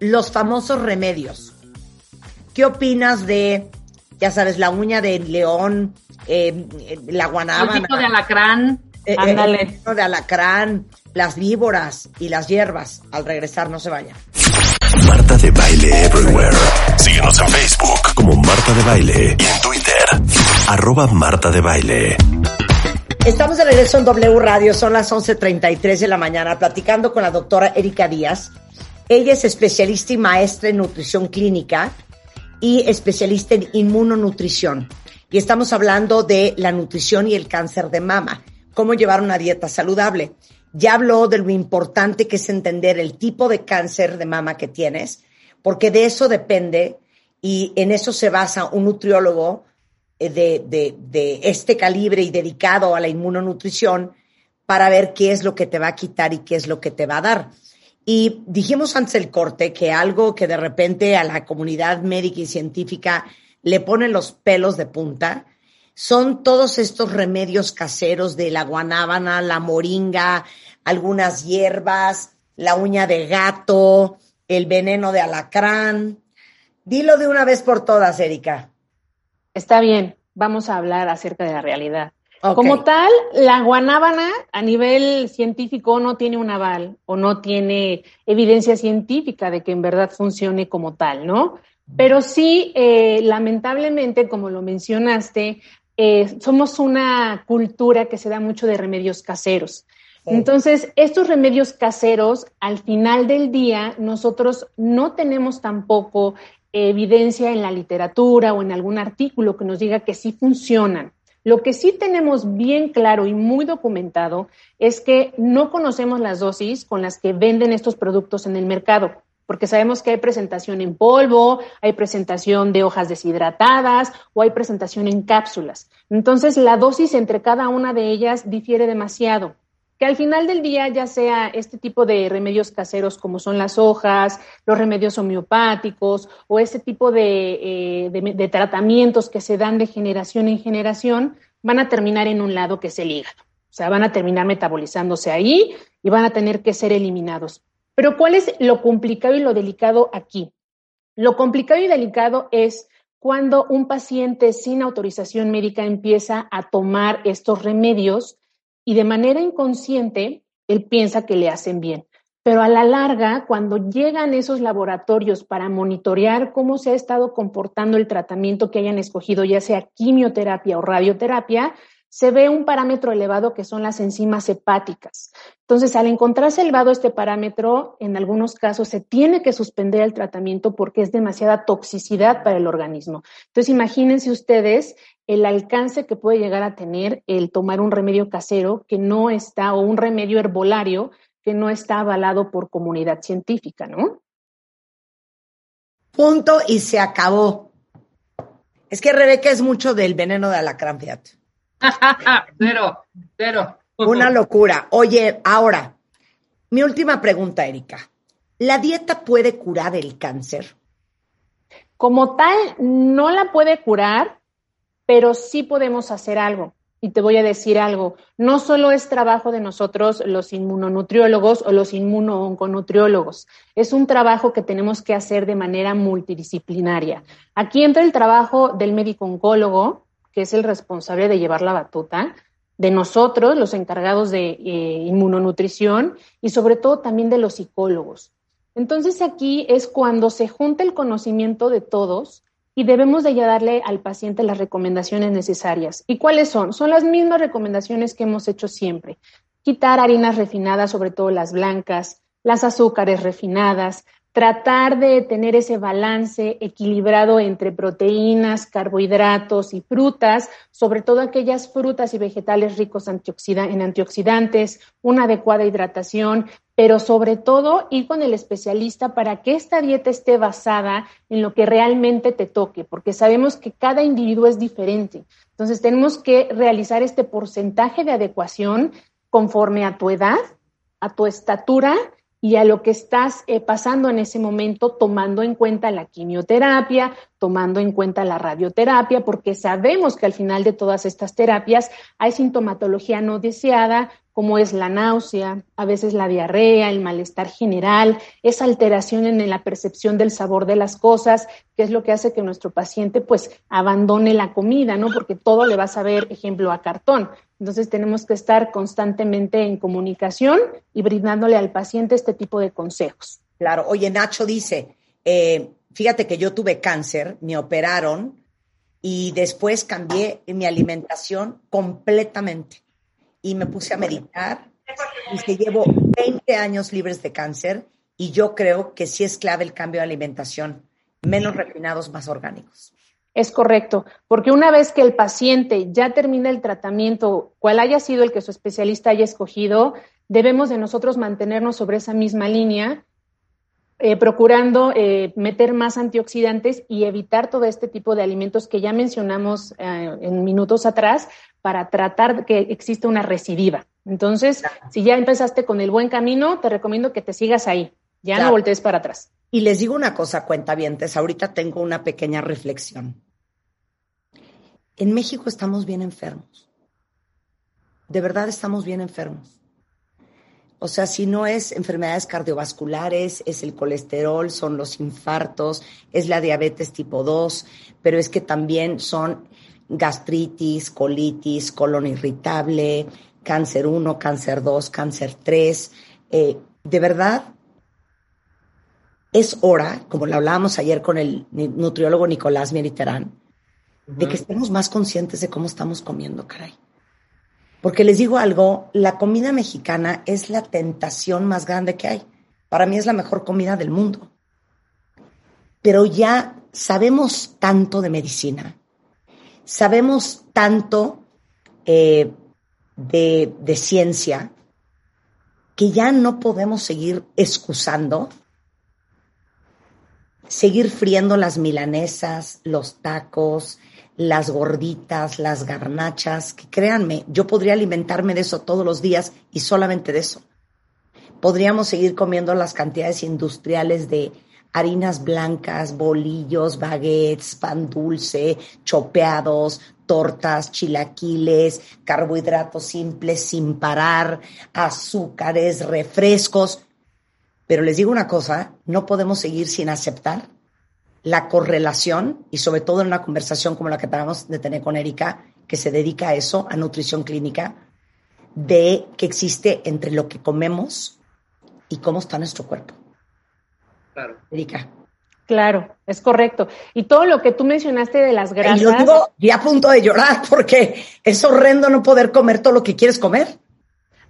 D: los famosos remedios. ¿Qué opinas de, ya sabes, la uña de león, eh, la guanábana?
E: El de alacrán.
D: Eh, eh, ándale. El de alacrán, las víboras y las hierbas. Al regresar, no se vayan.
A: Marta de Baile Everywhere. Síguenos en Facebook como Marta de Baile y en Twitter, arroba Marta de Baile.
D: Estamos de regreso en W Radio, son las 11.33 de la mañana, platicando con la doctora Erika Díaz ella es especialista y maestra en nutrición clínica y especialista en inmunonutrición. Y estamos hablando de la nutrición y el cáncer de mama, cómo llevar una dieta saludable. Ya habló de lo importante que es entender el tipo de cáncer de mama que tienes, porque de eso depende y en eso se basa un nutriólogo eh, de, de, de este calibre y dedicado a la inmunonutrición para ver qué es lo que te va a quitar y qué es lo que te va a dar. Y dijimos antes del corte que algo que de repente a la comunidad médica y científica le pone los pelos de punta son todos estos remedios caseros de la guanábana, la moringa, algunas hierbas, la uña de gato, el veneno de alacrán. Dilo de una vez por todas, Erika.
G: Está bien, vamos a hablar acerca de la realidad. Como tal, la guanábana a nivel científico no tiene un aval o no tiene evidencia científica de que en verdad funcione como tal, ¿no? Pero sí, eh, lamentablemente, como lo mencionaste, eh, somos una cultura que se da mucho de remedios caseros. Entonces, estos remedios caseros, al final del día, nosotros no tenemos tampoco evidencia en la literatura o en algún artículo que nos diga que sí funcionan. Lo que sí tenemos bien claro y muy documentado es que no conocemos las dosis con las que venden estos productos en el mercado. porque sabemos que hay presentación en polvo, hay presentación de hojas deshidratadas o hay presentación en cápsulas. Entonces, la dosis entre cada una de ellas difiere demasiado que al final del día, ya sea este tipo de remedios caseros como son las hojas, los remedios homeopáticos o este tipo de, eh, tratamientos que se dan de generación en generación, van a terminar en un lado que es el hígado. O sea, van a terminar metabolizándose ahí y van a tener que ser eliminados. Pero ¿cuál es lo complicado y lo delicado aquí? Lo complicado y delicado es cuando un paciente sin autorización médica empieza a tomar estos remedios y de manera inconsciente él piensa que le hacen bien. Pero a la larga, cuando llegan esos laboratorios para monitorear cómo se ha estado comportando el tratamiento que hayan escogido, ya sea quimioterapia o radioterapia, se ve un parámetro elevado que son las enzimas hepáticas. Entonces, al encontrarse elevado este parámetro, en algunos casos se tiene que suspender el tratamiento porque es demasiada toxicidad para el organismo. Entonces, imagínense ustedes el alcance que puede llegar a tener el tomar un remedio casero que no está, o un remedio herbolario que no está avalado por comunidad científica, ¿no?
D: Punto y se acabó. Es que Rebeca es mucho del veneno de alacrán, fíjate.
E: cero, cero.
D: Una locura. Oye, ahora, mi última pregunta, Erika. ¿La dieta puede curar el cáncer?
G: Como tal, no la puede curar, pero sí podemos hacer algo. Y te voy a decir algo, no solo es trabajo de nosotros los inmunonutriólogos o los inmunoonconutriólogos, es un trabajo que tenemos que hacer de manera multidisciplinaria. Aquí entra el trabajo del médico oncólogo, que es el responsable de llevar la batuta, de nosotros, los encargados de eh, inmunonutrición y sobre todo también de los psicólogos. Entonces aquí es cuando se junta el conocimiento de todos y debemos de darle al paciente las recomendaciones necesarias. ¿Y cuáles son? Son las mismas recomendaciones que hemos hecho siempre. Quitar harinas refinadas, sobre todo las blancas, las azúcares refinadas, tratar de tener ese balance equilibrado entre proteínas, carbohidratos y frutas, sobre todo aquellas frutas y vegetales ricos en antioxidantes, una adecuada hidratación, pero sobre todo ir con el especialista para que esta dieta esté basada en lo que realmente te toque, porque sabemos que cada individuo es diferente. Entonces tenemos que realizar este porcentaje de adecuación conforme a tu edad, a tu estatura y a lo que estás eh, pasando en ese momento, tomando en cuenta la quimioterapia, tomando en cuenta la radioterapia, porque sabemos que al final de todas estas terapias hay sintomatología no deseada, como es la náusea, a veces la diarrea, el malestar general, esa alteración en la percepción del sabor de las cosas, que es lo que hace que nuestro paciente pues abandone la comida, ¿no? Porque todo le va a saber, ejemplo, a cartón. Entonces tenemos que estar constantemente en comunicación y brindándole al paciente este tipo de consejos.
D: Claro. Oye, Nacho dice, eh, fíjate que yo tuve cáncer, me operaron y después cambié mi alimentación completamente y me puse a meditar y que llevo 20 años libres de cáncer y yo creo que sí es clave el cambio de alimentación, menos refinados, más orgánicos.
G: Es correcto, porque una vez que el paciente ya termina el tratamiento, cual haya sido el que su especialista haya escogido, debemos de nosotros mantenernos sobre esa misma línea, eh, procurando eh, meter más antioxidantes y evitar todo este tipo de alimentos que ya mencionamos eh, en minutos atrás para tratar de que exista una recidiva. Entonces, si ya empezaste con el buen camino, te recomiendo que te sigas ahí, ya no voltees para atrás.
D: Y les digo una cosa, cuentavientes, ahorita tengo una pequeña reflexión. En México estamos bien enfermos. De verdad estamos bien enfermos. O sea, si no es enfermedades cardiovasculares, es el colesterol, son los infartos, es la diabetes tipo 2, pero es que también son gastritis, colitis, colon irritable, cáncer 1, cáncer 2, cáncer 3. Eh, de verdad, es hora, como lo hablábamos ayer con el nutriólogo Nicolás Meriterán, de que estemos más conscientes de cómo estamos comiendo, caray. Porque les digo algo, la comida mexicana es la tentación más grande que hay. Para mí es la mejor comida del mundo. Pero ya sabemos tanto de medicina, sabemos tanto eh, de, de ciencia, que ya no podemos seguir excusando seguir friendo las milanesas, los tacos, las gorditas, las garnachas, que créanme, yo podría alimentarme de eso todos los días y solamente de eso. Podríamos seguir comiendo las cantidades industriales de harinas blancas, bolillos, baguettes, pan dulce, chopeados, tortas, chilaquiles, carbohidratos simples sin parar, azúcares, refrescos. Pero les digo una cosa, no podemos seguir sin aceptar la correlación y sobre todo en una conversación como la que acabamos de tener con Erika, que se dedica a eso, a nutrición clínica, de que existe entre lo que comemos y cómo está nuestro cuerpo.
E: Claro.
D: Erika.
G: Claro, es correcto. Y todo lo que tú mencionaste de las grasas.
D: Y yo digo, ya a punto de llorar porque es horrendo no poder comer todo lo que quieres comer.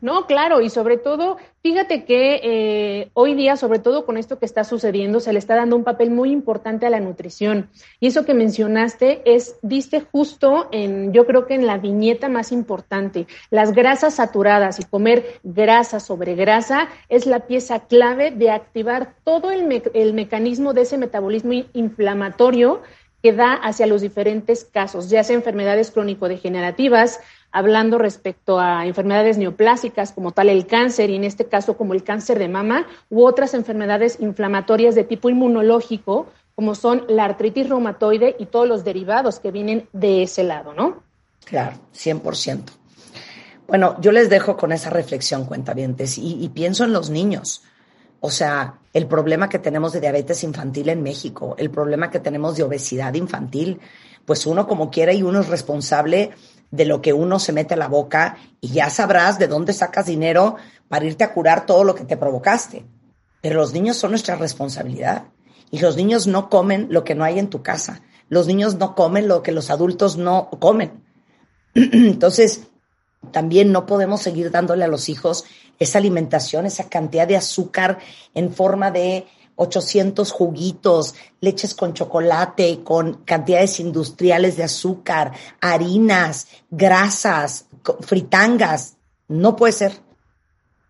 G: No, claro, y sobre todo, fíjate que eh, hoy día, sobre todo con esto que está sucediendo, se le está dando un papel muy importante a la nutrición. Y eso que mencionaste es, diste justo en, yo creo que en la viñeta más importante, las grasas saturadas y comer grasa sobre grasa es la pieza clave de activar todo el, el mecanismo de ese metabolismo inflamatorio que da hacia los diferentes casos, ya sea enfermedades crónico-degenerativas, hablando respecto a enfermedades neoplásicas como tal el cáncer y en este caso como el cáncer de mama u otras enfermedades inflamatorias de tipo inmunológico como son la artritis reumatoide y todos los derivados que vienen de ese lado, ¿no?
D: Claro, 100%. Bueno, yo les dejo con esa reflexión, cuentavientes, y, y pienso en los niños. O sea, el problema que tenemos de diabetes infantil en México, el problema que tenemos de obesidad infantil, pues uno como quiera y uno es responsable de lo que uno se mete a la boca y ya sabrás de dónde sacas dinero para irte a curar todo lo que te provocaste. Pero los niños son nuestra responsabilidad y los niños no comen lo que no hay en tu casa. Los niños no comen lo que los adultos no comen. Entonces, también no podemos seguir dándole a los hijos esa alimentación, esa cantidad de azúcar en forma de 800 juguitos, leches con chocolate, con cantidades industriales de azúcar, harinas, grasas, fritangas. No puede ser.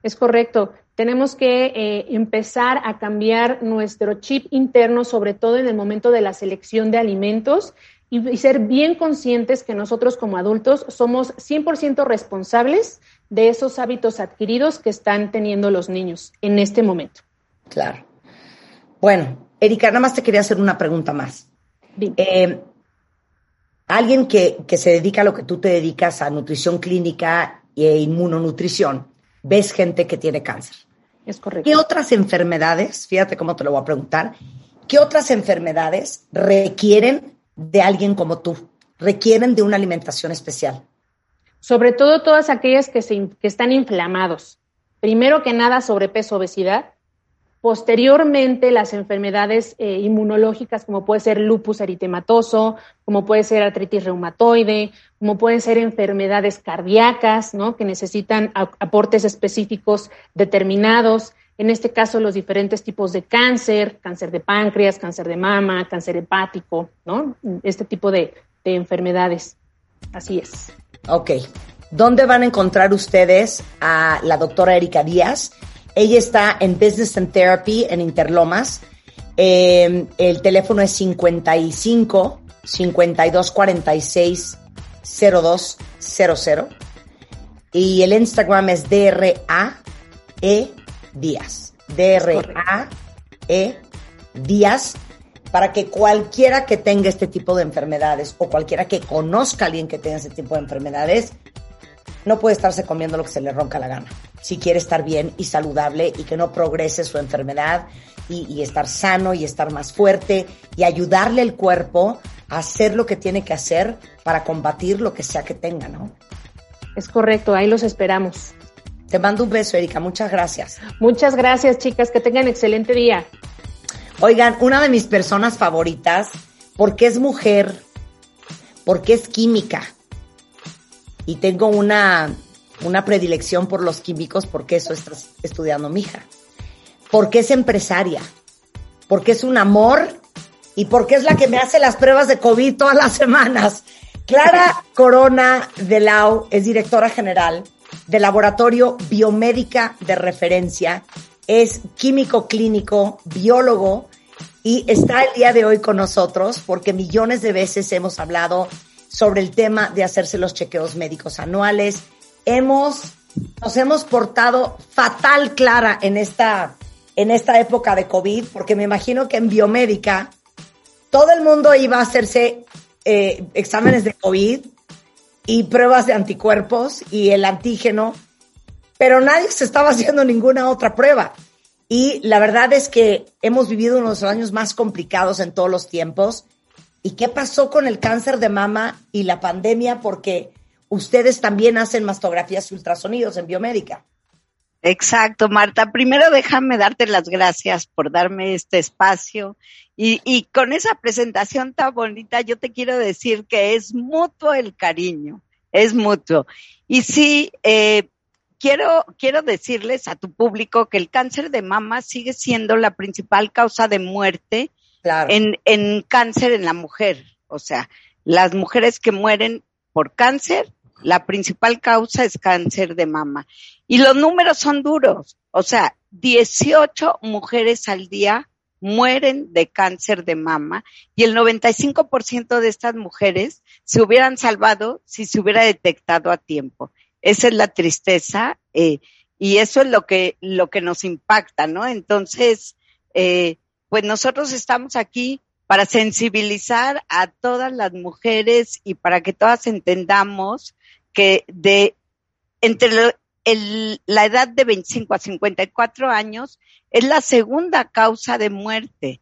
G: Es correcto. Tenemos que eh, empezar a cambiar nuestro chip interno, sobre todo en el momento de la selección de alimentos y, y ser bien conscientes que nosotros como adultos somos 100% responsables de esos hábitos adquiridos que están teniendo los niños en este momento.
D: Claro. Bueno, Erika, nada más te quería hacer una pregunta más. Eh, alguien que, que, se dedica a lo que tú te dedicas, a nutrición clínica e inmunonutrición, ves gente que tiene cáncer.
G: Es correcto.
D: ¿Qué otras enfermedades, fíjate cómo te lo voy a preguntar, qué otras enfermedades requieren de alguien como tú? Requieren de una alimentación especial.
G: Sobre todo todas aquellas que, se, que están inflamados. Primero que nada, sobrepeso, obesidad Posteriormente, las enfermedades eh, inmunológicas, como puede ser lupus eritematoso, como puede ser artritis reumatoide, como pueden ser enfermedades cardíacas, ¿no? que necesitan aportes específicos determinados. En este caso, los diferentes tipos de cáncer, cáncer de páncreas, cáncer de mama, cáncer hepático, ¿no? Este tipo de, de enfermedades. Así es.
D: Ok. ¿Dónde van a encontrar ustedes a la doctora Erika Díaz? Ella está en Business and Therapy en Interlomas. Eh, el teléfono es 55 52 46 0200 y el Instagram es DRA E Díaz. DRA E Díaz para que cualquiera que tenga este tipo de enfermedades o cualquiera que conozca a alguien que tenga este tipo de enfermedades no puede estarse comiendo lo que se le ronca la gana. Si quiere estar bien y saludable y que no progrese su enfermedad y, estar sano y estar más fuerte y ayudarle al cuerpo a hacer lo que tiene que hacer para combatir lo que sea que tenga, ¿no?
G: Es correcto, ahí los esperamos.
D: Te mando un beso, Erika. Muchas gracias.
G: Muchas gracias, chicas. Que tengan excelente día.
D: Oigan, una de mis personas favoritas, porque es mujer, porque es química y tengo una, una predilección por los químicos porque eso está estudiando mi hija. Porque es empresaria, porque es un amor y porque es la que me hace las pruebas de COVID todas las semanas. Clara Corona de Lau es directora general del Laboratorio Biomédica de Referencia, es químico clínico, biólogo y está el día de hoy con nosotros porque millones de veces hemos hablado sobre el tema de hacerse los chequeos médicos anuales. Hemos, nos hemos portado fatal, Clara, en esta, en esta época de COVID, porque me imagino que en biomédica todo el mundo iba a hacerse eh, exámenes de COVID y pruebas de anticuerpos y el antígeno, pero nadie se estaba haciendo ninguna otra prueba. Y la verdad es que hemos vivido uno de los años más complicados en todos los tiempos. ¿Y qué pasó con el cáncer de mama y la pandemia? Porque ustedes también hacen mastografías y ultrasonidos en biomédica.
H: Exacto, Marta. Primero déjame darte las gracias por darme este espacio y, con esa presentación tan bonita yo te quiero decir que es mutuo el cariño, es mutuo. Y sí, eh, quiero, quiero decirles a tu público que el cáncer de mama sigue siendo la principal causa de muerte en, en cáncer en la mujer. O sea, las mujeres que mueren por cáncer, la principal causa es cáncer de mama. Y los números son duros. O sea, 18 mujeres al día mueren de cáncer de mama y el 95% de estas mujeres se hubieran salvado si se hubiera detectado a tiempo. Esa es la tristeza eh, y eso es lo que, lo que nos impacta, ¿no? Entonces, eh, pues nosotros estamos aquí para sensibilizar a todas las mujeres y para que todas entendamos que de entre la edad de 25 a 54 años es la segunda causa de muerte.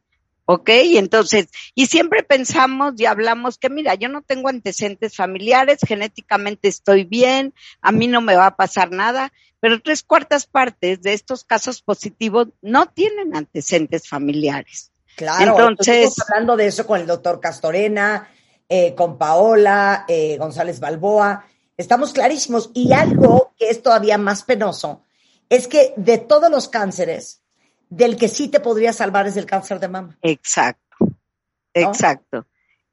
H: ¿Ok? Y entonces, y siempre pensamos y hablamos que, mira, yo no tengo antecedentes familiares, genéticamente estoy bien, a mí no me va a pasar nada, pero tres cuartas partes de estos casos positivos no tienen antecedentes familiares.
D: Claro, entonces, hablando de eso con el doctor Castorena, eh, con Paola, eh, González Balboa, estamos clarísimos. Y algo que es todavía más penoso es que de todos los cánceres, del que sí te podría salvar es el cáncer de mama.
H: Exacto, exacto.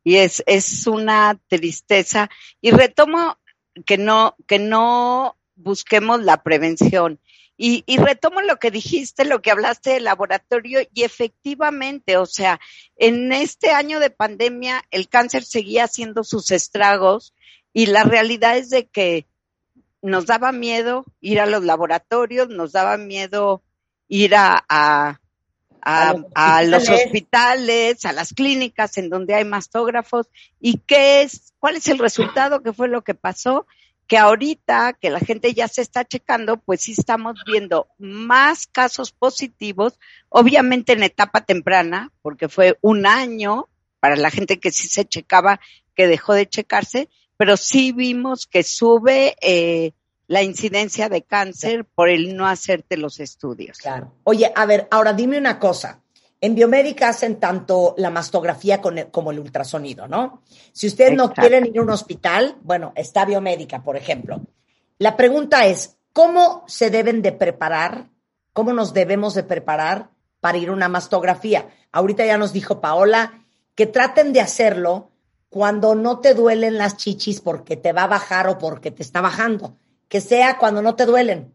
H: Y es, es una tristeza. Y retomo que no, que no busquemos la prevención. Y, y, retomo lo que dijiste, lo que hablaste del laboratorio, y efectivamente, o sea, en este año de pandemia el cáncer seguía haciendo sus estragos y la realidad es de que nos daba miedo ir a los laboratorios, nos daba miedo ir a, a, a, los, hospitales, a las clínicas en donde hay mastógrafos. ¿Y qué es? ¿Cuál es el resultado? ¿Qué fue lo que pasó? Que ahorita que la gente ya se está checando, pues sí estamos viendo más casos positivos, obviamente en etapa temprana, porque fue un año para la gente que sí se checaba, que dejó de checarse, pero sí vimos que sube eh, la incidencia de cáncer por el no hacerte los estudios.
D: Claro. Oye, a ver, ahora dime una cosa. En biomédica hacen tanto la mastografía como el ultrasonido, ¿no? Si ustedes no quieren ir a un hospital, bueno, está biomédica, por ejemplo. La pregunta es, ¿cómo se deben de preparar? ¿Cómo nos debemos de preparar para ir a una mastografía? Ahorita ya nos dijo Paola que traten de hacerlo cuando no te duelen las chichis porque te va a bajar o porque te está bajando que sea cuando no te duelen.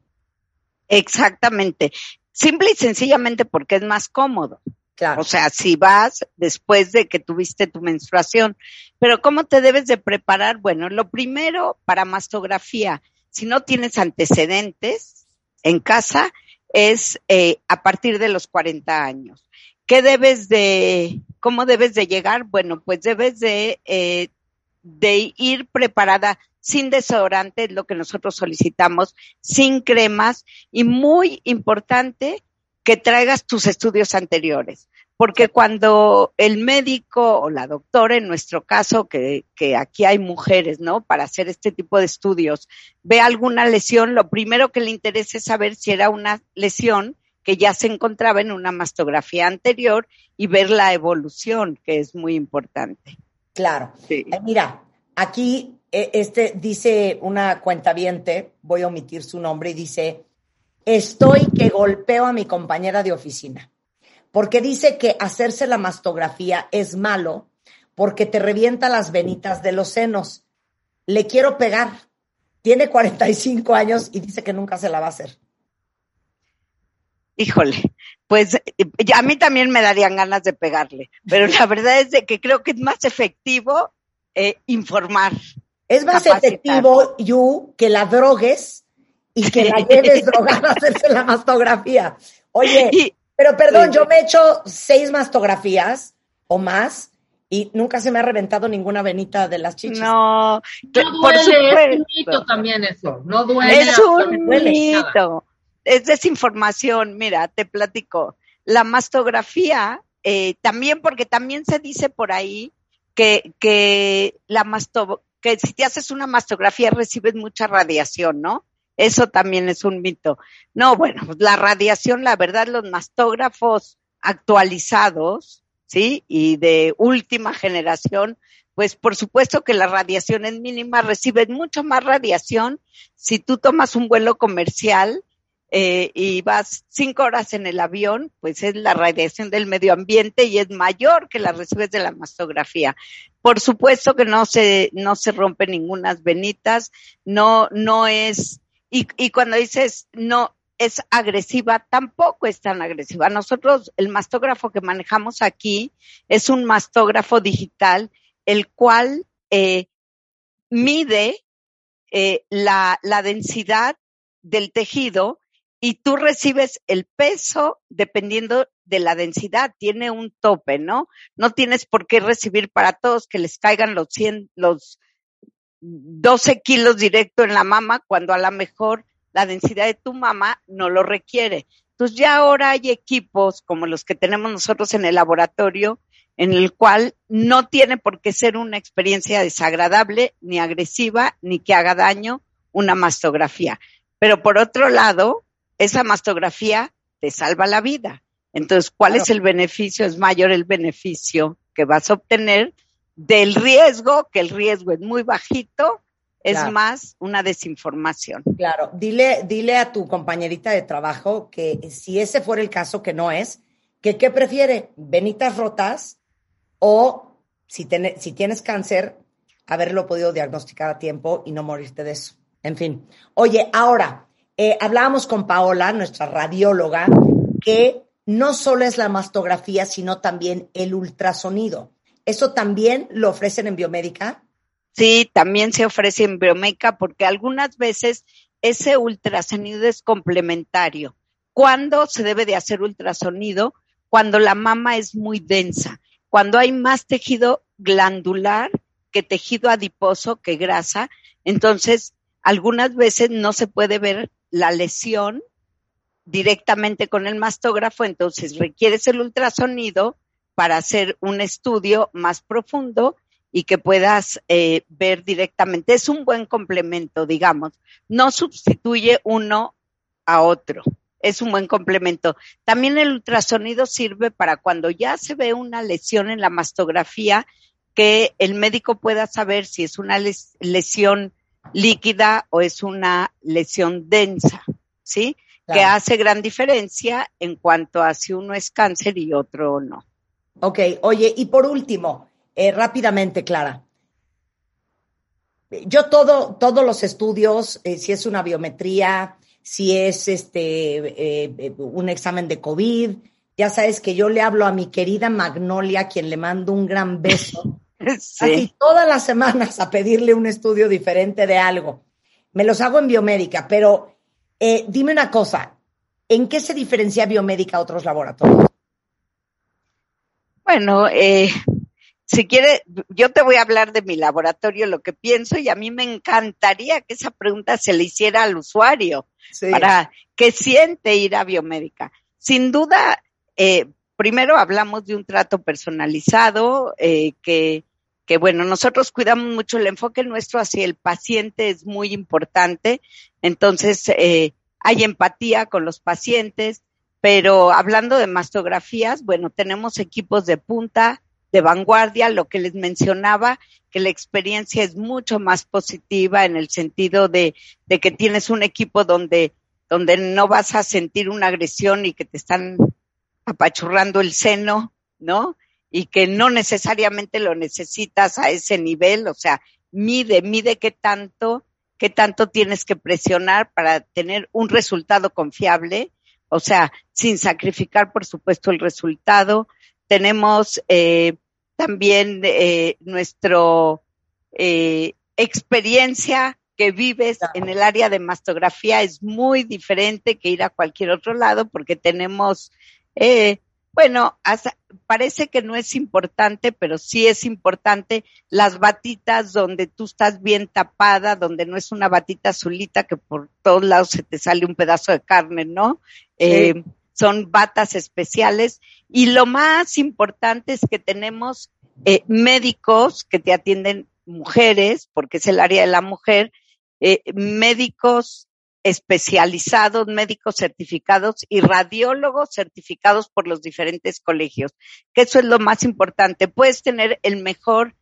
H: Exactamente. Simple y sencillamente porque es más cómodo. Claro. O sea, si vas después de que tuviste tu menstruación. Pero ¿cómo te debes de preparar? Bueno, lo primero para mastografía, si no tienes antecedentes en casa, es eh, a partir de los 40 años. ¿Qué debes de, cómo debes de llegar? Bueno, pues debes de, eh, de ir preparada sin desodorante, es lo que nosotros solicitamos, sin cremas y muy importante que traigas tus estudios anteriores. Porque cuando el médico o la doctora, en nuestro caso, que, que aquí hay mujeres, ¿no? Para hacer este tipo de estudios, ve alguna lesión, lo primero que le interesa es saber si era una lesión que ya se encontraba en una mastografía anterior y ver la evolución, que es muy importante.
D: Claro. Sí. mira, aquí e, este dice una cuenta viente, voy a omitir su nombre, y dice, estoy que golpeo a mi compañera de oficina, porque dice que hacerse la mastografía es malo porque te revienta las venitas de los senos. Le quiero pegar. Tiene 45 años y dice que nunca se la va a hacer.
H: híjole, pues a mí también me darían ganas de pegarle, pero la verdad es de que creo que es más efectivo eh, informar.
D: Es más efectivo, Yu, que la drogues y que la lleves drogada a hacerse la mastografía. Oye, pero perdón, yo me he hecho seis mastografías o más y nunca se me ha reventado ninguna venita de las chichis.
H: No,
E: no duele, es un mito también eso, no duele.
H: Es un mito, es desinformación, mira, te platico. La mastografía, eh, también porque también se dice por ahí que, que la masto, que si te haces una mastografía recibes mucha radiación, ¿no? Eso también es un mito. No, bueno, pues la radiación, la verdad, los mastógrafos actualizados, ¿sí? Y de última generación, pues por supuesto que la radiación es mínima, reciben mucho más radiación si tú tomas un vuelo comercial eh, y vas cinco horas en el avión, pues es la radiación del medio ambiente y es mayor que la recibes de la mastografía. Por supuesto que no se, no se rompe ninguna venitas, no, no es y, y cuando dices no es agresiva, tampoco es tan agresiva. Nosotros, el mastógrafo que manejamos aquí es un mastógrafo digital, el cual eh, mide eh, la, la densidad del tejido y tú recibes el peso dependiendo de la densidad, tiene un tope, ¿no? No tienes por qué recibir para todos que les caigan los 100, los 12 kilos directo en la mama cuando a lo mejor la densidad de tu mama no lo requiere. Entonces ya ahora hay equipos como los que tenemos nosotros en el laboratorio en el cual no tiene por qué ser una experiencia desagradable, ni agresiva, ni que haga daño una mastografía. Pero por otro lado, esa mastografía te salva la vida. Entonces, ¿cuál es el beneficio? Es mayor el beneficio que vas a obtener del riesgo, que el riesgo es muy bajito, es más una desinformación.
D: Claro, dile, dile a tu compañerita de trabajo que si ese fuera el caso, que no es, que qué prefiere, venitas rotas o si, si tienes cáncer, haberlo podido diagnosticar a tiempo y no morirte de eso. En fin. Oye, ahora, eh, hablábamos con Paola, nuestra radióloga, que no solo es la mastografía, sino también el ultrasonido. ¿Eso también lo ofrecen en biomédica?
H: Sí, también se ofrece en biomédica porque algunas veces ese ultrasonido es complementario. ¿Cuándo se debe de hacer ultrasonido? Cuando la mama es muy densa, cuando hay más tejido glandular que tejido adiposo, que grasa. Entonces, algunas veces no se puede ver la lesión directamente con el mastógrafo, entonces requieres el ultrasonido para hacer un estudio más profundo y que puedas eh, ver directamente. Es un buen complemento, digamos. No sustituye uno a otro. Es un buen complemento. También el ultrasonido sirve para cuando ya se ve una lesión en la mastografía, que el médico pueda saber si es una lesión líquida o es una lesión densa, ¿sí? Que hace gran diferencia en cuanto a si uno es cáncer y otro no.
D: Ok, oye, y por último, eh, rápidamente, Clara. Yo todo, todos los estudios, eh, si es una biometría, si es este eh, un examen de COVID, ya sabes que yo le hablo a mi querida Magnolia, quien le mando un gran beso, así todas las semanas a pedirle un estudio diferente de algo. Me los hago en biomédica, pero dime una cosa, ¿en qué se diferencia biomédica a otros laboratorios?
H: Bueno, eh, si quiere, yo te voy a hablar de mi laboratorio, lo que pienso, y a mí me encantaría que esa pregunta se le hiciera al usuario para que siente ir a biomédica. Sin duda, eh, primero hablamos de un trato personalizado, eh, que, que bueno, nosotros cuidamos mucho el enfoque nuestro hacia el paciente es muy importante. Entonces, eh, hay empatía con los pacientes, pero hablando de mastografías, bueno, tenemos equipos de punta, de vanguardia, lo que les mencionaba, que la experiencia es mucho más positiva en el sentido de, de que tienes un equipo donde, donde no vas a sentir una agresión y que te están apachurrando el seno, ¿no? Y que no necesariamente lo necesitas a ese nivel, o sea, mide, mide qué tanto, qué tanto tienes que presionar para tener un resultado confiable o sea, sin sacrificar, por supuesto, el resultado. Tenemos eh, también eh, nuestro eh, experiencia que vives en el área de mastografía es muy diferente que ir a cualquier otro lado porque tenemos, eh, bueno, parece que no es importante, pero sí es importante las batitas donde tú estás bien tapada, donde no es una batita azulita que por todos lados se te sale un pedazo de carne, ¿no? Eh, son batas especiales y lo más importante es que tenemos eh, médicos que te atienden mujeres, porque es el área de la mujer, eh, médicos especializados, médicos certificados y radiólogos certificados por los diferentes colegios, que eso es lo más importante. Puedes tener el mejor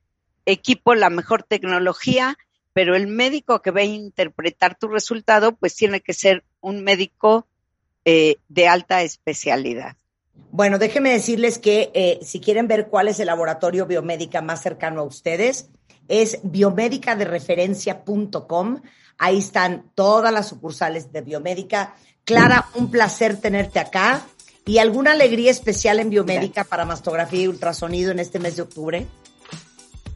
H: equipo, la mejor tecnología, pero el médico que va a interpretar tu resultado, pues tiene que ser un médico eh, de alta especialidad.
D: Bueno, déjenme decirles que eh, si quieren ver cuál es el laboratorio biomédica más cercano a ustedes, es biomédicadereferencia.com. Ahí están todas las sucursales de biomédica. Clara, un placer tenerte acá. ¿Y alguna alegría especial en biomédica para mastografía y ultrasonido en este mes de octubre?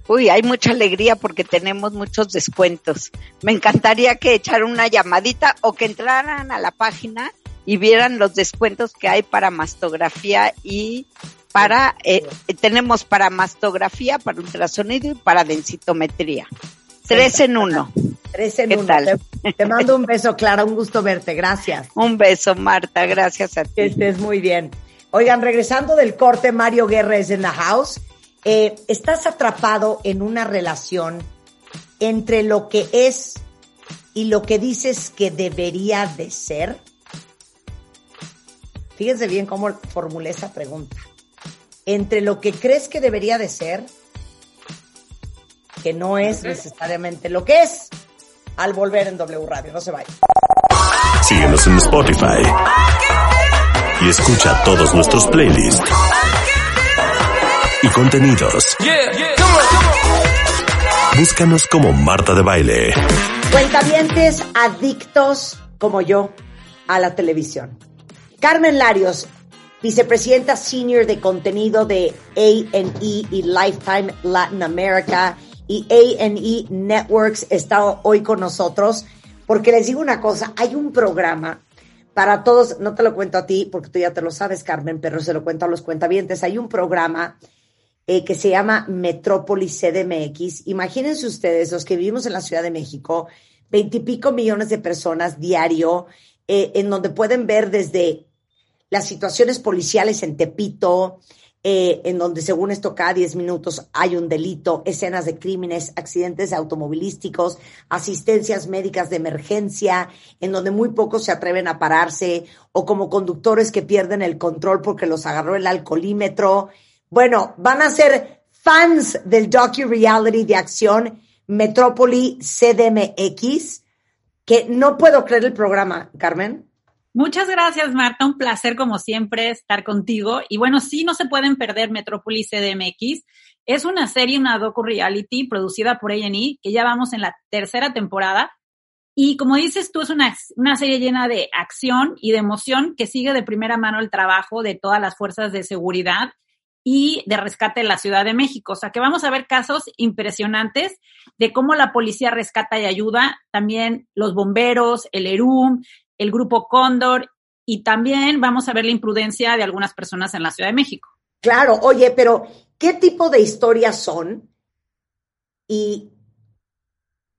H: Uy, hay mucha alegría porque tenemos muchos descuentos. Me encantaría que echaran una llamadita o que entraran a la página y vieran los descuentos que hay para mastografía y para, eh, tenemos para mastografía, para ultrasonido y para densitometría. Tres en uno.
D: Tres en uno. Te, mando un beso, Clara, un gusto verte, gracias.
H: Un beso, Marta, gracias a ti.
D: Que estés muy bien. Oigan, regresando del corte, Mario Guerra es en la house. Eh, estás atrapado en una relación entre lo que es y lo que dices que debería de ser. Fíjense bien cómo formulé esa pregunta entre lo que crees que debería de ser, que no es necesariamente lo que es, al volver en W Radio. No se vayan.
A: Síguenos en Spotify y escucha todos nuestros playlists y contenidos. Búscanos como Marta de Baile.
D: Cuentavientes adictos como yo a la televisión. Carmen Larios vicepresidenta senior de contenido de A&E y Lifetime Latin America y A&E Networks está hoy con nosotros porque les digo una cosa, hay un programa para todos, no te lo cuento a ti porque tú ya te lo sabes, Carmen, pero se lo cuento a los cuentavientes. Hay un programa eh, que se llama Metrópolis CDMX. Imagínense ustedes, los que vivimos en la Ciudad de México, veintipico millones de personas diario, eh, en donde pueden ver desde las situaciones policiales en Tepito, eh, en donde según esto cada 10 minutos hay un delito, escenas de crímenes, accidentes automovilísticos, asistencias médicas de emergencia, en donde muy pocos se atreven a pararse, o como conductores que pierden el control porque los agarró el alcoholímetro. Bueno, van a ser fans del docu-reality de acción Metrópoli CDMX, que no puedo creer el programa, Carmen.
I: Muchas gracias, Marta. Un placer, como siempre, estar contigo. Y bueno, sí, no se pueden perder Metrópolis CDMX. Es una serie, una docu-reality producida por A&E, que ya vamos en la tercera temporada. Y como dices tú, es una, una serie llena de acción y de emoción que sigue de primera mano el trabajo de todas las fuerzas de seguridad y de rescate de la Ciudad de México. O sea que vamos a ver casos impresionantes de cómo la policía rescata y ayuda, también los bomberos, el ERUM, el grupo Cóndor y también vamos a ver la imprudencia de algunas personas en la Ciudad de México.
D: Claro, oye, pero ¿qué tipo de historias son y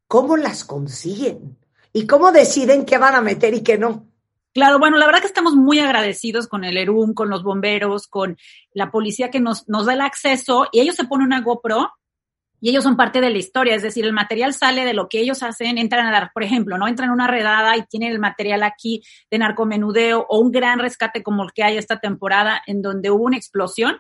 D: cómo las consiguen? ¿Y cómo deciden qué van a meter y qué no?
I: Claro, bueno, la verdad que estamos muy agradecidos con el ERUM, con los bomberos, con la policía que nos, nos da el acceso y ellos se ponen una GoPro y ellos son parte de la historia, es decir, el material sale de lo que ellos hacen, entran a dar, por ejemplo, no entran a una redada y tienen el material aquí de narcomenudeo o un gran rescate como el que hay esta temporada en donde hubo una explosión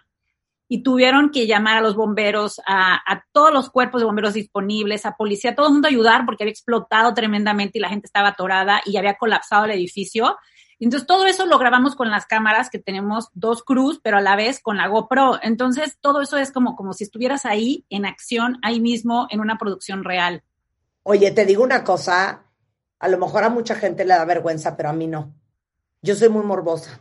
I: y tuvieron que llamar a los bomberos, a, a, todos los cuerpos de bomberos disponibles, a policía, a todo el mundo ayudar porque había explotado tremendamente y la gente estaba atorada y había colapsado el edificio. Entonces, todo eso lo grabamos con las cámaras que tenemos dos cruz, pero a la vez con la GoPro. Entonces, todo eso es como, como si estuvieras ahí en acción, ahí mismo, en una producción real.
D: Oye, te digo una cosa, a lo mejor a mucha gente le da vergüenza, pero a mí no. Yo soy muy morbosa.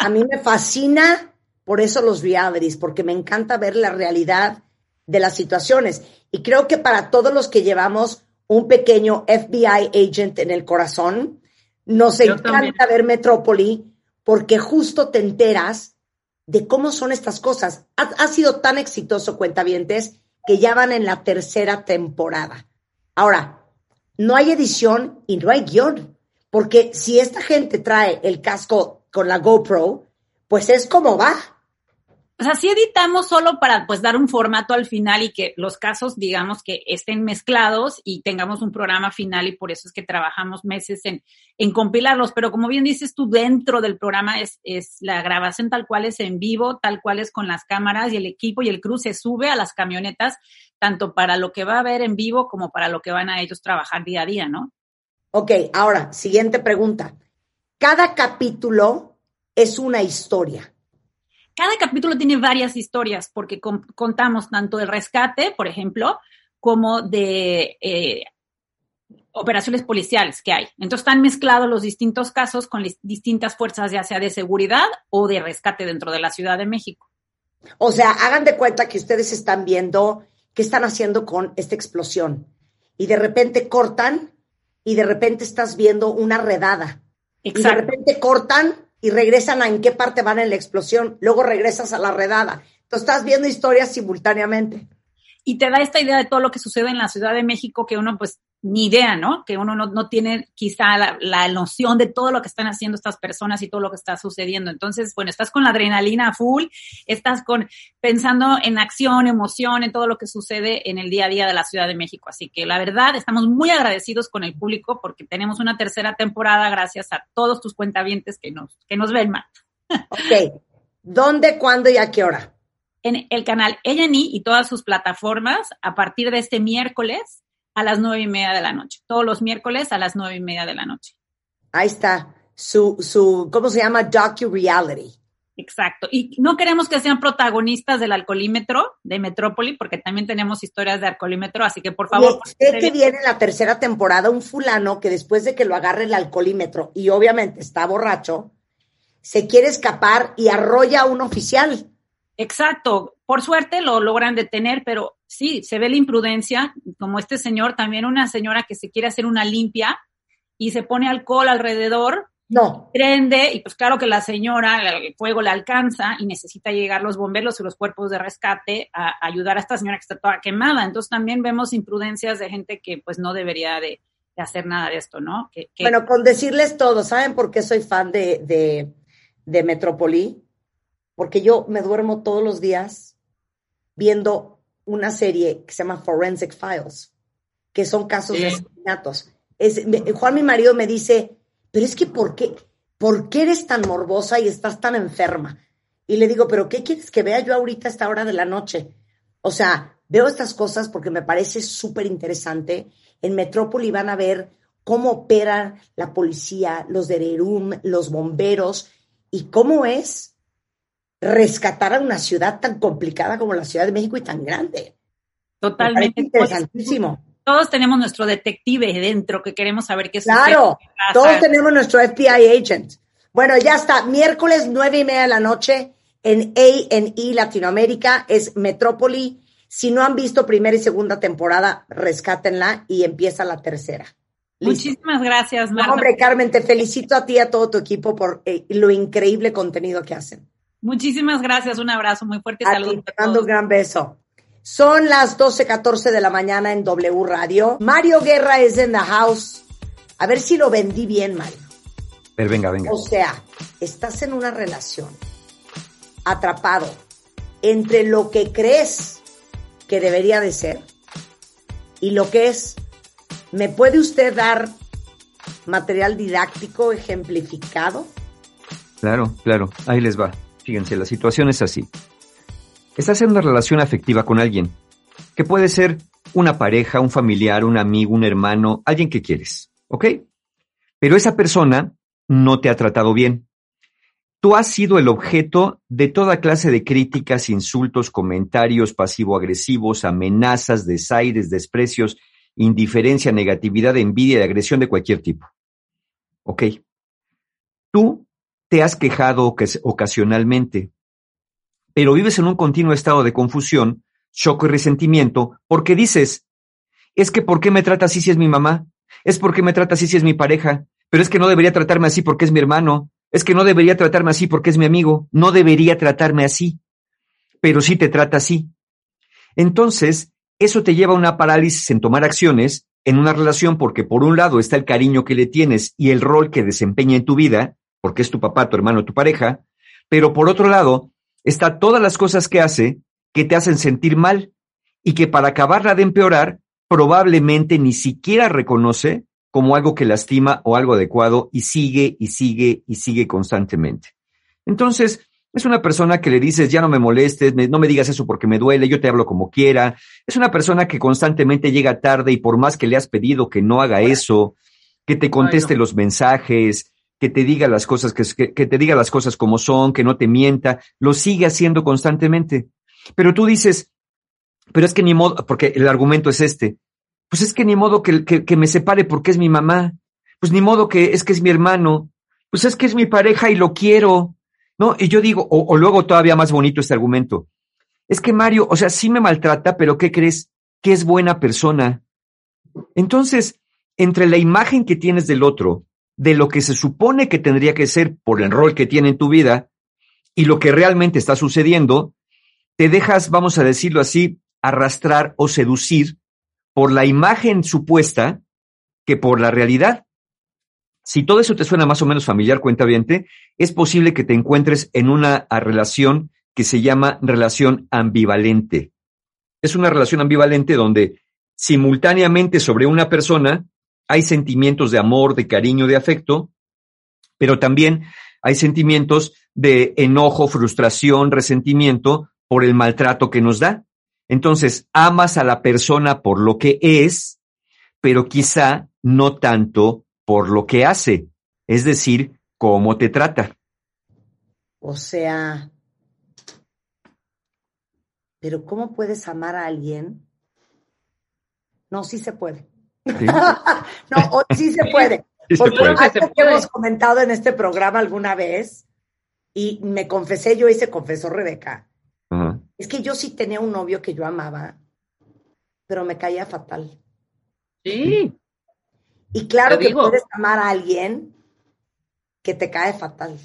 D: A mí me fascina por eso los realities, porque me encanta ver la realidad de las situaciones. Y creo que para todos los que llevamos un pequeño FBI agent en el corazón, nos encanta ver Metrópoli porque justo te enteras de cómo son estas cosas. Ha, sido tan exitoso, cuentavientes, que ya van en la tercera temporada. Ahora, no hay edición y no hay guion, porque si esta gente trae el casco con la GoPro, pues es como va.
I: O sea, sí editamos solo para pues dar un formato al final y que los casos, digamos, que estén mezclados y tengamos un programa final y por eso es que trabajamos meses en, en compilarlos. Pero como bien dices tú, dentro del programa es, es la grabación tal cual es en vivo, tal cual es con las cámaras y el equipo y el crew se sube a las camionetas, tanto para lo que va a ver en vivo como para lo que van a ellos trabajar día a día, ¿no?
D: Ok, ahora, siguiente pregunta. Cada capítulo es una historia
I: cada capítulo tiene varias historias porque contamos tanto del rescate, por ejemplo, como de eh, operaciones policiales que hay. Entonces están mezclados los distintos casos con distintas fuerzas, ya sea de seguridad o de rescate dentro de la Ciudad de México.
D: O sea, hagan de cuenta que ustedes están viendo qué están haciendo con esta explosión y de repente cortan y de repente estás viendo una redada. Exacto. Y de repente cortan y regresan a en qué parte van en la explosión, luego regresas a la redada. Entonces estás viendo historias simultáneamente.
I: Y te da esta idea de todo lo que sucede en la Ciudad de México que uno pues ni idea, ¿no? Que uno no, tiene quizá la, noción de todo lo que están haciendo estas personas y todo lo que está sucediendo. Entonces, bueno, estás con la adrenalina full, estás con pensando en acción, emoción, en todo lo que sucede en el día a día de la Ciudad de México. Así que la verdad, estamos muy agradecidos con el público porque tenemos una tercera temporada gracias a todos tus cuentavientes que nos, que nos ven, Marta.
D: Ok. ¿Dónde, cuándo y a qué hora?
I: En el canal Ellani y todas sus plataformas a partir de este miércoles a las nueve y media de la noche, todos los miércoles a las nueve y media de la noche.
D: Ahí está, su, su ¿cómo se llama? Docu-reality.
I: Exacto. Y no queremos que sean protagonistas del alcoholímetro de Metrópoli, porque también tenemos historias de alcoholímetro, así que por favor.
D: sé que viene la tercera temporada un fulano que después de que lo agarre el alcoholímetro y obviamente está borracho, se quiere escapar y arrolla a un oficial.
I: Exacto. Por suerte lo logran detener, pero sí, se ve la imprudencia, como este señor, también una señora que se quiere hacer una limpia y se pone alcohol alrededor.
D: No.
I: Prende, y pues claro que la señora, el fuego la alcanza y necesita llegar los bomberos y los cuerpos de rescate a, ayudar a esta señora que está toda quemada. Entonces también vemos imprudencias de gente que pues no debería de, hacer nada de esto, ¿no?
D: Bueno, con decirles todo, ¿saben por qué soy fan de, de, de Metrópoli? Porque yo me duermo todos los días viendo una serie que se llama Forensic Files, que son casos de asesinatos. Es, Juan, mi marido, me dice, pero es que ¿por qué? ¿Por qué eres tan morbosa y estás tan enferma? Y le digo, pero ¿qué quieres que vea yo ahorita a esta hora de la noche? O sea, veo estas cosas porque me parece súper interesante. En Metrópoli van a ver cómo opera la policía, los de Rerum, los bomberos y cómo es rescatar a una ciudad tan complicada como la Ciudad de México y tan grande.
I: Totalmente.
D: Interesantísimo.
I: Todos tenemos nuestro detective dentro que queremos saber qué
D: sucede. Claro, todos tenemos nuestro FBI agent. Bueno, ya está. Miércoles nueve y media de la noche en A&E Latinoamérica es Metrópoli. Si no han visto primera y segunda temporada, rescátenla y empieza la tercera.
I: Muchísimas gracias, Marta.
D: hombre, Carmen, te felicito a ti y a todo tu equipo por eh, lo increíble contenido que hacen.
I: Muchísimas gracias, un abrazo muy fuerte y saludos.
D: Te mando un gran beso. Son las 12:14 de la mañana en W Radio. Mario Guerra es en the house. A ver si lo vendí bien, Mario.
J: Pero venga, venga.
D: O sea, estás en una relación atrapado entre lo que crees que debería de ser y lo que es. ¿Me puede usted dar material didáctico ejemplificado?
J: Claro, claro, ahí les va. Fíjense, la situación es así. Estás en una relación afectiva con alguien, que puede ser una pareja, un familiar, un amigo, un hermano, alguien que quieres, ¿ok? Pero esa persona no te ha tratado bien. Tú has sido el objeto de toda clase de críticas, insultos, comentarios pasivo-agresivos, amenazas, desaires, desprecios, indiferencia, negatividad, envidia y agresión de cualquier tipo. ¿Ok? Tú te has quejado ocas- ocasionalmente, pero vives en un continuo estado de confusión, shock y resentimiento porque dices, es que ¿por qué me trata así si es mi mamá? Es porque me trata así si es mi pareja, pero es que no debería tratarme así porque es mi hermano, es que no debería tratarme así porque es mi amigo, no debería tratarme así, pero sí te trata así. Entonces, eso te lleva a una parálisis en tomar acciones en una relación porque por un lado está el cariño que le tienes y el rol que desempeña en tu vida, porque es tu papá, tu hermano, tu pareja, pero por otro lado está todas las cosas que hace que te hacen sentir mal y que para acabarla de empeorar probablemente ni siquiera reconoce como algo que lastima o algo adecuado y sigue y sigue y sigue constantemente. Entonces, es una persona que le dices, ya no me molestes, me- no me digas eso porque me duele, yo te hablo como quiera. Es una persona que constantemente llega tarde y por más que le has pedido que no haga eso, que te conteste
E: Ay, no.
J: los mensajes, que te diga las cosas, que, que- te diga las cosas como son, que no te mienta, lo sigue haciendo constantemente. Pero tú dices, pero es que ni modo, porque el argumento es este, pues es que ni modo que, que, que me separe porque es mi mamá, pues ni modo que es que es mi hermano, pues es que es mi pareja y lo quiero, ¿no? Y yo digo, o, o luego todavía más bonito este argumento, es que Mario, o sea, sí me maltrata, pero ¿qué crees? Que es buena persona. Entonces, entre la imagen que tienes del otro, de lo que se supone que tendría que ser por el rol que tiene en tu vida y lo que realmente está sucediendo, te dejas, vamos a decirlo así, arrastrar o seducir por la imagen supuesta que por la realidad. Si todo eso te suena más o menos familiar, cuenta es posible que te encuentres en una relación que se llama relación ambivalente. Es una relación ambivalente donde simultáneamente sobre una persona hay sentimientos de amor, de cariño, de afecto, pero también hay sentimientos de enojo, frustración, resentimiento por el maltrato que nos da. Entonces, amas a la persona por lo que es, pero quizá no tanto por lo que hace, es decir, cómo te trata.
D: O sea, pero ¿cómo puedes amar a alguien? No, sí se puede.
J: ¿Sí?
D: no, o- sí se puede.
J: Sí se
D: Porque
J: puede.
E: Se
D: algo que
E: puede.
D: hemos comentado en este programa alguna vez, y me confesé yo y se confesó Rebeca, es que yo sí tenía un novio que yo amaba, pero me caía fatal.
E: Sí,
D: Y claro
E: Te
D: que
E: digo.
D: puedes amar a alguien que te cae fatal.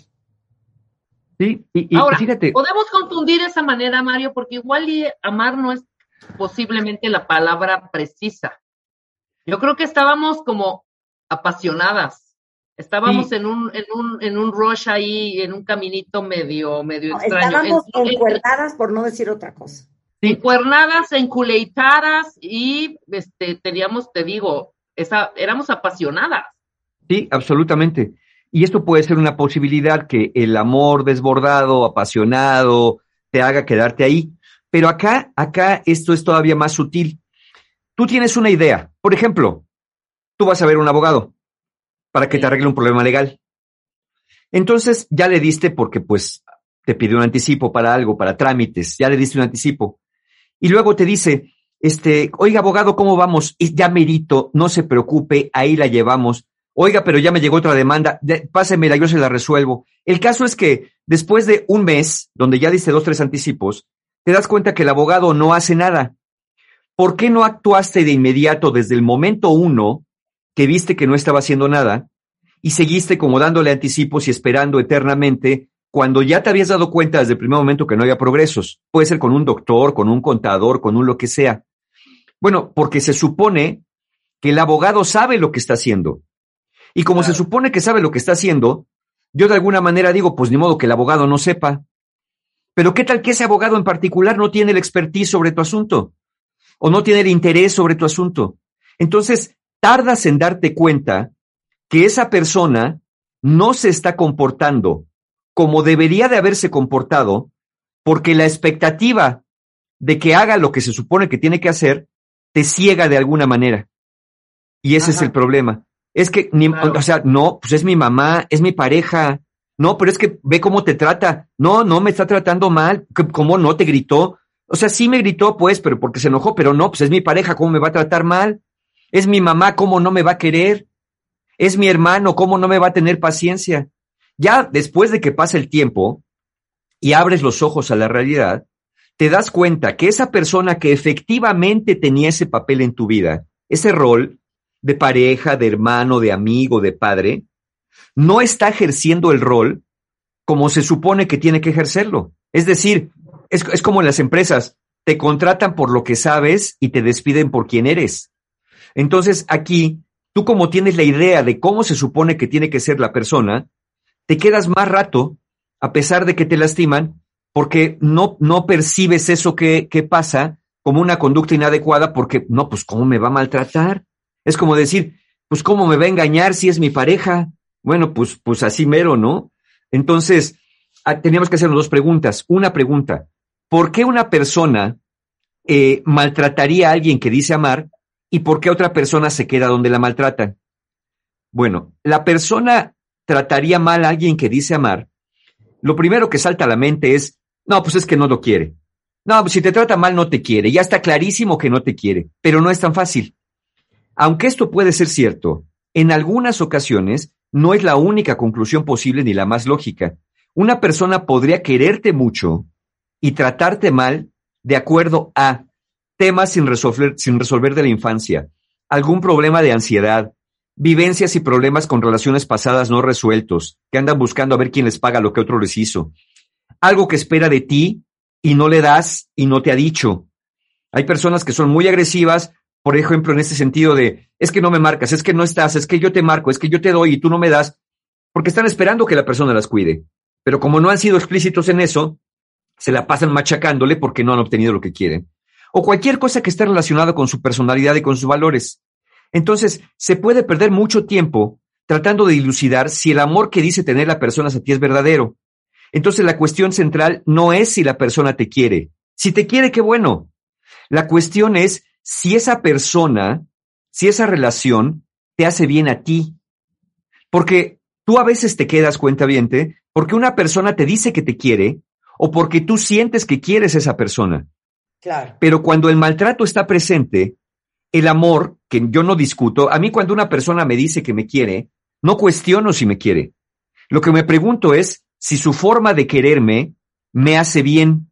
J: Sí, y, y
E: Ahora,
J: fíjate,
E: podemos confundir esa manera, Mario, porque igual y amar no es posiblemente la palabra precisa. Yo creo que estábamos como apasionadas. Estábamos
J: Sí.
E: en un, en un, en un rush ahí, en un caminito medio, medio
D: No,
E: extraño.
D: estábamos
E: En- en-
D: encuerdadas por no decir otra cosa.
E: encuernadas, enculeitadas y este, teníamos, te digo, esa, éramos apasionadas.
J: sí, absolutamente. Y esto puede ser una posibilidad que el amor desbordado, apasionado, te haga quedarte ahí. Pero acá, acá esto es todavía más sutil. Tú tienes una idea. Por ejemplo, tú vas a ver un abogado para que te arregle un problema legal. Entonces ya le diste porque pues te pidió un anticipo para algo, para trámites, ya le diste un anticipo. Y luego te dice, este, oiga abogado, ¿cómo vamos? Y ya merito, no se preocupe, ahí la llevamos. Oiga, pero ya me llegó otra demanda, de- pásemela, yo se la resuelvo. El caso es que después de un mes, donde ya diste dos, tres anticipos, te das cuenta que el abogado no hace nada. ¿Por qué no actuaste de inmediato desde el momento uno que viste que no estaba haciendo nada y seguiste como dándole anticipos y esperando eternamente cuando ya te habías dado cuenta desde el primer momento que no había progresos? Puede ser con un doctor, con un contador, con un lo que sea. Bueno, porque se supone que el abogado sabe lo que está haciendo. Y como se supone que sabe lo que está haciendo, yo de alguna manera digo, pues ni modo que el abogado no sepa. Pero ¿qué tal que ese abogado en particular no tiene el expertise sobre tu asunto? O no tiene el interés sobre tu asunto. Entonces, tardas en darte cuenta que esa persona no se está comportando como debería de haberse comportado, porque la expectativa de que haga lo que se supone que tiene que hacer te ciega de alguna manera. Y ese es el problema. Es que, ni,
E: Claro.
J: o sea, no, pues es mi mamá, es mi pareja. No, pero es que ve cómo te trata. No, no me está tratando mal. ¿Qué- ¿Cómo no te gritó? O sea, sí me gritó, pues, pero porque se enojó, pero no, pues es mi pareja, ¿cómo me va a tratar mal? Es mi mamá, ¿cómo no me va a querer? Es mi hermano, ¿cómo no me va a tener paciencia? Ya después de que pasa el tiempo y abres los ojos a la realidad, te das cuenta que esa persona que efectivamente tenía ese papel en tu vida, ese rol de pareja, de hermano, de amigo, de padre, no está ejerciendo el rol como se supone que tiene que ejercerlo. Es decir, es, como en las empresas, te contratan por lo que sabes y te despiden por quien eres. Entonces aquí, tú como tienes la idea de cómo se supone que tiene que ser la persona, te quedas más rato, a pesar de que te lastiman, porque no, no percibes eso que, que pasa como una conducta inadecuada, porque no, pues cómo me va a maltratar. Es como decir, pues cómo me va a engañar si es mi pareja. Bueno, pues, pues así mero, ¿no? Entonces, ah, teníamos que hacernos dos preguntas. Una pregunta, ¿por qué una persona eh, maltrataría a alguien que dice amar y por qué otra persona se queda donde la maltratan? Bueno, la persona trataría mal a alguien que dice amar. Lo primero que salta a la mente es, no, pues es que no lo quiere. No, pues si te trata mal no te quiere. Ya está clarísimo que no te quiere, pero no es tan fácil. Aunque esto puede ser cierto, en algunas ocasiones no es la única conclusión posible ni la más lógica. Una persona podría quererte mucho y tratarte mal de acuerdo a temas sin resolver, sin resolver de la infancia, algún problema de ansiedad, vivencias y problemas con relaciones pasadas no resueltos, que andan buscando a ver quién les paga lo que otro les hizo, algo que espera de ti y no le das y no te ha dicho. Hay personas que son muy agresivas, por ejemplo, en este sentido de, es que no me marcas, es que no estás, es que yo te marco, es que yo te doy y tú no me das, porque están esperando que la persona las cuide. Pero como no han sido explícitos en eso, se la pasan machacándole porque no han obtenido lo que quieren. O cualquier cosa que esté relacionada con su personalidad y con sus valores. Entonces, se puede perder mucho tiempo tratando de dilucidar si el amor que dice tener la persona hacia ti es verdadero. Entonces, la cuestión central no es si la persona te quiere. Si te quiere, qué bueno. La cuestión es si esa persona, si esa relación te hace bien a ti. Porque tú a veces te quedas cuenta porque una persona te dice que te quiere o porque tú sientes que quieres a esa persona.
D: Claro.
J: Pero cuando el maltrato está presente, el amor, que yo no discuto, a mí cuando una persona me dice que me quiere, no cuestiono si me quiere. Lo que me pregunto es si su forma de quererme me hace bien,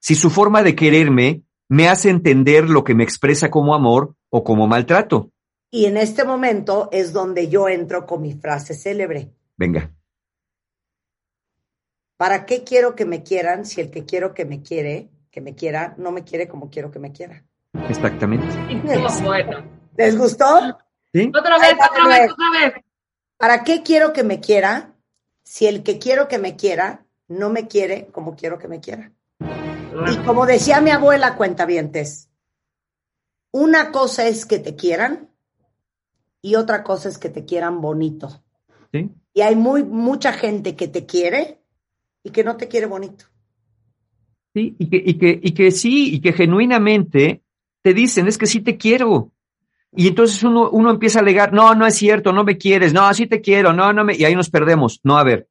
J: si su forma de quererme me hace entender lo que me expresa como amor o como maltrato.
D: Y en este momento es donde yo entro con mi frase célebre.
J: Venga.
D: ¿Para qué quiero que me quieran si el que quiero que me quiere, que me quiera, no me quiere como quiero que me quiera?
J: Exactamente.
E: bueno.
D: ¿Les gustó?
J: ¿Sí?
E: Otra vez, otra vez, otra vez.
D: ¿Para qué quiero que me quiera si el que quiero que me quiera no me quiere como quiero que me quiera? Y como decía mi abuela, cuentavientes, una cosa es que te quieran y otra cosa es que te quieran bonito.
J: ¿Sí?
D: Y hay muy mucha gente que te quiere y que no te quiere bonito.
J: Sí, y que, y que, y que sí, y que genuinamente te dicen, es que sí te quiero. Y entonces uno, uno empieza a alegar, no, no es cierto, no me quieres, no, sí te quiero, no, no me, y ahí nos perdemos. No, a ver,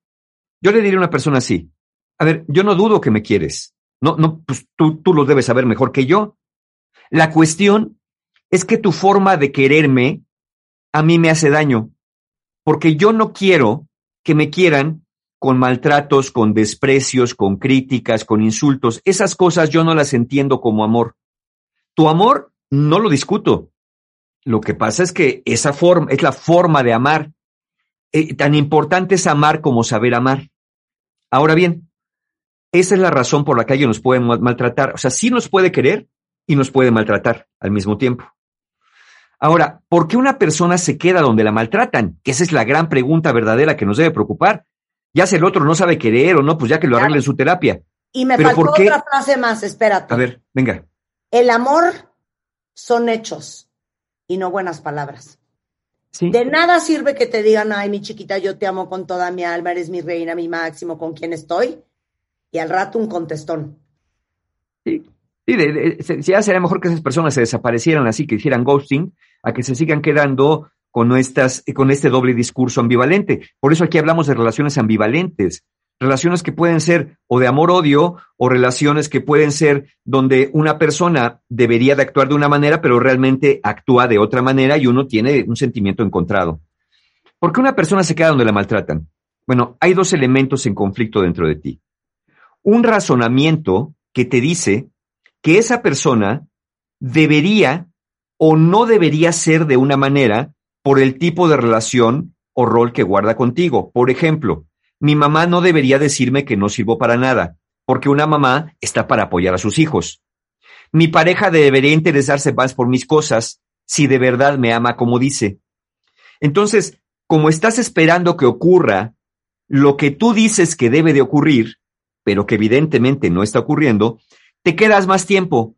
J: yo le diría a una persona así, a ver, yo no dudo que me quieres. No, no, pues tú, tú lo debes saber mejor que yo. La cuestión es que tu forma de quererme a mí me hace daño, porque yo no quiero que me quieran con maltratos, con desprecios, con críticas, con insultos. Esas cosas yo no las entiendo como amor. Tu amor no lo discuto. Lo que pasa es que esa forma es la forma de amar. Eh, tan importante es amar como saber amar. Ahora bien, esa es la razón por la que alguien nos puede mal- maltratar. O sea, sí nos puede querer y nos puede maltratar al mismo tiempo. Ahora, ¿por qué una persona se queda donde la maltratan? Que esa es la gran pregunta verdadera que nos debe preocupar. Ya si el otro no sabe querer o no, pues ya que lo arregle en su terapia.
D: Y me
J: Pero
D: faltó
J: ¿por qué?
D: otra frase más, espérate.
J: A ver, venga.
D: El amor son hechos y no buenas palabras.
J: Sí.
D: De nada sirve que te digan, ay, mi chiquita, yo te amo con toda mi alma, eres mi reina, mi máximo, con quien estoy. Y al rato un contestón.
J: Sí, sí de- de- se- ya sería mejor que esas personas se desaparecieran así, que hicieran ghosting, a que se sigan quedando con, estas, con este doble discurso ambivalente. Por eso aquí hablamos de relaciones ambivalentes, relaciones que pueden ser o de amor-odio o relaciones que pueden ser donde una persona debería de actuar de una manera, pero realmente actúa de otra manera y uno tiene un sentimiento encontrado. ¿Por qué una persona se queda donde la maltratan? Bueno, hay dos elementos en conflicto dentro de ti. Un razonamiento que te dice que esa persona debería o no debería ser de una manera por el tipo de relación o rol que guarda contigo. Por ejemplo, mi mamá no debería decirme que no sirvo para nada, porque una mamá está para apoyar a sus hijos. Mi pareja debería interesarse más por mis cosas si de verdad me ama como dice. Entonces, como estás esperando que ocurra lo que tú dices que debe de ocurrir, pero que evidentemente no está ocurriendo, te quedas más tiempo,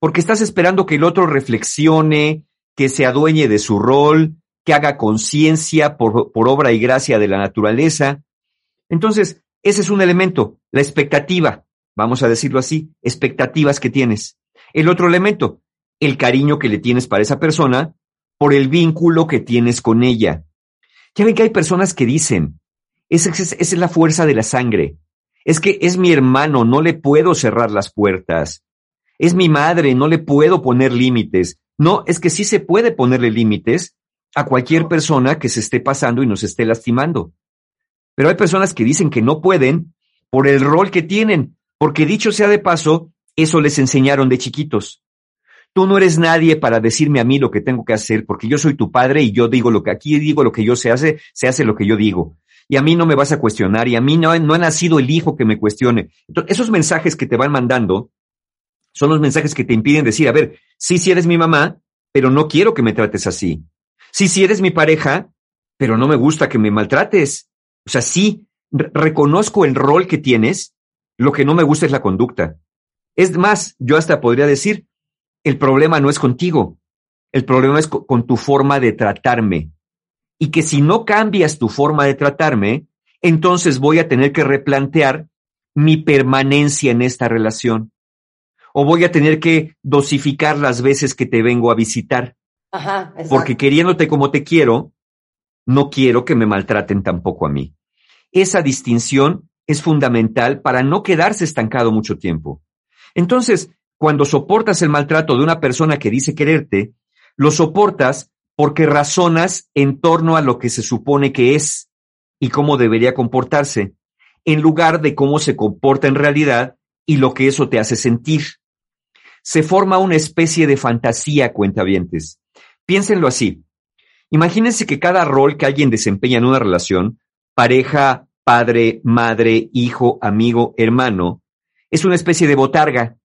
J: porque estás esperando que el otro reflexione, que se adueñe de su rol, que haga conciencia por, por, obra y gracia de la naturaleza. Entonces, ese es un elemento, la expectativa, vamos a decirlo así, expectativas que tienes. El otro elemento, el cariño que le tienes para esa persona por el vínculo que tienes con ella. Ya ven que hay personas que dicen, esa es, es la fuerza de la sangre. Es que es mi hermano, no le puedo cerrar las puertas. Es mi madre, no le puedo poner límites. No, es que sí se puede ponerle límites a cualquier persona que se esté pasando y nos esté lastimando. Pero hay personas que dicen que no pueden por el rol que tienen, porque dicho sea de paso, eso les enseñaron de chiquitos. Tú no eres nadie para decirme a mí lo que tengo que hacer, porque yo soy tu padre y yo digo lo que aquí digo, lo que yo se hace, se hace lo que yo digo. Y a mí no me vas a cuestionar y a mí no, no ha nacido el hijo que me cuestione. Entonces, esos mensajes que te van mandando son los mensajes que te impiden decir, a ver, sí, sí eres mi mamá, pero no quiero que me trates así. Sí, sí eres mi pareja, pero no me gusta que me maltrates. O sea, sí, reconozco el rol que tienes, lo que no me gusta es la conducta. Es más, yo hasta podría decir, el problema no es contigo, el problema es con tu forma de tratarme. Y que si no cambias tu forma de tratarme, entonces voy a tener que replantear mi permanencia en esta relación. O voy a tener que dosificar las veces que te vengo a visitar.
D: Ajá,
J: porque queriéndote como te quiero, no quiero que me maltraten tampoco a mí. Esa distinción es fundamental para no quedarse estancado mucho tiempo. Entonces, cuando soportas el maltrato de una persona que dice quererte, lo soportas porque razonas en torno a lo que se supone que es y cómo debería comportarse, en lugar de cómo se comporta en realidad y lo que eso te hace sentir. Se forma una especie de fantasía, cuentavientes. Piénsenlo así. Imagínense que cada rol que alguien desempeña en una relación, pareja, padre, madre, hijo, amigo, hermano, es una especie de botarga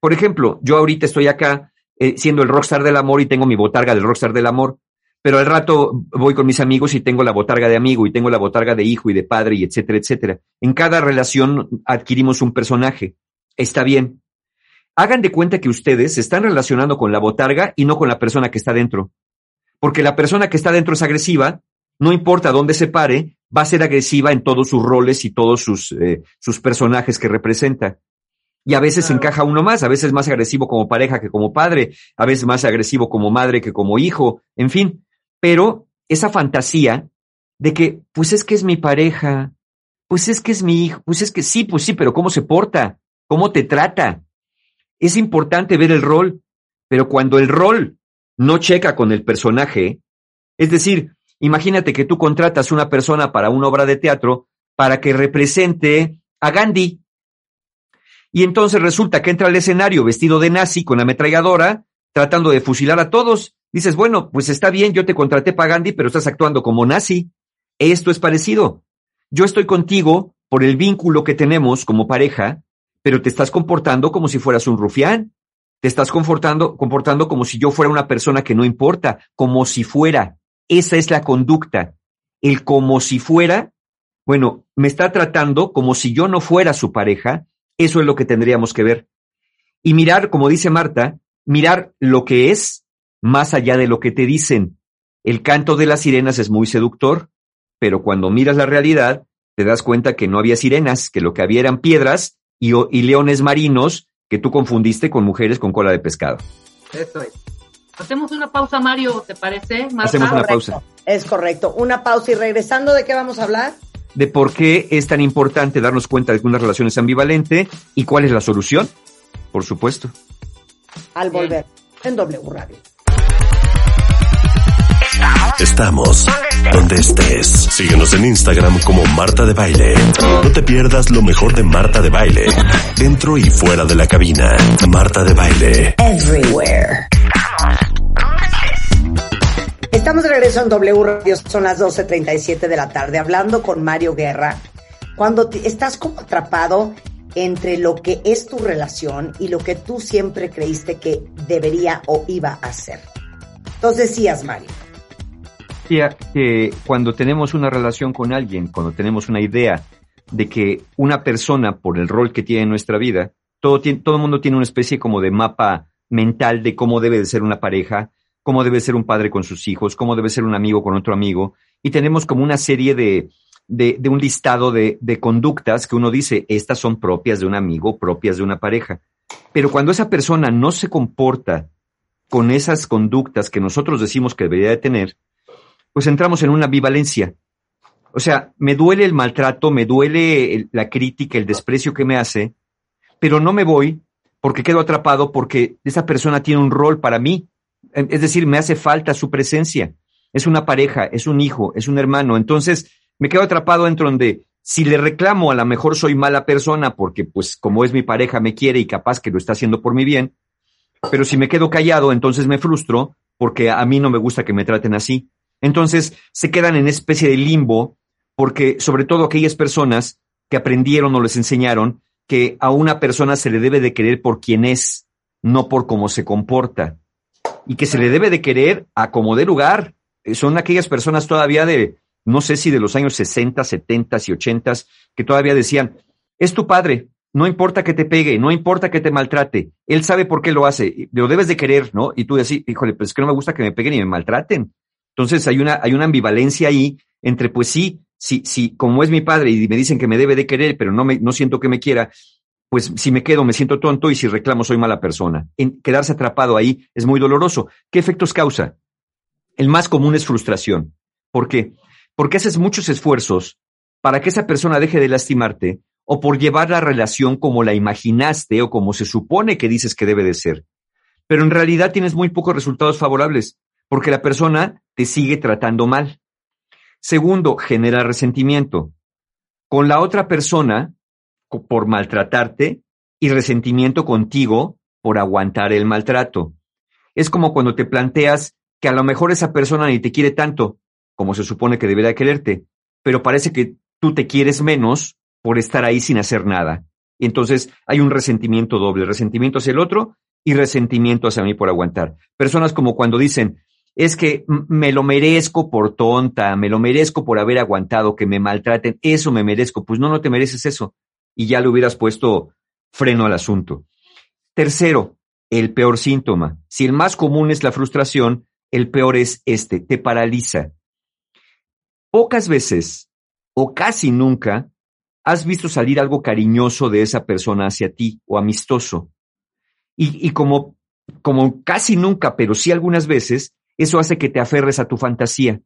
J: por ejemplo, yo ahorita estoy acá eh, siendo el rockstar del amor y tengo mi botarga del rockstar del amor, pero al rato voy con mis amigos y tengo la botarga de amigo y tengo la botarga de hijo y de padre y etcétera, etcétera. En cada relación adquirimos un personaje. Está bien. Hagan de cuenta que ustedes se están relacionando con la botarga y no con la persona que está dentro. Porque la persona que está dentro es agresiva, no importa dónde se pare, va a ser agresiva en todos sus roles y todos sus, eh, sus personajes que representa. Y a veces encaja uno más, a veces más agresivo como pareja que como padre, a veces más agresivo como madre que como hijo, en fin. Pero esa fantasía de que, pues es que es mi pareja, pues es que es mi hijo, pues es que sí, pues sí, pero ¿cómo se porta? ¿Cómo te trata? Es importante ver el rol, pero cuando el rol no checa con el personaje, es decir, imagínate que tú contratas una persona para una obra de teatro para que represente a Gandhi, y entonces resulta que entra al escenario vestido de nazi con ametralladora, tratando de fusilar a todos. Dices, bueno, pues está bien, yo te contraté para Gandhi, pero estás actuando como nazi. Esto es parecido. Yo estoy contigo por el vínculo que tenemos como pareja, pero te estás comportando como si fueras un rufián. Te estás comportando, comportando como si yo fuera una persona que no importa, como si fuera. Esa es la conducta. El como si fuera, bueno, me está tratando como si yo no fuera su pareja eso es lo que tendríamos que ver. Y mirar, como dice Marta, mirar lo que es más allá de lo que te dicen. El canto de las sirenas es muy seductor, pero cuando miras la realidad, te das cuenta que no había sirenas, que lo que había eran piedras y, y leones marinos que tú confundiste con mujeres con cola de pescado.
E: Eso es. Hacemos una pausa, Mario, ¿te parece?
J: Marta? Hacemos una pausa.
D: Es correcto. Una pausa y regresando, ¿de qué vamos a hablar?
J: de por qué es tan importante darnos cuenta de que una relación es ambivalente y cuál es la solución, por supuesto.
D: Al volver en W Radio.
A: Estamos donde estés. Síguenos en Instagram como Marta de Baile. No te pierdas lo mejor de Marta de Baile, dentro y fuera de la cabina. Marta de Baile.
B: Everywhere.
D: Estamos de regreso en W Radio, son las 12.37 de la tarde, hablando con Mario Guerra. Cuando te- estás como atrapado entre lo que es tu relación y lo que tú siempre creíste que debería o iba a ser. Entonces decías, Mario.
J: Que cuando tenemos una relación con alguien, cuando tenemos una idea de que una persona, por el rol que tiene en nuestra vida, todo, todo el mundo tiene una especie como de mapa mental de cómo debe de ser una pareja, cómo debe ser un padre con sus hijos, cómo debe ser un amigo con otro amigo, y tenemos como una serie de, de, de un listado de, de conductas que uno dice, estas son propias de un amigo, propias de una pareja. Pero cuando esa persona no se comporta con esas conductas que nosotros decimos que debería de tener, pues entramos en una ambivalencia. O sea, me duele el maltrato, me duele el- la crítica, el desprecio que me hace, pero no me voy porque quedo atrapado porque esa persona tiene un rol para mí. Es decir, me hace falta su presencia. Es una pareja, es un hijo, es un hermano. Entonces, me quedo atrapado en donde si le reclamo, a lo mejor soy mala persona porque, pues, como es mi pareja, me quiere y capaz que lo está haciendo por mi bien. Pero si me quedo callado, entonces me frustro porque a mí no me gusta que me traten así. Entonces se quedan en especie de limbo porque sobre todo aquellas personas que aprendieron o les enseñaron que a una persona se le debe de querer por quien es, no por cómo se comporta. Y que se le debe de querer a como dé lugar. Eh, Son aquellas personas todavía de, no sé si de los años 60, 70 y 80 que todavía decían, es tu padre, no importa que te pegue, no importa que te maltrate, él sabe por qué lo hace, lo debes de querer, ¿no? Y tú decís, híjole, pues es que no me gusta que me peguen y me maltraten. Entonces hay una, hay una ambivalencia ahí entre, pues sí, sí, sí, como es mi padre y me dicen que me debe de querer, pero no me, no siento que me quiera, pues si me quedo me siento tonto y si reclamo soy mala persona. En quedarse atrapado ahí es muy doloroso. ¿Qué efectos causa? El más común es frustración. ¿Por qué? Porque haces muchos esfuerzos para que esa persona deje de lastimarte o por llevar la relación como la imaginaste o como se supone que dices que debe de ser. Pero en realidad tienes muy pocos resultados favorables porque la persona te sigue tratando mal. Segundo, genera resentimiento. Con la otra persona por maltratarte y resentimiento contigo por aguantar el maltrato. Es como cuando te planteas que a lo mejor esa persona ni te quiere tanto como se supone que debería quererte, pero parece que tú te quieres menos por estar ahí sin hacer nada. Y entonces hay un resentimiento doble, resentimiento hacia el otro y resentimiento hacia mí por aguantar. Personas como cuando dicen, es que me lo merezco por tonta, me lo merezco por haber aguantado que me maltraten, eso me merezco. Pues no, no te mereces eso. Y ya le hubieras puesto freno al asunto. Tercero, el peor síntoma. Si el más común es la frustración, el peor es este, te paraliza. Pocas veces o casi nunca has visto salir algo cariñoso de esa persona hacia ti o amistoso. Y, y como, como casi nunca, pero sí algunas veces, eso hace que te aferres a tu fantasía.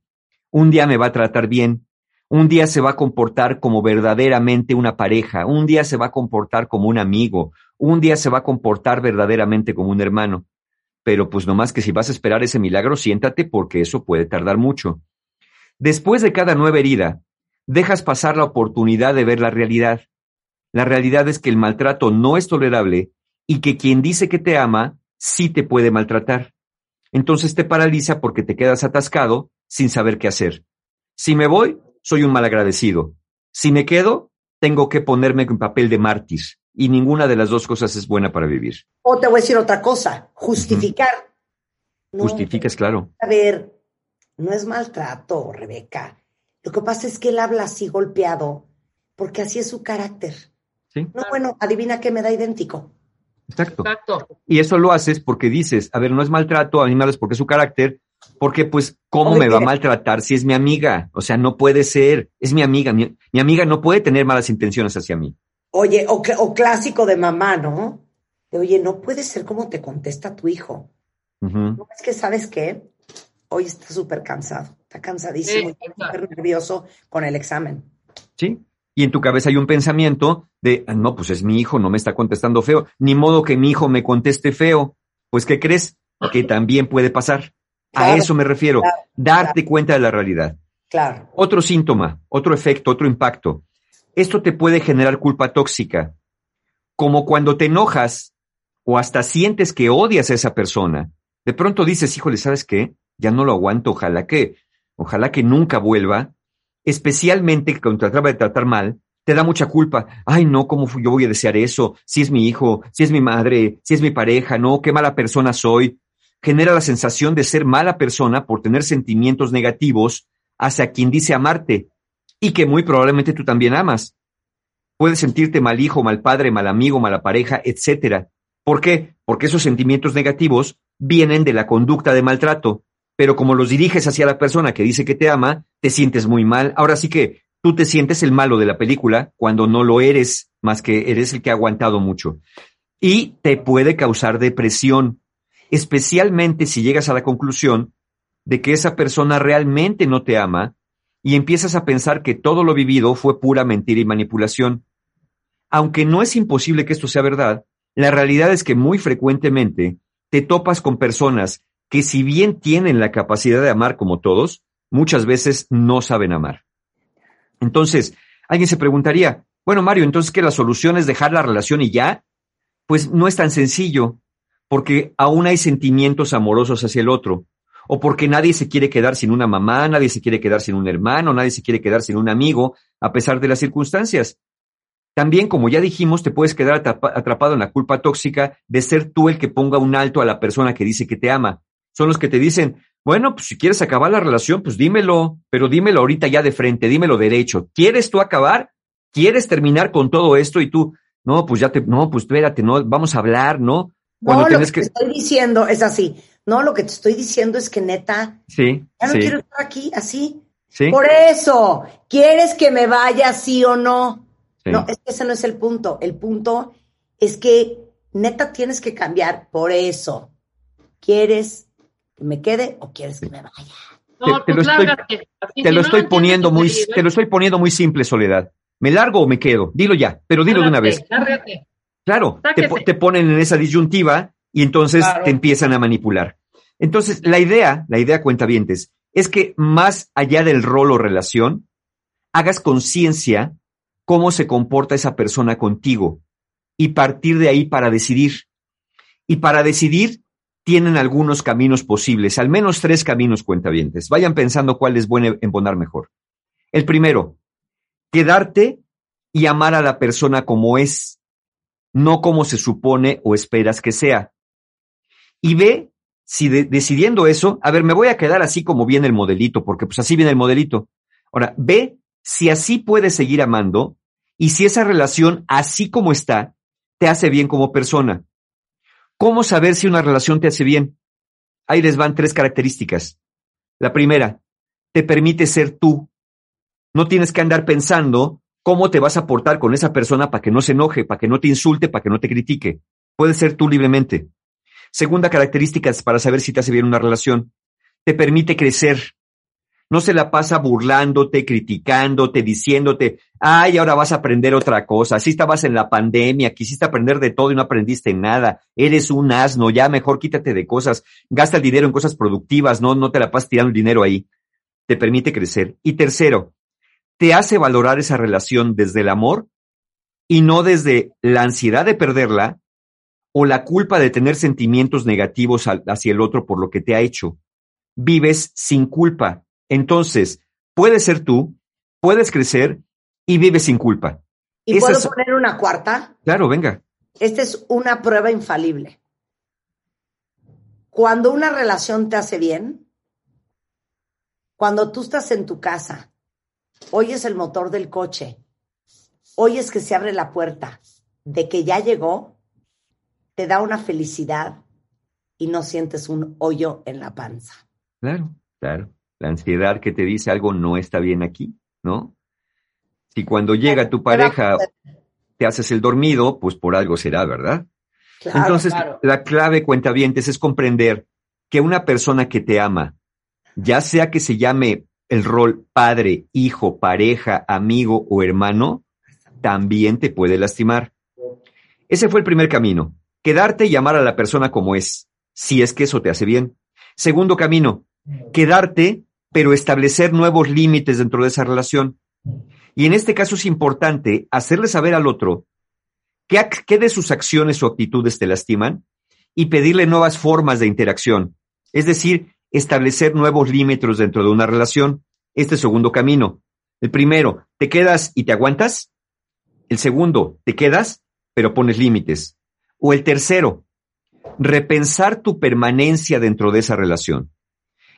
J: Un día me va a tratar bien, un día se va a comportar como verdaderamente una pareja, un día se va a comportar como un amigo, un día se va a comportar verdaderamente como un hermano. Pero pues nomás que si vas a esperar ese milagro, siéntate porque eso puede tardar mucho. Después de cada nueva herida, dejas pasar la oportunidad de ver la realidad. La realidad es que el maltrato no es tolerable y que quien dice que te ama sí te puede maltratar. Entonces te paraliza porque te quedas atascado sin saber qué hacer. Si me voy, soy un malagradecido. Si me quedo, tengo que ponerme en papel de mártir. Y ninguna de las dos cosas es buena para vivir.
D: O te voy a decir otra cosa, justificar. No,
J: Justificas, claro.
D: A ver, no es maltrato, Rebeca. Lo que pasa es que él habla así golpeado, porque así es su carácter.
J: Sí.
D: No, bueno, adivina qué me da idéntico.
J: Exacto.
E: Exacto.
J: Y eso lo haces porque dices, a ver, no es maltrato, a mí me hablas porque es su carácter, porque pues, ¿cómo
D: Oye,
J: me va a maltratar si es mi amiga? O sea, no puede ser, es mi amiga, mi, mi amiga no puede tener malas intenciones hacia mí.
D: Oye, o, cl- o clásico de mamá, ¿no? De, oye, no puede ser como te contesta tu hijo. No, es que, ¿sabes qué? Hoy está súper cansado, está cansadísimo,
E: Sí,
D: y está súper nervioso con el examen.
J: ¿Sí? Y en tu cabeza hay un pensamiento de, "Ah, no, pues es mi hijo, no me está contestando feo, ni modo que mi hijo me conteste feo. Pues, ¿qué crees? Que también puede pasar. a eso me refiero,
D: claro,
J: darte cuenta de la realidad.
D: Claro.
J: Otro síntoma, otro efecto, otro impacto. Esto te puede generar culpa tóxica, como cuando te enojas o hasta sientes que odias a esa persona. De pronto dices, híjole, ¿sabes qué? Ya no lo aguanto, ojalá que, ojalá que nunca vuelva, especialmente cuando te trata de tratar mal, te da mucha culpa. Ay, no, ¿cómo yo voy a desear eso? Si es mi hijo, si es mi madre, si es mi pareja, no, qué mala persona soy. Genera la sensación de ser mala persona por tener sentimientos negativos hacia quien dice amarte y que muy probablemente tú también amas. Puedes sentirte mal hijo, mal padre, mal amigo, mala pareja, etcétera. ¿Por qué? Porque esos sentimientos negativos vienen de la conducta de maltrato, pero como los diriges hacia la persona que dice que te ama, te sientes muy mal. Ahora sí que tú te sientes el malo de la película cuando no lo eres, más que eres el que ha aguantado mucho. Y te puede causar depresión, especialmente si llegas a la conclusión de que esa persona realmente no te ama y empiezas a pensar que todo lo vivido fue pura mentira y manipulación. Aunque no es imposible que esto sea verdad, la realidad es que muy frecuentemente te topas con personas que si bien tienen la capacidad de amar como todos, muchas veces no saben amar. Entonces, alguien se preguntaría, bueno, Mario, entonces que la solución es dejar la relación y ya? Pues no es tan sencillo, porque aún hay sentimientos amorosos hacia el otro, o porque nadie se quiere quedar sin una mamá, nadie se quiere quedar sin un hermano, nadie se quiere quedar sin un amigo, a pesar de las circunstancias. También, como ya dijimos, te puedes quedar atrapa- atrapado en la culpa tóxica de ser tú el que ponga un alto a la persona que dice que te ama. Son los que te dicen, bueno, pues si quieres acabar la relación, pues dímelo, pero dímelo ahorita ya de frente, dímelo derecho. ¿Quieres tú acabar? ¿Quieres terminar con todo esto? Y tú, no, pues ya te, no, pues espérate, no, vamos a hablar, ¿no? Cuando
D: no, lo que,
J: que,
D: te estoy diciendo es así. No, lo que te estoy diciendo es que neta,
J: sí,
D: ya no
J: sí,
D: quiero estar aquí así.
J: sí,
D: Por eso, ¿quieres que me vaya sí o no?
J: sí.
D: No, es que ese no es el punto. El punto es que neta tienes que cambiar. Por eso, ¿quieres me quede o quieres que me vaya?
E: No,
J: te lo
E: pues
J: estoy- te
E: si
J: lo
E: no
J: estoy poniendo muy, te lo estoy poniendo muy simple, Soledad. ¿Me largo o me quedo? Dilo ya, pero dilo de una vez.
E: lárgate.
J: Claro, te, te ponen en esa disyuntiva y entonces
E: Claro.
J: te empiezan a manipular. Entonces, la idea, la idea cuentavientes, es que más allá del rol o relación, hagas conciencia cómo se comporta esa persona contigo y partir de ahí para decidir. Y para decidir tienen algunos caminos posibles, al menos tres caminos cuentavientes. Vayan pensando cuál es bueno embonar mejor. El primero, quedarte y amar a la persona como es, no como se supone o esperas que sea. Y ve si de- decidiendo eso, a ver, me voy a quedar así como viene el modelito, porque pues así viene el modelito. Ahora, ve si así puedes seguir amando y si esa relación, así como está, te hace bien como persona. ¿Cómo saber si una relación te hace bien? Ahí les van tres características. La primera, te permite ser tú. No tienes que andar pensando cómo te vas a portar con esa persona para que no se enoje, para que no te insulte, para que no te critique. Puedes ser tú libremente. Segunda característica para saber si te hace bien una relación. Te permite crecer. No se la pasa burlándote, criticándote, diciéndote, ay, ahora vas a aprender otra cosa. Así estabas en la pandemia, quisiste aprender de todo y no aprendiste nada. Eres un asno, ya mejor quítate de cosas. Gasta el dinero en cosas productivas, no, no te la pasas tirando el dinero ahí. Te permite crecer. Y tercero, te hace valorar esa relación desde el amor y no desde la ansiedad de perderla o la culpa de tener sentimientos negativos hacia el otro por lo que te ha hecho. Vives sin culpa. Entonces, puedes ser tú, puedes crecer y vives sin culpa.
D: ¿Y puedo poner una cuarta?
J: Claro, venga.
D: Esta es una prueba infalible. Cuando una relación te hace bien, cuando tú estás en tu casa, oyes el motor del coche, oyes que se abre la puerta, de que ya llegó, te da una felicidad y no sientes un hoyo en la panza.
J: Claro, claro. La ansiedad que te dice algo no está bien aquí, ¿no? Si cuando llega tu pareja te haces el dormido, pues por algo será, ¿verdad?
D: Claro,
J: Entonces,
D: claro.
J: la clave, cuentavientes, es comprender que una persona que te ama, ya sea que se llame el rol padre, hijo, pareja, amigo o hermano, también te puede lastimar. Ese fue el primer camino, quedarte y amar a la persona como es, si es que eso te hace bien. Segundo camino, quedarte, pero establecer nuevos límites dentro de esa relación. Y en este caso es importante hacerle saber al otro qué, qué de sus acciones o actitudes te lastiman y pedirle nuevas formas de interacción. Es decir, establecer nuevos límites dentro de una relación. Este segundo camino. El primero, ¿te quedas y te aguantas? El segundo, ¿te quedas pero pones límites? O el tercero, repensar tu permanencia dentro de esa relación.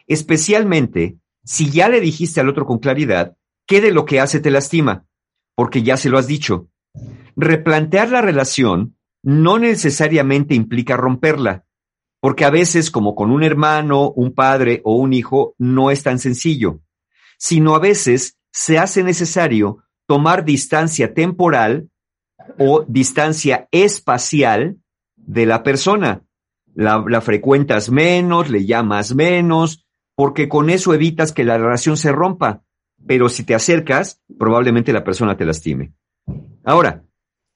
J: Especialmente si ya le dijiste al otro con claridad qué de lo que hace te lastima, porque ya se lo has dicho. Replantear la relación no necesariamente implica romperla, porque a veces, como con un hermano, un padre o un hijo, no es tan sencillo, sino a veces se hace necesario tomar distancia temporal o distancia espacial de la persona. La, la, frecuentas menos, le llamas menos, porque con eso evitas que la relación se rompa. Pero si te acercas, probablemente la persona te lastime. Ahora,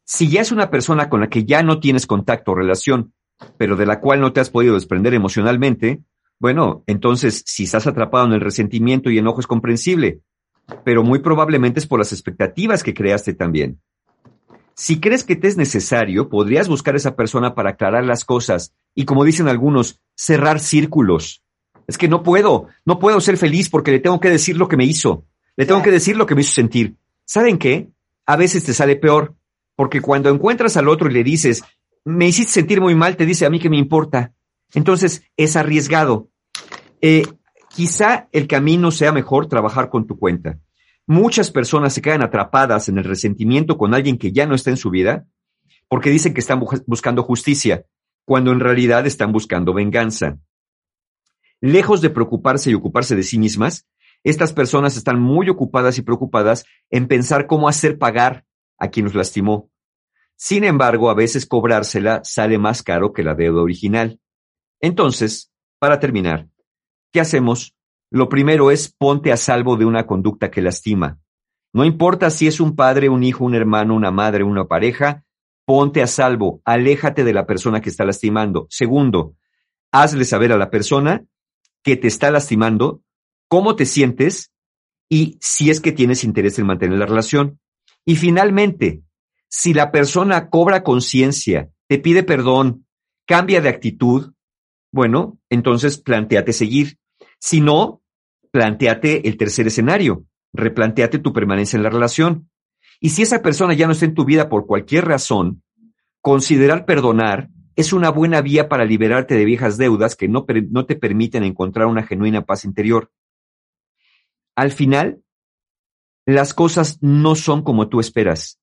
J: si ya es una persona con la que ya no tienes contacto o relación, pero de la cual no te has podido desprender emocionalmente, bueno, entonces si estás atrapado en el resentimiento y enojo es comprensible, pero muy probablemente es por las expectativas que creaste también. Si crees que te es necesario, podrías buscar a esa persona para aclarar las cosas y, como dicen algunos, cerrar círculos. Es que no puedo, no puedo ser feliz porque le tengo que decir lo que me hizo, le tengo que decir lo que me hizo sentir. ¿Saben qué? A veces te sale peor, porque cuando encuentras al otro y le dices, me hiciste sentir muy mal, te dice a mí que me importa. Entonces es arriesgado. Eh, quizá el camino sea mejor trabajar con tu cuenta. Muchas personas se quedan atrapadas en el resentimiento con alguien que ya no está en su vida porque dicen que están buscando justicia, cuando en realidad están buscando venganza. Lejos de preocuparse y ocuparse de sí mismas, estas personas están muy ocupadas y preocupadas en pensar cómo hacer pagar a quien los lastimó. Sin embargo, a veces cobrársela sale más caro que la deuda original. Entonces, para terminar, ¿qué hacemos? Lo primero es ponte a salvo de una conducta que lastima. No importa si es un padre, un hijo, un hermano, una madre, una pareja, ponte a salvo, aléjate de la persona que está lastimando. Segundo, hazle saber a la persona que te está lastimando cómo te sientes y si es que tienes interés en mantener la relación. Y finalmente, si la persona cobra conciencia, te pide perdón, cambia de actitud, bueno, entonces planteate seguir. Si no, planteate el tercer escenario, replanteate tu permanencia en la relación. Y si esa persona ya no está en tu vida por cualquier razón, considerar perdonar es una buena vía para liberarte de viejas deudas que no, no te permiten encontrar una genuina paz interior. Al final, las cosas no son como tú esperas,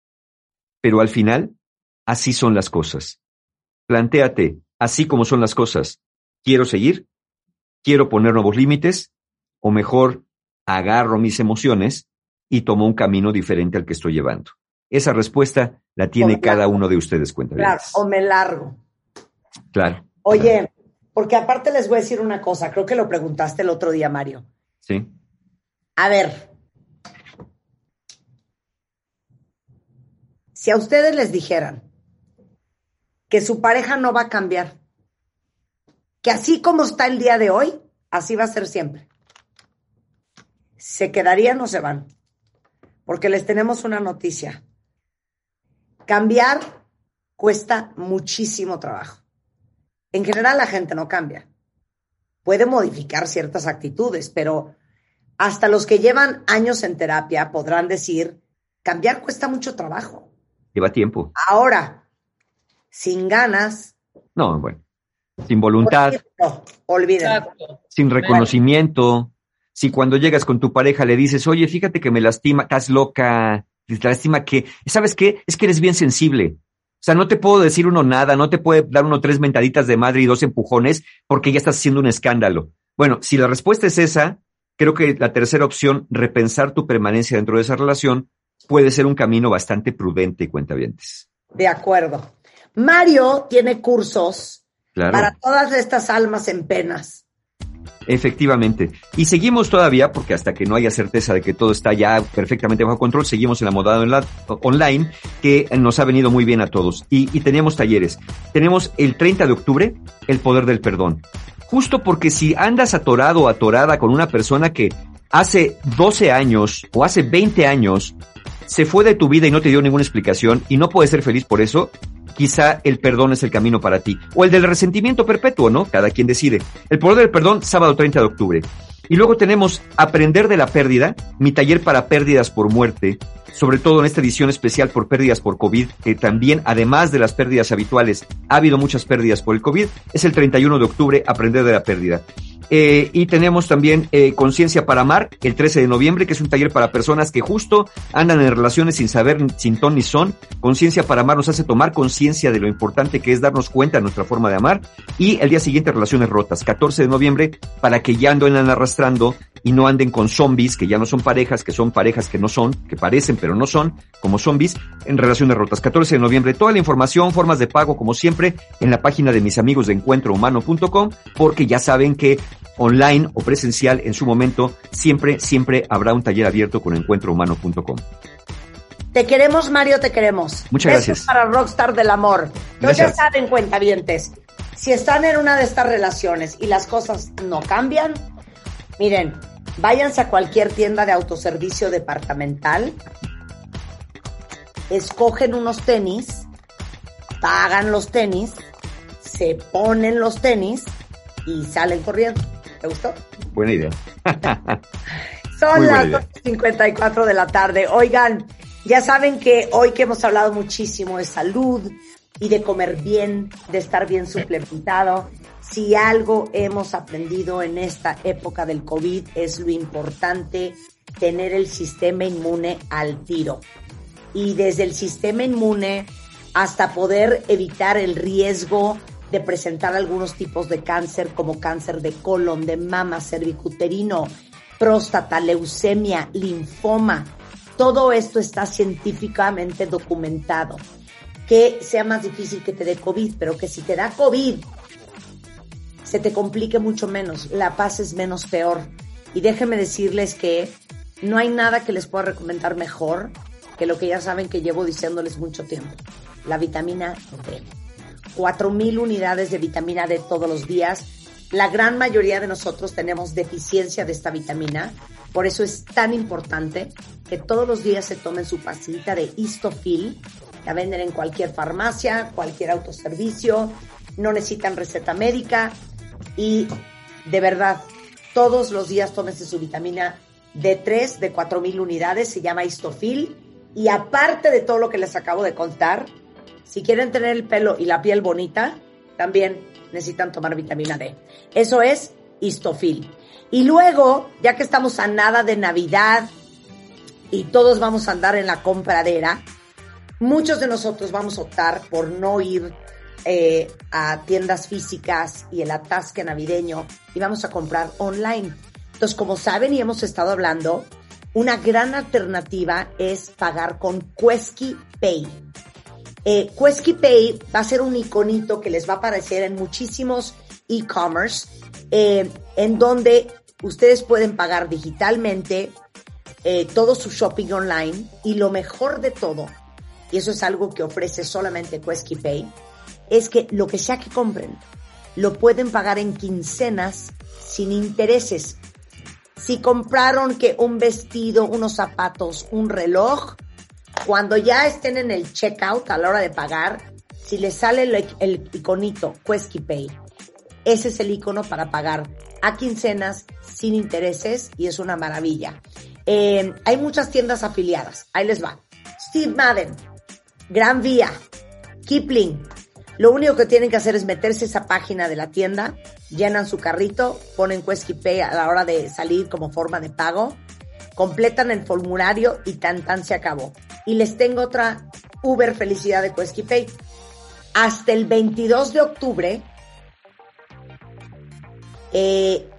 J: pero al final, así son las cosas. Plantéate, así como son las cosas, ¿quiero seguir? ¿Quiero poner nuevos límites? o mejor agarro mis emociones y tomo un camino diferente al que estoy llevando? Esa respuesta la tiene cada uno de ustedes, cuenta.
D: Claro, o me largo.
J: Claro.
D: Oye, porque aparte les voy a decir una cosa, creo que lo preguntaste el otro día, Mario.
J: Sí.
D: A ver, si a ustedes les dijeran que su pareja no va a cambiar, que así como está el día de hoy, así va a ser siempre. ¿Se quedarían o se van? Porque les tenemos una noticia. Cambiar cuesta muchísimo trabajo. En general la gente no cambia. Puede modificar ciertas actitudes, pero hasta los que llevan años en terapia podrán decir, cambiar cuesta mucho trabajo.
J: Lleva tiempo.
D: Ahora, sin ganas.
J: No, bueno. Sin voluntad.
D: Olvídenlo.
J: Sin reconocimiento si cuando llegas con tu pareja le dices, oye, fíjate que me lastima, estás loca, te lastima que, ¿sabes qué? Es que eres bien sensible. O sea, no te puedo decir uno nada, no te puede dar uno tres mentaditas de madre y dos empujones porque ya estás haciendo un escándalo. Bueno, si la respuesta es esa, creo que la tercera opción, repensar tu permanencia dentro de esa relación, puede ser un camino bastante prudente, cuentavientes.
D: De acuerdo. Mario tiene cursos para todas estas almas en penas
J: Efectivamente. Y seguimos todavía, porque hasta que no haya certeza de que todo está ya perfectamente bajo control, seguimos en la modalidad online que nos ha venido muy bien a todos. Y, y tenemos talleres. Tenemos el 30 de octubre, el poder del perdón. Justo porque si andas atorado o atorada con una persona que hace 12 años o hace 20 años se fue de tu vida y no te dio ninguna explicación y no puedes ser feliz por eso, quizá el perdón es el camino para ti. O el del resentimiento perpetuo, ¿no? Cada quien decide. El poder del perdón, sábado 30 de octubre. Y luego tenemos Aprender de la pérdida, mi taller para pérdidas por muerte, sobre todo en esta edición especial por pérdidas por COVID, que también, además de las pérdidas habituales, ha habido muchas pérdidas por el COVID, es el 31 de octubre, Aprender de la pérdida. Eh, y tenemos también eh, Conciencia para Amar, el 13 de noviembre, que es un taller para personas que justo andan en relaciones sin saber sin ton ni son. Conciencia para Amar nos hace tomar conciencia de lo importante que es darnos cuenta de nuestra forma de amar. Y el día siguiente, Relaciones Rotas, 14 de noviembre, para que ya anden arrastrando y no anden con zombies, que ya no son parejas, que son parejas que no son, que parecen pero no son, como zombies, en Relaciones Rotas. 14 de noviembre, toda la información, formas de pago, como siempre, en la página de mis amigos de encuentrohumano.com, porque ya saben que online o presencial en su momento, siempre, siempre habrá un taller abierto con encuentrohumano.com.
D: Te queremos, Mario, te queremos.
J: Muchas gracias.
D: para Rockstar del Amor. No ya saben, cuentavientes, si están en una de estas relaciones y las cosas no cambian, miren, váyanse a cualquier tienda de autoservicio departamental, escogen unos tenis, pagan los tenis, se ponen los tenis y salen corriendo. ¿Te gustó?
J: Buena idea.
D: Son las 2.54 de la tarde. Oigan, ya saben que hoy que hemos hablado muchísimo de salud y de comer bien, de estar bien suplementado, si algo hemos aprendido en esta época del COVID es lo importante tener el sistema inmune al tiro. Y desde el sistema inmune hasta poder evitar el riesgo de presentar algunos tipos de cáncer como cáncer de colon, de mama, cervicuterino, próstata, leucemia, linfoma. Todo esto está científicamente documentado. Que sea más difícil que te dé COVID, pero que si te da COVID, se te complique mucho menos, la paz es menos peor. Y déjenme decirles que no hay nada que les pueda recomendar mejor que lo que ya saben que llevo diciéndoles mucho tiempo, la vitamina D. 4.000 unidades de vitamina D todos los días. La gran mayoría de nosotros tenemos deficiencia de esta vitamina, por eso es tan importante que todos los días se tomen su pastillita de Histofil. La venden en cualquier farmacia, cualquier autoservicio, no necesitan receta médica y de verdad, todos los días tómense su vitamina D3 de 4.000 unidades, se llama Histofil. Y aparte de todo lo que les acabo de contar, si quieren tener el pelo y la piel bonita, también necesitan tomar vitamina D. Eso es histofil. Y luego, ya que estamos a nada de Navidad y todos vamos a andar en la compradera, muchos de nosotros vamos a optar por no ir eh, a tiendas físicas y el atasque navideño y vamos a comprar online. Entonces, como saben y hemos estado hablando, una gran alternativa es pagar con Quesky Pay. Eh, Pay va a ser un iconito que les va a aparecer en muchísimos e-commerce, eh, en donde ustedes pueden pagar digitalmente eh, todo su shopping online y lo mejor de todo, y eso es algo que ofrece solamente Quesky Pay, es que lo que sea que compren, lo pueden pagar en quincenas sin intereses. Si compraron que un vestido, unos zapatos, un reloj, cuando ya estén en el checkout a la hora de pagar, si les sale el, iconito Quesky Pay, ese es el icono para pagar a quincenas sin intereses y es una maravilla. Eh, hay muchas tiendas afiliadas. Ahí les va. Steve Madden, Gran Vía, Kipling. Lo único que tienen que hacer es meterse esa página de la tienda, llenan su carrito, ponen Quesky Pay a la hora de salir como forma de pago completan el formulario y tan tan se acabó. Y les tengo otra Uber felicidad de Quesky Pay. Hasta el 22 de octubre eh,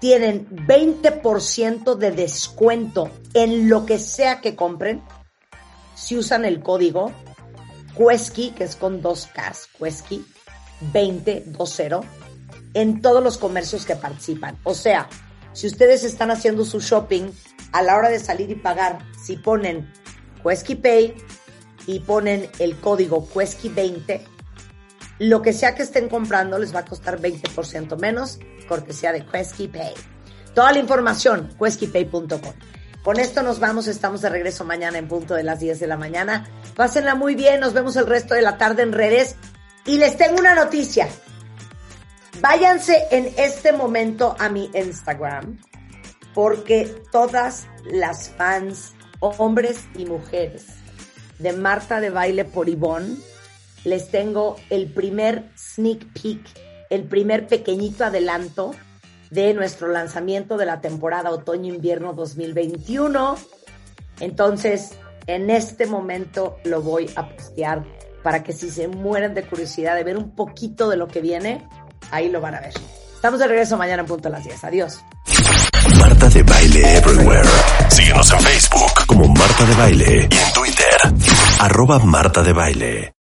D: tienen 20% de descuento en lo que sea que compren si usan el código Quesky, que es con dos Ks, Quesky 2020 en todos los comercios que participan. O sea, si ustedes están haciendo su shopping a la hora de salir y pagar, si ponen Quesky Pay y ponen el código Quesky20, lo que sea que estén comprando les va a costar 20% menos, cortesía de Quesky Pay. Toda la información, queskypay.com. Con esto nos vamos, estamos de regreso mañana en punto de las 10 de la mañana. Pásenla muy bien, nos vemos el resto de la tarde en redes. Y les tengo una noticia. Váyanse en este momento a mi Instagram, porque todas las fans, hombres y mujeres, de Marta de Baile por Ivonne, les tengo el primer sneak peek, el primer pequeñito adelanto de nuestro lanzamiento de la temporada otoño-invierno 2021. Entonces, en este momento lo voy a postear para que si se mueren de curiosidad de ver un poquito de lo que viene, ahí lo van a ver. Estamos de regreso mañana en punto a las 10. Adiós.
A: Marta de Baile Everywhere. Síguenos en Facebook como Marta de Baile y en Twitter, arroba Marta de Baile.